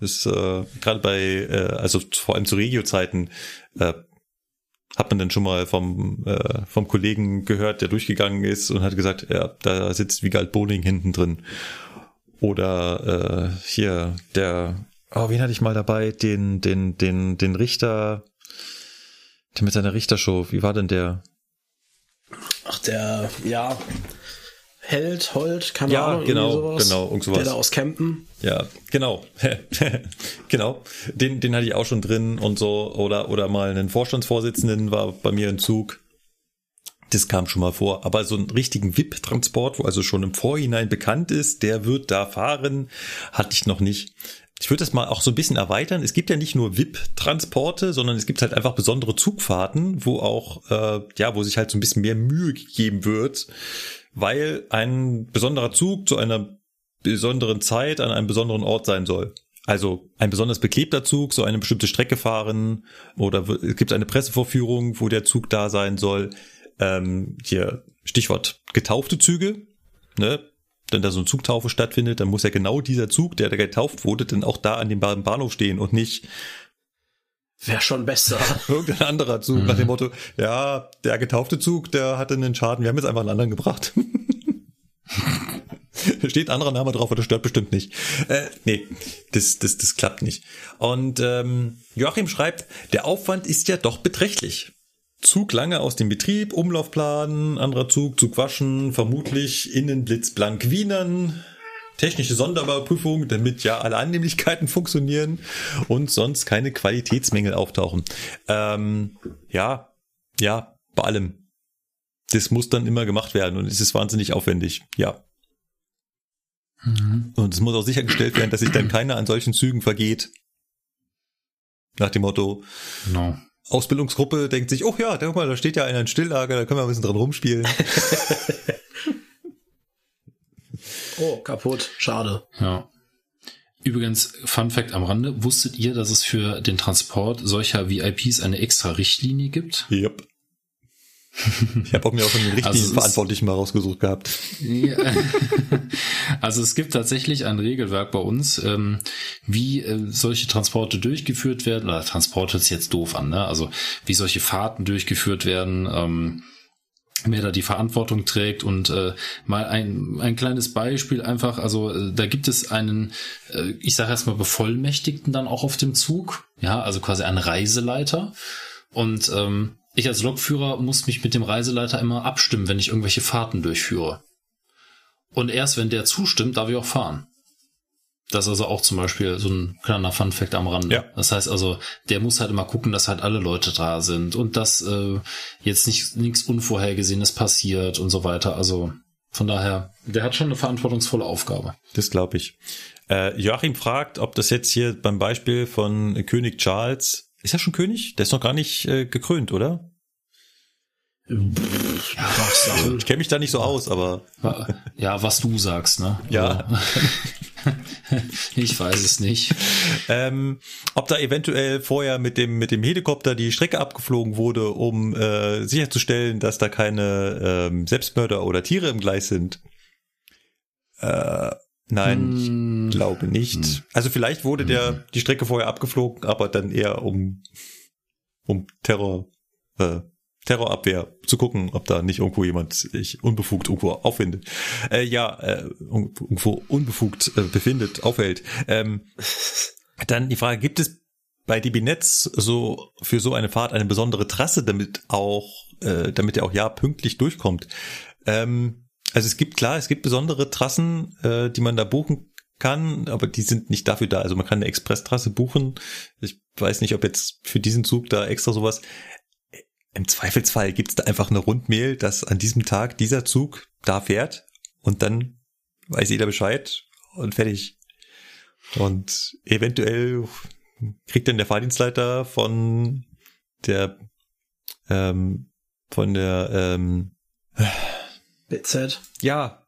Das äh, gerade bei, äh, also vor allem zu Regio-Zeiten, äh, hat man dann schon mal vom, äh, vom Kollegen gehört, der durchgegangen ist und hat gesagt, ja, da sitzt Wiegald Boning hinten drin. Oder äh, hier, der, oh, wen hatte ich mal dabei? Den, den, den, den Richter, der mit seiner Richtershow, wie war denn der? Ach, der, ja, Held, Holt, keine Ja, Ahnung. genau, sowas. genau, irgend sowas. Der da aus Campen. Ja, genau. genau. Den, den hatte ich auch schon drin und so. Oder, oder mal einen Vorstandsvorsitzenden war bei mir im Zug. Das kam schon mal vor. Aber so einen richtigen VIP-Transport, wo also schon im Vorhinein bekannt ist, der wird da fahren, hatte ich noch nicht. Ich würde das mal auch so ein bisschen erweitern. Es gibt ja nicht nur VIP-Transporte, sondern es gibt halt einfach besondere Zugfahrten, wo auch, äh, ja, wo sich halt so ein bisschen mehr Mühe gegeben wird, weil ein besonderer Zug zu einer besonderen Zeit an einem besonderen Ort sein soll. Also ein besonders beklebter Zug, so eine bestimmte Strecke fahren oder es gibt eine Pressevorführung, wo der Zug da sein soll. Ähm, hier Stichwort getaufte Züge, ne? Wenn da so eine Zugtaufe stattfindet, dann muss ja genau dieser Zug, der da getauft wurde, dann auch da an dem Bahn- Bahnhof stehen und nicht Wäre schon besser. irgendein anderer Zug nach dem Motto, ja, der getaufte Zug, der hatte einen Schaden, wir haben jetzt einfach einen anderen gebracht. Steht anderer Name drauf, aber das stört bestimmt nicht. Äh, nee, das, das, das klappt nicht. Und ähm, Joachim schreibt, der Aufwand ist ja doch beträchtlich. Zug lange aus dem Betrieb, Umlaufplan, anderer Zug, Zug waschen, vermutlich innen blitzblank wienern, technische Sonderüberprüfung, damit ja alle Annehmlichkeiten funktionieren und sonst keine Qualitätsmängel auftauchen. Ähm, ja, ja, bei allem. Das muss dann immer gemacht werden und es ist wahnsinnig aufwendig. Ja. Und es muss auch sichergestellt werden, dass sich dann keiner an solchen Zügen vergeht. Nach dem Motto, Genau. Ausbildungsgruppe denkt sich, oh ja, guck mal, da steht ja einer in Stilllager, da können wir ein bisschen dran rumspielen. Oh, kaputt. Schade. Ja. Übrigens, Fun Fact am Rande, wusstet ihr, dass es für den Transport solcher VIPs eine extra Richtlinie gibt? Yep. Ich habe auch mir auch schon den richtigen Also ist- Verantwortlichen mal rausgesucht gehabt. Ja. Also es gibt tatsächlich ein Regelwerk bei uns, ähm, wie äh, solche Transporte durchgeführt werden, oder Transport hört sich jetzt doof an, ne? Also wie solche Fahrten durchgeführt werden, ähm, wer da die Verantwortung trägt und äh, mal ein, ein kleines Beispiel einfach, also äh, da gibt es einen, äh, ich sage erstmal Bevollmächtigten dann auch auf dem Zug, ja, also quasi einen Reiseleiter und ähm, ich als Lokführer muss mich mit dem Reiseleiter immer abstimmen, wenn ich irgendwelche Fahrten durchführe. Und erst wenn der zustimmt, darf ich auch fahren. Das ist also auch zum Beispiel so ein kleiner Funfact am Rande. Ja. Das heißt also, der muss halt immer gucken, dass halt alle Leute da sind und dass äh, jetzt nicht nichts Unvorhergesehenes passiert und so weiter. Also von daher, der hat schon eine verantwortungsvolle Aufgabe. Das glaube ich. Äh, Joachim fragt, ob das jetzt hier beim Beispiel von König Charles, ist er schon König? Der ist noch gar nicht äh, gekrönt, oder? Sachen. Ich kenne mich da nicht so aus, aber Ja, was du sagst, ne? Ja. Ich weiß es nicht. ähm, ob da eventuell vorher mit dem mit dem Helikopter die Strecke abgeflogen wurde, um äh, sicherzustellen, dass da keine ähm, Selbstmörder oder Tiere im Gleis sind. Äh, nein, Hm. ich glaube nicht. Also vielleicht wurde der die Strecke vorher abgeflogen, aber dann eher um um Terror äh, Terrorabwehr zu gucken, ob da nicht irgendwo jemand sich unbefugt irgendwo auffindet. Äh, ja, äh, irgendwo unbefugt äh, befindet, aufhält. Ähm, dann die Frage, gibt es bei DB Netz so für so eine Fahrt eine besondere Trasse, damit auch, äh, damit er auch ja pünktlich durchkommt? Ähm, also es gibt klar, es gibt besondere Trassen, äh, die man da buchen kann, aber die sind nicht dafür da. Also man kann eine Expresstrasse buchen. Ich weiß nicht, ob jetzt für diesen Zug da extra sowas im Zweifelsfall gibt's da einfach eine Rundmail, dass an diesem Tag dieser Zug da fährt und dann weiß jeder Bescheid und fertig. Und eventuell kriegt dann der Fahrdienstleiter von der ähm, von der ähm, BZ. ja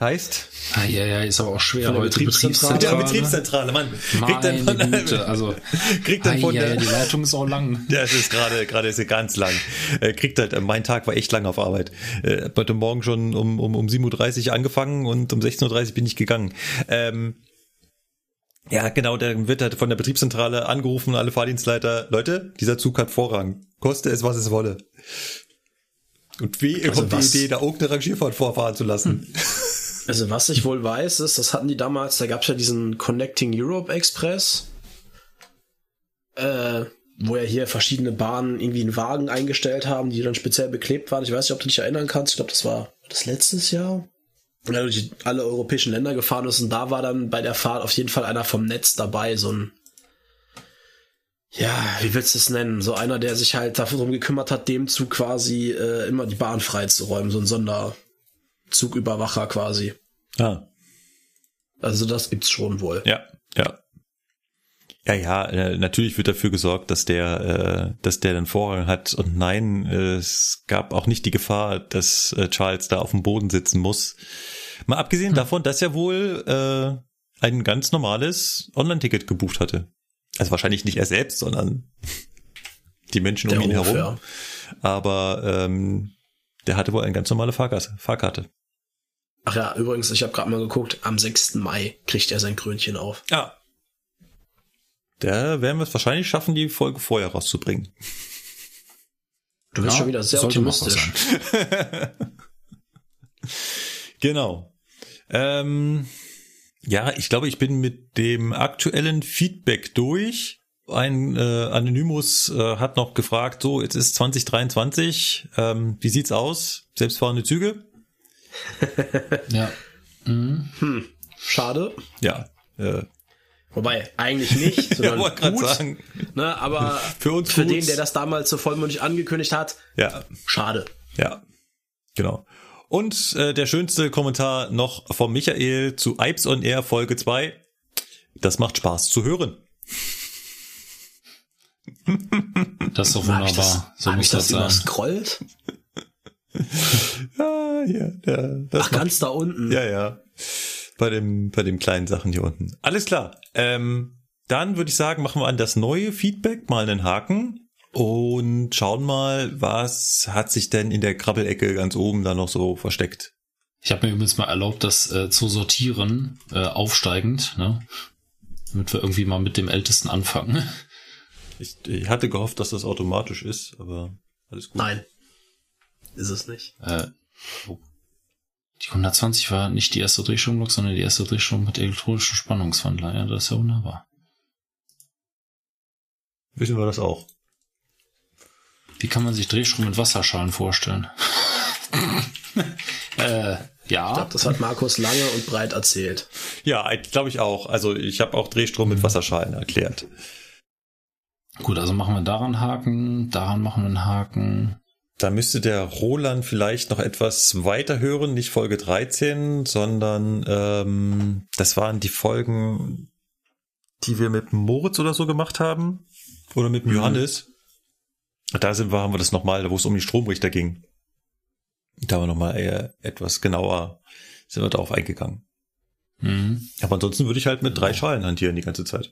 heißt Ah, ja, ja, ist aber auch schwer Von heute. Betriebszentrale. ja, Betriebszentrale, Mann. Kriegt dann von, Güte, also kriegt dann von ah, ja, die Leitung ist auch lang. Ja, es ist gerade, gerade ist sie ganz lang. Äh, kriegt halt, äh, mein Tag war echt lang auf Arbeit. Äh, hab heute Morgen schon um, um, um 7.30 Uhr angefangen und um 16.30 Uhr bin ich gegangen. Ähm, ja, genau, dann wird halt von der Betriebszentrale angerufen, alle Fahrdienstleiter, Leute, dieser Zug hat Vorrang. Koste es, was es wolle. Und wie Also kommt was- die Idee, da irgendeine Rangierfahrt vorfahren zu lassen? Also was ich wohl weiß, ist, das hatten die damals, da gab es ja diesen Connecting Europe Express, äh, wo ja hier verschiedene Bahnen irgendwie einen Wagen eingestellt haben, die dann speziell beklebt waren. Ich weiß nicht, ob du dich erinnern kannst. Ich glaube, das war das letztes Jahr. Und er durch alle europäischen Länder gefahren ist und da war dann bei der Fahrt auf jeden Fall einer vom Netz dabei, so ein ja, wie willst du es nennen? So einer, der sich halt darum gekümmert hat, dem Zug quasi äh, immer die Bahn freizuräumen, so ein Sonderzugüberwacher quasi. Ah. Also das gibt's schon wohl. Ja, ja. Ja, ja, äh, natürlich wird dafür gesorgt, dass der, äh, dass der dann Vorrang hat. Und nein, äh, es gab auch nicht die Gefahr, dass äh, Charles da auf dem Boden sitzen muss. Mal abgesehen davon, dass er wohl äh, ein ganz normales Online-Ticket gebucht hatte. Also wahrscheinlich nicht er selbst, sondern die Menschen um Der ihn Hof, herum. ja. Aber ähm, der hatte wohl eine ganz normale Fahrkarte. Fahrkarte. Ach ja, übrigens, ich habe gerade mal geguckt, am 6. Mai kriegt er sein Krönchen auf. Ja. Da werden wir es wahrscheinlich schaffen, die Folge vorher rauszubringen. Du bist Ja, schon wieder sehr optimistisch. Genau. Ähm, ja, ich glaube, ich bin mit dem aktuellen Feedback durch. Ein äh, Anonymous äh, hat noch gefragt, so, jetzt ist 2023, ähm, wie sieht's aus? Selbstfahrende Züge? Ja. Mhm. Schade. Ja. Äh, Wobei, eigentlich nicht, ja, sondern wollte gerade gut. sagen. Ne, aber Für uns für gut. den, der das damals so vollmundig angekündigt hat, Ja, schade. ja, genau. Und äh, der schönste Kommentar noch von Michael zu Ipes on Air Folge 2. Das macht Spaß zu hören. Das ist doch Hab ich wunderbar. das, so hab muss ich das das sein. überscrollt? Ja, ja, ja. Das Ach, ganz da unten. Ja, ja. Bei dem, bei dem kleinen Sachen hier unten. Alles klar. Ähm, dann würde ich sagen, machen wir an das neue Feedback mal einen Haken und schauen mal, was hat sich denn in der Krabbelecke ganz oben da noch so versteckt. Ich habe mir übrigens mal erlaubt, das äh, zu sortieren, äh, aufsteigend, ne? Damit wir irgendwie mal mit dem Ältesten anfangen. Ich, ich hatte gehofft, dass das automatisch ist, aber alles gut. Nein. Ist es nicht. Äh. Die 120 war nicht die erste Drehstromlok, sondern die erste Drehstrom mit elektronischen Spannungswandler. Ja, das ist ja wunderbar. Wissen wir das auch. Wie kann man sich Drehstrom mit Wasserschalen vorstellen? äh, Ich ja. glaube, das hat Markus lange und breit erzählt. Ja, glaube ich auch. Also ich habe auch Drehstrom mit Wasserschalen erklärt. Gut, also machen wir daran Haken, daran machen wir einen Haken. Da müsste der Roland vielleicht noch etwas weiter hören, nicht Folge 13, sondern ähm, das waren die Folgen, die wir mit Moritz oder so gemacht haben. Oder mit dem Johannes. Da sind wir, haben wir das nochmal, wo es um die Stromrichter ging. Da haben wir nochmal eher etwas genauer, sind wir darauf eingegangen. Mhm. Aber ansonsten würde ich halt mit drei Schalen hantieren die ganze Zeit.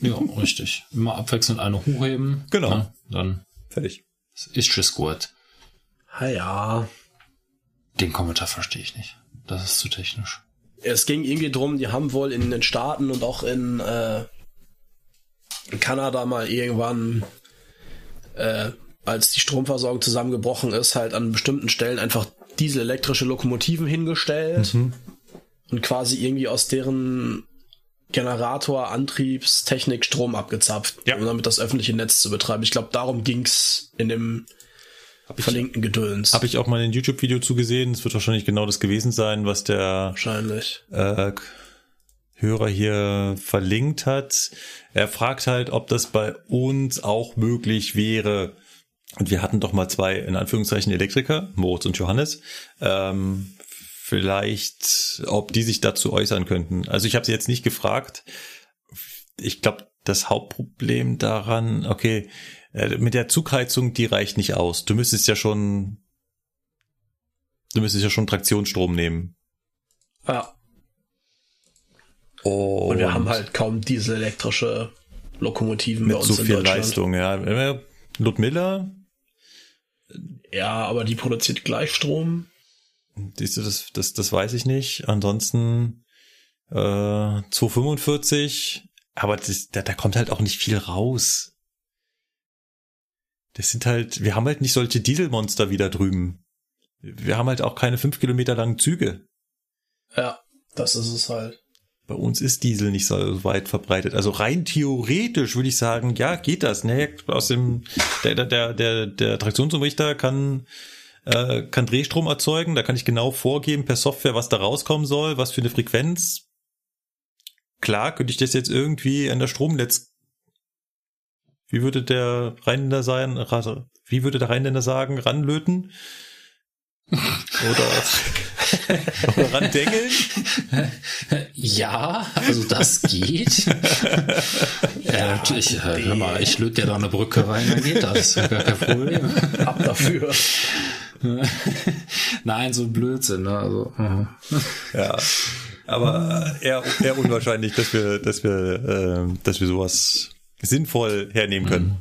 Ja, richtig. Immer abwechselnd eine hochheben. Genau. Ne? Dann Fertig. Ist es gut. Ha ja. Den Kommentar verstehe ich nicht. Das ist zu technisch. Es ging irgendwie drum, die haben wohl in den Staaten und auch in, äh, in Kanada mal irgendwann, äh, als die Stromversorgung zusammengebrochen ist, halt an bestimmten Stellen einfach dieselelektrische Lokomotiven hingestellt und quasi irgendwie aus deren Generator, Antriebstechnik Strom abgezapft, Ja. um damit das öffentliche Netz zu betreiben. Ich glaube, darum ging's in dem verlinkten Gedöns. Habe ich auch mal ein YouTube-Video zugesehen. Es wird wahrscheinlich genau das gewesen sein, was der wahrscheinlich. äh, Hörer hier verlinkt hat. Er fragt halt, ob das bei uns auch möglich wäre. Und wir hatten doch mal zwei, in Anführungszeichen, Elektriker, Moritz und Johannes. Ähm, vielleicht, ob die sich dazu äußern könnten. Also ich habe sie jetzt nicht gefragt. Ich glaube, das Hauptproblem daran, okay, äh, mit der Zugheizung, die reicht nicht aus. Du müsstest ja schon, du müsstest ja schon Traktionsstrom nehmen. Ja. Und, Und wir haben halt kaum dieselelektrische Lokomotiven bei mit uns so in viel Deutschland. Leistung, ja. Ludmilla, Ja, aber die produziert Gleichstrom. Siehst du, das, das, das weiß ich nicht. Ansonsten äh, 245, aber das, da, da kommt halt auch nicht viel raus. Das sind halt, wir haben halt nicht solche Dieselmonster wie da drüben. Wir haben halt auch keine fünf Kilometer langen Züge. Ja, das ist es halt. Bei uns ist Diesel nicht so weit verbreitet. Also rein theoretisch würde ich sagen, ja, geht das. Ne? Aus dem der der der der, der Traktionsumrichter kann äh, kann Drehstrom erzeugen. Da kann ich genau vorgeben per Software, was da rauskommen soll, was für eine Frequenz. Klar, könnte ich das jetzt irgendwie an der Stromnetz. Wie würde der Rheinländer sein? Wie würde der Rheinländer sagen? Ranlöten? Oder, oder randengeln? Ja, also das geht. ja, natürlich. Hör mal, ich löte dir da eine Brücke rein, dann geht das. Gar kein Problem. Ab dafür. Nein, so ein Blödsinn. Ne? Also, mhm. Ja, aber eher, eher unwahrscheinlich, dass wir, dass wir, äh, dass wir sowas sinnvoll hernehmen können.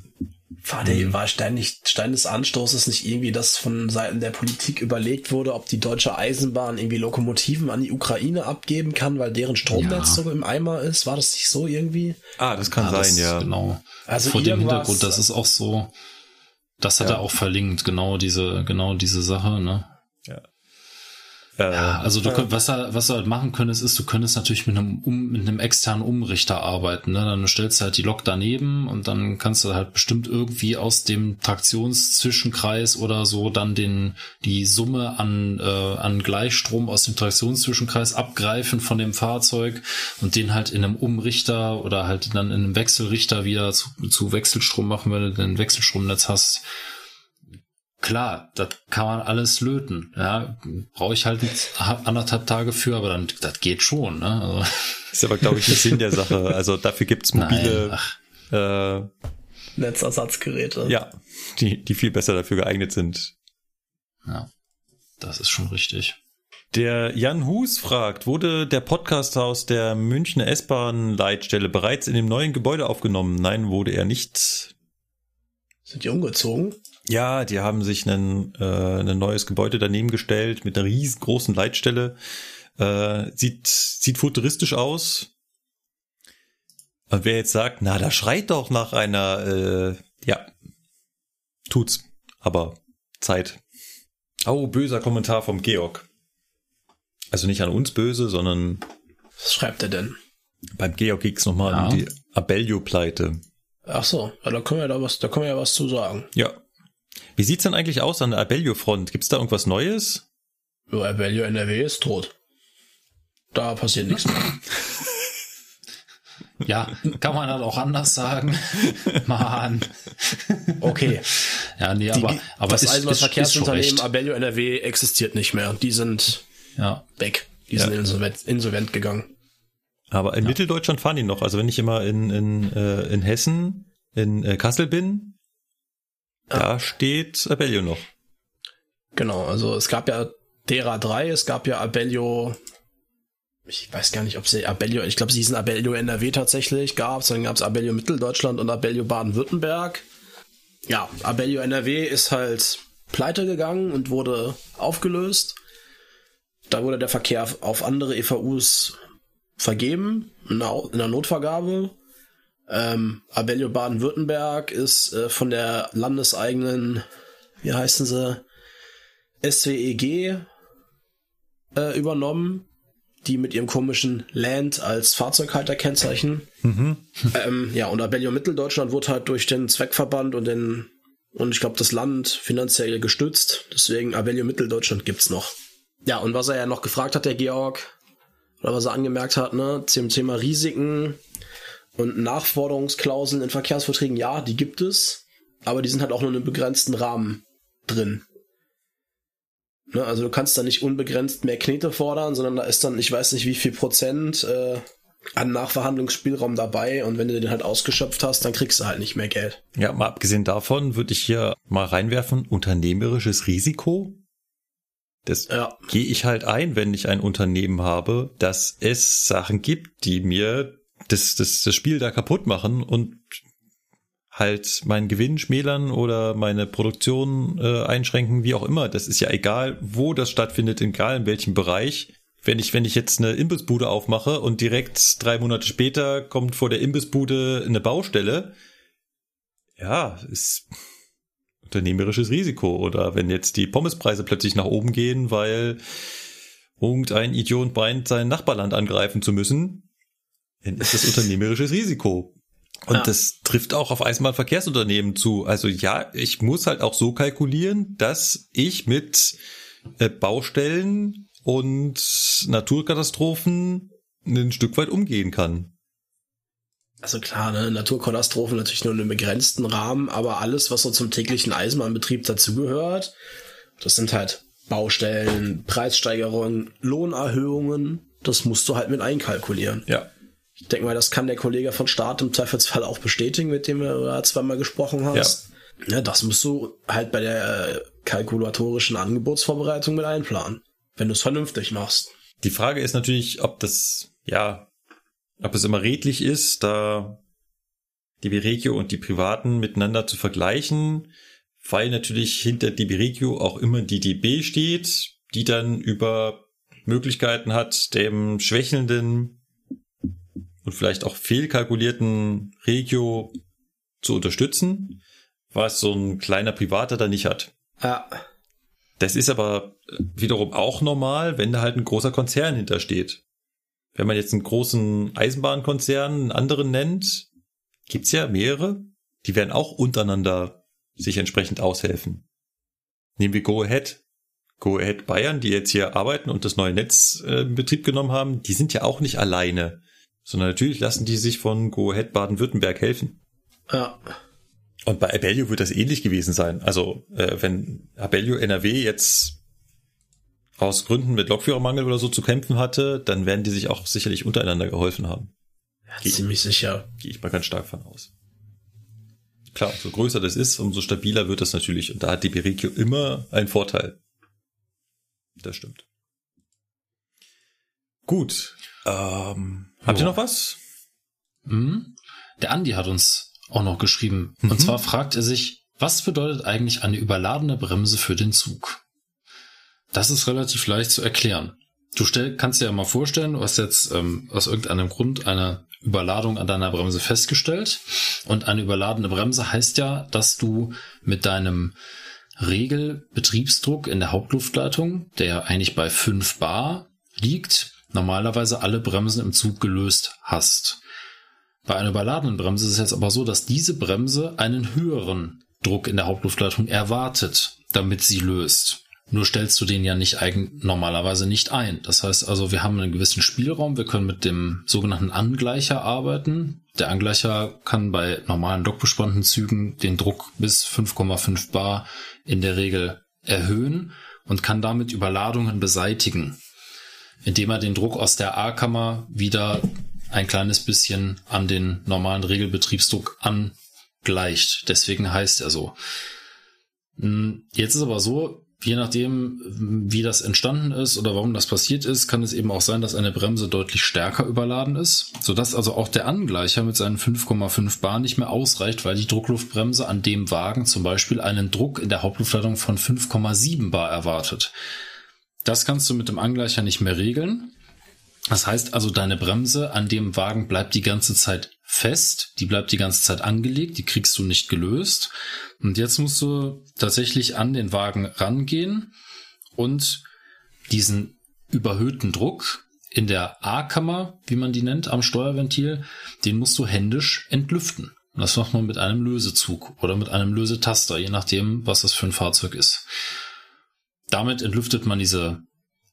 War, der, war Stein, nicht, Stein des Anstoßes nicht irgendwie, dass von Seiten der Politik überlegt wurde, ob die deutsche Eisenbahn irgendwie Lokomotiven an die Ukraine abgeben kann, weil deren Stromnetz Ja. so im Eimer ist? War das nicht so irgendwie? Ah, das kann Ja, sein, das, ja. Genau. Also Vor dem Hintergrund, das ist auch so, das hat Ja. er auch verlinkt, genau diese, genau diese Sache, ne? Ja, also du könnt, was er, was du halt machen könntest, ist, du könntest natürlich mit einem, um, mit einem externen Umrichter arbeiten. Ne? Dann stellst du halt die Lok daneben und dann kannst du halt bestimmt irgendwie aus dem Traktionszwischenkreis oder so dann den die Summe an äh, an Gleichstrom aus dem Traktionszwischenkreis abgreifen von dem Fahrzeug und den halt in einem Umrichter oder halt dann in einem Wechselrichter wieder zu, zu Wechselstrom machen, wenn du ein Wechselstromnetz hast. Klar, das kann man alles löten. Ja, brauche ich halt anderthalb Tage für, aber dann das geht schon. Ne? Also, ist aber, glaube ich, der Sinn der Sache. Also dafür gibt's mobile, Nein, äh, Netzersatzgeräte. ja, die, die viel besser dafür geeignet sind. ja, das ist schon richtig. Der Jan Hus fragt, wurde der Podcast aus der Münchner S-Bahn-Leitstelle bereits in dem neuen Gebäude aufgenommen? Nein, wurde er nicht. Sind die umgezogen? Ja, die haben sich einen, äh, ein neues Gebäude daneben gestellt mit einer riesengroßen Leitstelle. Äh, sieht, sieht futuristisch aus. Und wer jetzt sagt, na, da schreit doch nach einer, äh, ja, tut's. Aber Zeit. Oh, böser Kommentar vom Georg. Also nicht an uns böse, sondern Was schreibt er denn? beim Georg ging's nochmal Ja. um die Abellio-Pleite. Ach so, ja, da können wir da was, da können wir ja was zu sagen. Ja. Wie sieht's denn eigentlich aus an der Abellio-Front? Gibt's da irgendwas Neues? Ja, Abellio NRW ist tot. Da passiert nichts mehr. Ja, kann man das auch anders sagen? Mann. Okay. Ja, nee, Die, aber, aber das Eisenbahnverkehrsunternehmen. Abellio NRW existiert nicht mehr. Die sind Ja, weg. Die Ja. sind insolvent, insolvent gegangen. Aber in Mitteldeutschland fahren die noch. Also wenn ich immer in, in, äh, in Hessen, in äh, Kassel bin, da steht Abellio noch. Genau, also es gab ja Dera 3, es gab ja Abellio, ich weiß gar nicht, ob sie Abellio, ich glaube, sie hießen Abellio NRW tatsächlich, gab's, dann gab's Abellio Mitteldeutschland und Abellio Baden-Württemberg. Ja, Abellio NRW ist halt pleite gegangen und wurde aufgelöst. Da wurde der Verkehr auf andere EVUs vergeben, in der Notvergabe. Ähm, Abellio Baden-Württemberg ist äh, von der landeseigenen, wie heißen sie, SWEG äh, übernommen, die mit ihrem komischen Land als Fahrzeughalterkennzeichen. Ähm, ja, und Abellio Mitteldeutschland wurde halt durch den Zweckverband und den und ich glaube das Land finanziell gestützt. Deswegen Abellio Mitteldeutschland gibt's noch. Ja, und was er ja noch gefragt hat, der Georg, oder was er angemerkt hat, ne, zum Thema Risiken und Nachforderungsklauseln in Verkehrsverträgen, ja, die gibt es. aber die sind halt auch nur in einem begrenzten Rahmen drin. Ne, also du kannst da nicht unbegrenzt mehr Knete fordern, sondern da ist dann, ich weiß nicht wie viel Prozent äh, an Nachverhandlungsspielraum dabei und wenn du den halt ausgeschöpft hast, dann kriegst du halt nicht mehr Geld. Ja, mal abgesehen davon würde ich hier mal reinwerfen, unternehmerisches Risiko. Das ja. gehe ich halt ein, wenn ich ein Unternehmen habe, dass es Sachen gibt, die mir das, das, das Spiel da kaputt machen und halt meinen Gewinn schmälern oder meine Produktion äh, einschränken, wie auch immer. Das ist ja egal, wo das stattfindet, egal in welchem Bereich. Wenn ich, wenn ich jetzt eine Imbissbude aufmache und direkt drei Monate später kommt vor der Imbissbude eine Baustelle, ja, ist unternehmerisches Risiko. Oder wenn jetzt die Pommespreise plötzlich nach oben gehen, weil irgendein Idiot meint, sein Nachbarland angreifen zu müssen, dann ist das unternehmerisches Risiko. Und ja. das trifft auch auf Eisenbahnverkehrsunternehmen zu. Also ja, ich muss halt auch so kalkulieren, dass ich mit äh, Baustellen und Naturkatastrophen ein Stück weit umgehen kann. Also klar, ne, Naturkatastrophen natürlich nur in einem begrenzten Rahmen, aber alles, was so zum täglichen Eisenbahnbetrieb dazugehört, das sind halt Baustellen, Preissteigerungen, Lohnerhöhungen, das musst du halt mit einkalkulieren. Ja. Ich denke mal, das kann der Kollege von Start im Zweifelsfall auch bestätigen, mit dem du da zweimal gesprochen hast. Ja. ja. das musst du halt bei der äh, kalkulatorischen Angebotsvorbereitung mit einplanen, wenn du es vernünftig machst. Die Frage ist natürlich, ob das, ja, ob es immer redlich ist, da die Regio und die Privaten miteinander zu vergleichen, weil natürlich hinter DB Regio auch immer die DB steht, die dann über Möglichkeiten hat, dem schwächelnden und vielleicht auch fehlkalkulierten Regio zu unterstützen, was so ein kleiner Privater da nicht hat. Ja. Das ist aber wiederum auch normal, wenn da halt ein großer Konzern hintersteht. Wenn man jetzt einen großen Eisenbahnkonzern einen anderen nennt, gibt's ja mehrere, die werden auch untereinander sich entsprechend aushelfen. Nehmen wir Go Ahead. Go Ahead Bayern, die jetzt hier arbeiten und das neue Netz äh, in Betrieb genommen haben, die sind ja auch nicht alleine sondern natürlich lassen die sich von Go Ahead Baden-Württemberg helfen. Ja. Und bei Abellio wird das ähnlich gewesen sein. Also äh, wenn Abellio NRW jetzt aus Gründen mit Lokführermangel oder so zu kämpfen hatte, dann werden die sich auch sicherlich untereinander geholfen haben. Ja, Geh, ziemlich sicher. Gehe ich mal ganz stark von aus. Klar, umso größer das ist, umso stabiler wird das natürlich. Und da hat die Berikio immer einen Vorteil. Das stimmt. Gut. Ähm, habt ihr noch was? Mhm. Der Andi hat uns auch noch geschrieben. Mhm. Und zwar fragt er sich, was bedeutet eigentlich eine überladene Bremse für den Zug? Das ist relativ leicht zu erklären. Du stell, kannst dir ja mal vorstellen, du hast jetzt ähm, aus irgendeinem Grund eine Überladung an deiner Bremse festgestellt. Und eine überladene Bremse heißt ja, dass du mit deinem Regelbetriebsdruck in der Hauptluftleitung, der eigentlich bei 5 bar liegt, normalerweise alle Bremsen im Zug gelöst hast. Bei einer überladenen Bremse ist es jetzt aber so, dass diese Bremse einen höheren Druck in der Hauptluftleitung erwartet, damit sie löst. Nur stellst du den ja nicht eigen, normalerweise nicht ein. Das heißt also, wir haben einen gewissen Spielraum. Wir können mit dem sogenannten Angleicher arbeiten. Der Angleicher kann bei normalen dockbespannten Zügen den Druck bis 5,5 bar in der Regel erhöhen und kann damit Überladungen beseitigen indem er den Druck aus der A-Kammer wieder ein kleines bisschen an den normalen Regelbetriebsdruck angleicht. Deswegen heißt er so. Hm, jetzt ist aber so, je nachdem, wie das entstanden ist oder warum das passiert ist, kann es eben auch sein, dass eine Bremse deutlich stärker überladen ist, sodass also auch der Angleicher mit seinen 5,5 Bar nicht mehr ausreicht, weil die Druckluftbremse an dem Wagen zum Beispiel einen Druck in der Hauptluftleitung von 5,7 Bar erwartet. Das kannst du mit dem Angleicher nicht mehr regeln. Das heißt also, deine Bremse an dem Wagen bleibt die ganze Zeit fest, die bleibt die ganze Zeit angelegt, die kriegst du nicht gelöst. Und jetzt musst du tatsächlich an den Wagen rangehen und diesen überhöhten Druck in der A-Kammer, wie man die nennt, am Steuerventil, den musst du händisch entlüften. Das macht man mit einem Lösezug oder mit einem Lösetaster, je nachdem, was das für ein Fahrzeug ist. Damit entlüftet man diese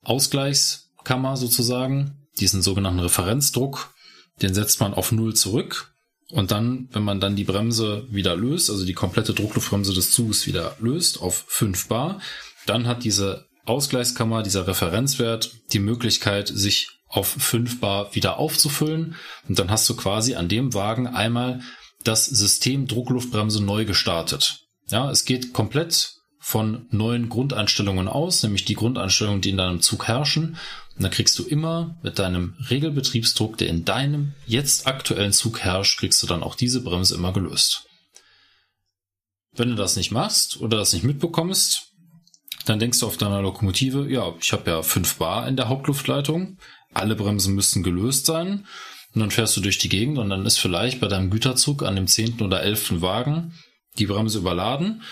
Ausgleichskammer sozusagen, diesen sogenannten Referenzdruck. Den setzt man auf Null zurück Und dann, wenn man dann die Bremse wieder löst, also die komplette Druckluftbremse des Zuges wieder löst auf 5 Bar, dann hat diese Ausgleichskammer, dieser Referenzwert, die Möglichkeit, sich auf 5 Bar wieder aufzufüllen. Und dann hast du quasi an dem Wagen einmal das System Druckluftbremse neu gestartet. Ja, es geht komplett von neuen Grundeinstellungen aus, nämlich die Grundeinstellungen, die in deinem Zug herrschen. Und dann kriegst du immer mit deinem Regelbetriebsdruck, der in deinem jetzt aktuellen Zug herrscht, kriegst du dann auch diese Bremse immer gelöst. Wenn du das nicht machst oder das nicht mitbekommst, dann denkst du auf deiner Lokomotive, ja, ich habe ja 5 Bar in der Hauptluftleitung, alle Bremsen müssten gelöst sein. Und dann fährst du durch die Gegend und dann ist vielleicht bei deinem Güterzug an dem zehnten oder elften Wagen die Bremse überladen.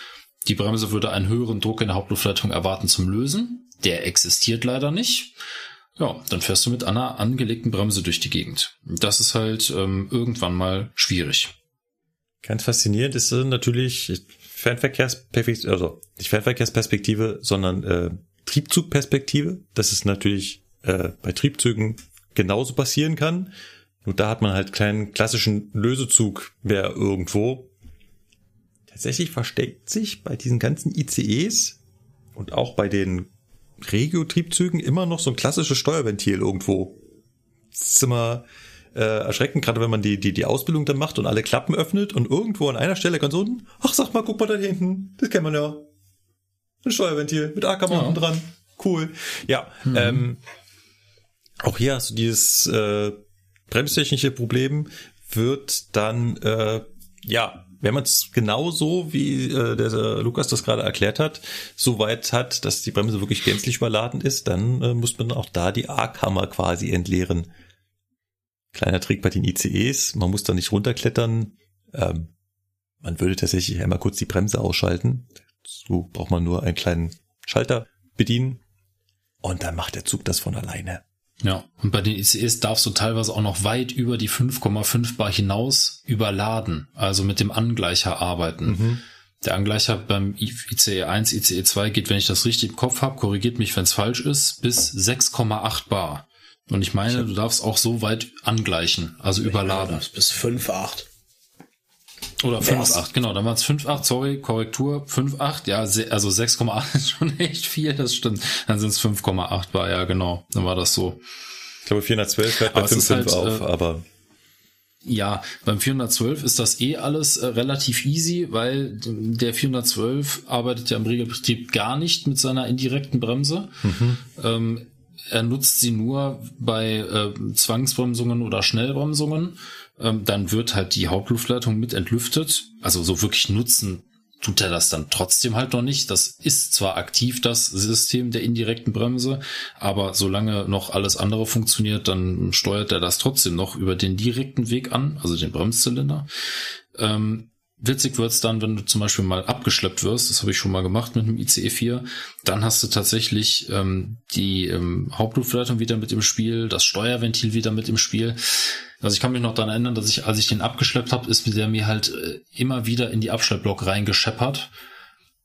Die Bremse würde einen höheren Druck in der Hauptluftleitung erwarten zum Lösen. Der existiert leider nicht. Ja, dann fährst du mit einer angelegten Bremse durch die Gegend. Das ist halt ähm, irgendwann mal schwierig. Ganz faszinierend ist natürlich Fernverkehrsperspektive, also nicht Fernverkehrsperspektive, sondern äh, Triebzugperspektive. Das ist natürlich äh, bei Triebzügen genauso passieren kann. Nur da hat man halt keinen klassischen Lösezug mehr irgendwo. Tatsächlich versteckt sich bei diesen ganzen ICEs und auch bei den Regio-Triebzügen immer noch so ein klassisches Steuerventil irgendwo. Das ist immer äh, erschreckend, gerade wenn man die, die, die Ausbildung dann macht und alle Klappen öffnet und irgendwo an einer Stelle ganz unten, ach sag mal, guck mal da hinten, das kennt man ja. Ein Steuerventil mit Ackermann ja. dran. Cool. Ja, mhm. ähm, auch hier hast du dieses äh, bremstechnische Problem, wird dann, äh, ja, wenn man es genau so, wie äh, der, der Lukas das gerade erklärt hat, so weit hat, dass die Bremse wirklich gänzlich überladen ist, dann äh, muss man auch da die A-Kammer quasi entleeren. Kleiner Trick bei den ICEs, man muss da nicht runterklettern. Ähm, man würde tatsächlich einmal kurz die Bremse ausschalten. So braucht man nur einen kleinen Schalter bedienen und dann macht der Zug das von alleine. Ja, und bei den ICEs darfst du teilweise auch noch weit über die 5,5 Bar hinaus überladen, also mit dem Angleicher arbeiten. Mhm. Der Angleicher beim ICE 1, ICE 2 geht, wenn ich das richtig im Kopf habe, korrigiert mich, wenn es falsch ist, bis 6,8 Bar. Und ich meine, du darfst auch so weit angleichen, also ich überladen. Bis 5,8. Oder 5,8, genau, dann waren es 5,8, sorry, Korrektur, 5,8, ja, also 6,8 ist schon echt viel, das stimmt. Dann sind es 5,8 war, ja, genau, dann war das so. Ich glaube, 412 hört bei 5,5 halt, auf, äh, aber. Ja, beim 412 ist das eh alles äh, relativ easy, weil der 412 arbeitet ja im Regelbetrieb gar nicht mit seiner indirekten Bremse. Mhm. Ähm, er nutzt sie nur bei äh, Zwangsbremsungen oder Schnellbremsungen ähm, dann wird halt die Hauptluftleitung mit entlüftet. Also so wirklich nutzen tut er das dann trotzdem halt noch nicht. Das ist zwar aktiv, das System der indirekten Bremse, aber solange noch alles andere funktioniert, dann steuert er das trotzdem noch über den direkten Weg an, also den Bremszylinder. Ähm, Witzig wird's dann, wenn du zum Beispiel mal abgeschleppt wirst, das habe ich schon mal gemacht mit einem ICE 4, dann hast du tatsächlich ähm, die ähm, Hauptluftleitung wieder mit im Spiel, das Steuerventil wieder mit im Spiel. Also ich kann mich noch daran erinnern, dass ich, als ich den abgeschleppt habe, ist der mir halt äh, immer wieder in die Abschleppblock reingescheppert,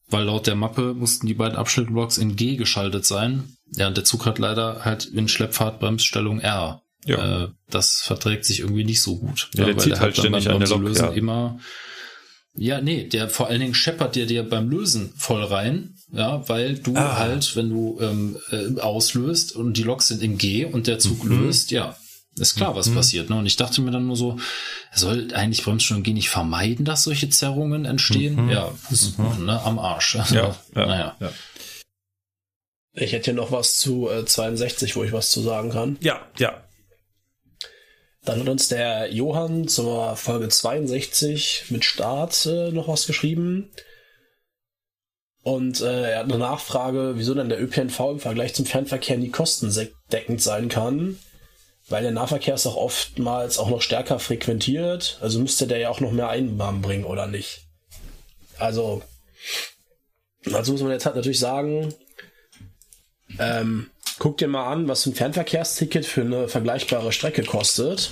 weil laut der Mappe mussten die beiden Abschleppblocks in G geschaltet sein. Ja, und der Zug hat leider halt in Schleppfahrt Bremsstellung R. Ja. Äh, das verträgt sich irgendwie nicht so gut. Ja, der zieht der halt ständig an der Lok, ja. immer ja, nee, der vor allen Dingen scheppert dir dir beim Lösen voll rein, ja, weil du ah. halt, wenn du ähm, äh, auslöst und die Loks sind in G und der Zug mhm. löst, ja, ist klar, was mhm. passiert. Ne? Und ich dachte mir dann nur so, soll eigentlich Bremssteuerung G nicht vermeiden, dass solche Zerrungen entstehen? Mhm. Ja, ist, mhm. ne, am Arsch. Also, ja, ja, naja. Ja. Ich hätte hier noch was zu äh, 62, wo ich was zu sagen kann. Ja, ja. Dann hat uns der Johann zur Folge 62 mit Start äh, noch was geschrieben. Und äh, er hat eine Nachfrage, wieso denn der ÖPNV im Vergleich zum Fernverkehr nie kostendeckend sein kann. Weil der Nahverkehr ist auch oftmals auch noch stärker frequentiert. Also müsste der ja auch noch mehr Einnahmen bringen, oder nicht? Also, also muss man jetzt halt natürlich sagen, ähm, Guck dir mal an, was ein Fernverkehrsticket für eine vergleichbare Strecke kostet.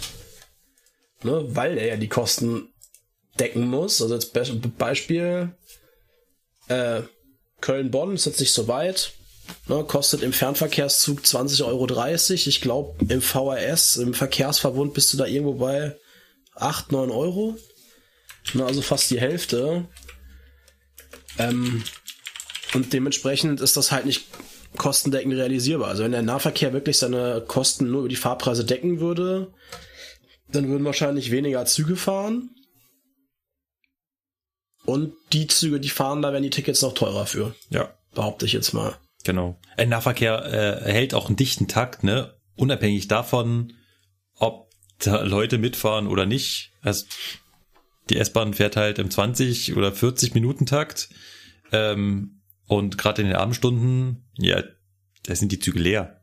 Ne, weil er ja die Kosten decken muss. Also als Be Beispiel äh, Köln-Bonn ist jetzt nicht so weit. Ne, kostet im Fernverkehrszug 20,30 Euro. Ich glaube, im VRS, im Verkehrsverbund bist du da irgendwo bei 8, 9 Euro. Na, also fast die Hälfte. Ähm, und dementsprechend ist das halt nicht kostendeckend realisierbar. Also wenn der Nahverkehr wirklich seine Kosten nur über die Fahrpreise decken würde, dann würden wahrscheinlich weniger Züge fahren. Und die Züge, die fahren, da werden die Tickets noch teurer für. Ja. Behaupte ich jetzt mal. Genau. Ein Nahverkehr äh, hält auch einen dichten Takt, ne? Unabhängig davon, ob da Leute mitfahren oder nicht. Also die S-Bahn fährt halt im 20 oder 40 Minuten Takt. Ähm, und gerade in den Abendstunden, ja, da sind die Züge leer.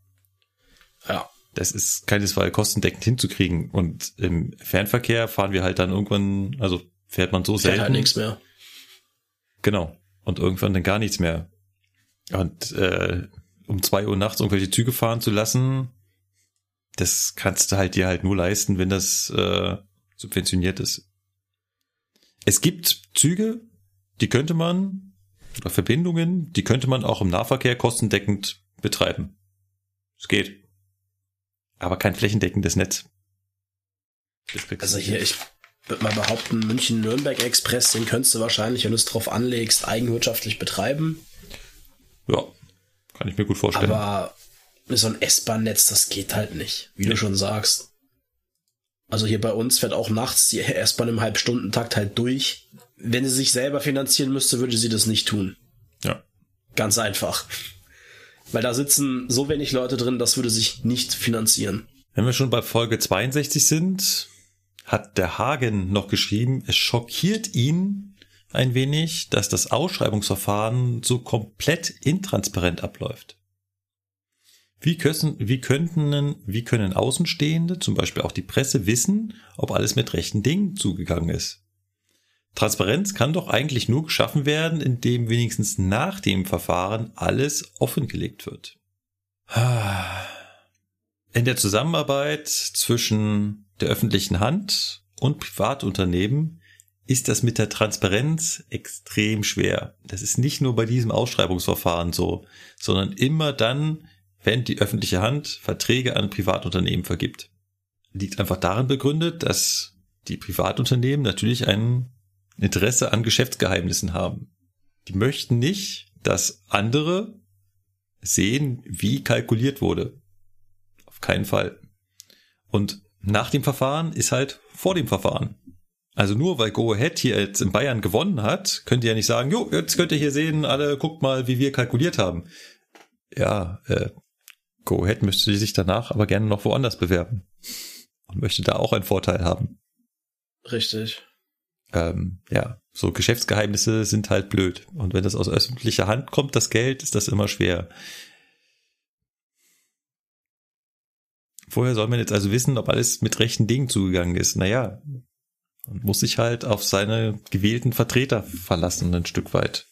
Ja. Das ist keinesfalls kostendeckend hinzukriegen. Und im Fernverkehr fahren wir halt dann irgendwann, also fährt man so Fährt selten. halt nichts mehr. Genau. Und irgendwann dann gar nichts mehr. Und äh, um zwei Uhr nachts irgendwelche Züge fahren zu lassen, das kannst du halt dir halt nur leisten, wenn das äh, subventioniert ist. Es gibt Züge, die könnte man, oder Verbindungen, die könnte man auch im Nahverkehr kostendeckend betreiben. Es geht. Aber kein flächendeckendes Netz. Also hier, ich würde mal behaupten, München-Nürnberg-Express, den könntest du wahrscheinlich, wenn du es drauf anlegst, eigenwirtschaftlich betreiben. Ja, kann ich mir gut vorstellen. Aber so ein S-Bahn-Netz, das geht halt nicht, wie du schon sagst. Also hier bei uns fährt auch nachts die S-Bahn im Halbstundentakt halt durch. Wenn sie sich selber finanzieren müsste, würde sie das nicht tun. Ja. Ganz einfach. Weil da sitzen so wenig Leute drin, das würde sich nicht finanzieren. Wenn wir schon bei Folge 62 sind, hat der Hagen noch geschrieben, es schockiert ihn ein wenig, dass das Ausschreibungsverfahren so komplett intransparent abläuft. Wie, können, wie könnten, wie können Außenstehende, zum Beispiel auch die Presse, wissen, ob alles mit rechten Dingen zugegangen ist? Transparenz kann doch eigentlich nur geschaffen werden, indem wenigstens nach dem Verfahren alles offengelegt wird. In der Zusammenarbeit zwischen der öffentlichen Hand und Privatunternehmen ist das mit der Transparenz extrem schwer. Das ist nicht nur bei diesem Ausschreibungsverfahren so, sondern immer dann, wenn die öffentliche Hand Verträge an Privatunternehmen vergibt. Liegt einfach darin begründet, dass die Privatunternehmen natürlich ein Interesse an Geschäftsgeheimnissen haben. Die möchten nicht, dass andere sehen, wie kalkuliert wurde. Auf keinen Fall. Und nach dem Verfahren ist halt vor dem Verfahren. Also nur weil Go Ahead hier jetzt in Bayern gewonnen hat, könnt ihr ja nicht sagen, jo, jetzt könnt ihr hier sehen, alle guckt mal, wie wir kalkuliert haben. Ja, äh, Go Ahead möchte sich danach aber gerne noch woanders bewerben. Und möchte da auch einen Vorteil haben. Richtig. Ähm, ja, so Geschäftsgeheimnisse sind halt blöd. Und wenn das aus öffentlicher Hand kommt, das Geld, ist das immer schwer. Vorher soll man jetzt also wissen, ob alles mit rechten Dingen zugegangen ist. Naja, man muss sich halt auf seine gewählten Vertreter verlassen, ein Stück weit.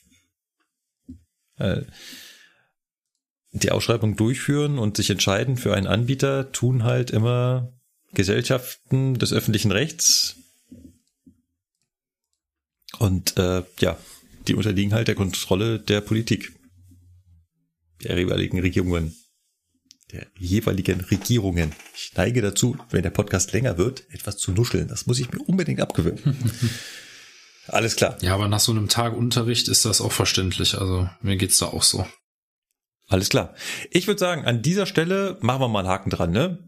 Äh, die Ausschreibung durchführen und sich entscheiden für einen Anbieter tun halt immer Gesellschaften des öffentlichen Rechts. Und äh, ja, die unterliegen halt der Kontrolle der Politik. Der jeweiligen Regierungen. Der jeweiligen Regierungen. Ich neige dazu, wenn der Podcast länger wird, etwas zu nuscheln. Das muss ich mir unbedingt abgewöhnen. Alles klar. Ja, aber nach so einem Tag Unterricht ist das auch verständlich. Also mir geht's da auch so. Alles klar. Ich würde sagen, an dieser Stelle machen wir mal einen Haken dran, ne?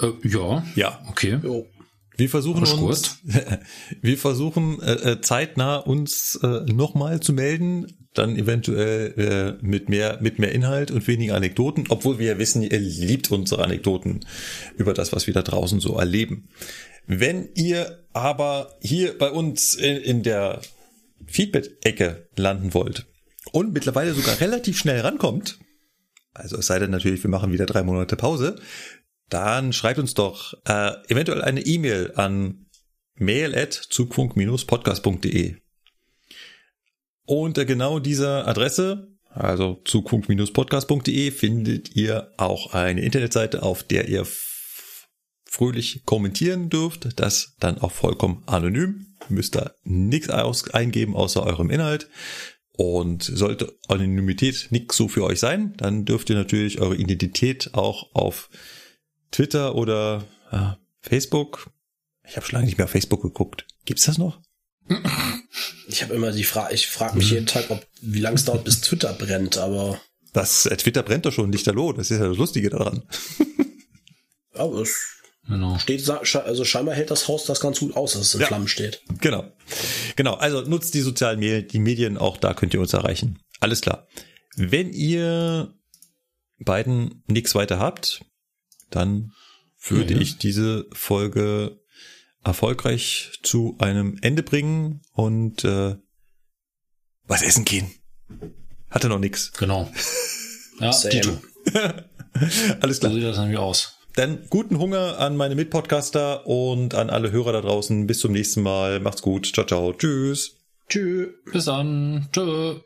Äh, ja. Ja. Okay. Jo. Wir versuchen uns, wir versuchen äh, zeitnah uns äh, nochmal zu melden, dann eventuell äh, mit mehr mit mehr Inhalt und weniger Anekdoten, obwohl wir ja wissen, ihr liebt unsere Anekdoten über das, was wir da draußen so erleben. Wenn ihr aber hier bei uns in, in der Feedback-Ecke landen wollt und mittlerweile sogar relativ schnell rankommt, also es sei denn natürlich, wir machen wieder drei Monate Pause, dann schreibt uns doch äh, eventuell eine E-Mail an mail at zugfunk-podcast.de. Unter genau dieser Adresse, also zugfunk-podcast.de, findet ihr auch eine Internetseite, auf der ihr fröhlich kommentieren dürft. Das dann auch vollkommen anonym. Müsst da nichts eingeben außer eurem Inhalt. Und sollte Anonymität nichts so für euch sein, dann dürft ihr natürlich eure Identität auch auf Twitter oder ja, Facebook Ich habe schon lange nicht mehr auf Facebook geguckt. Gibt's das noch? Ich habe immer die Frage, ich frage mich jeden Tag, ob wie lange es dauert, bis Twitter brennt, aber. Das äh, Twitter brennt doch schon lichterloh. Das ist ja das Lustige daran. aber es genau. steht, also scheinbar hält das Haus das ganz gut aus, dass es in ja. Flammen steht. Genau. Genau. Also nutzt die sozialen Medien, die Medien, auch da könnt ihr uns erreichen. Alles klar. Wenn ihr beiden nichts weiter habt, dann würde mhm. ich diese Folge erfolgreich zu einem Ende bringen und äh, was essen gehen. Hatte noch nix. Genau. Ja, Dito. Alles klar. So sieht das nämlich aus. Dann guten Hunger an meine Mitpodcaster und an alle Hörer da draußen. Bis zum nächsten Mal. Macht's gut. Ciao, ciao. Tschüss. Tschüss. Bis dann. Tschüss.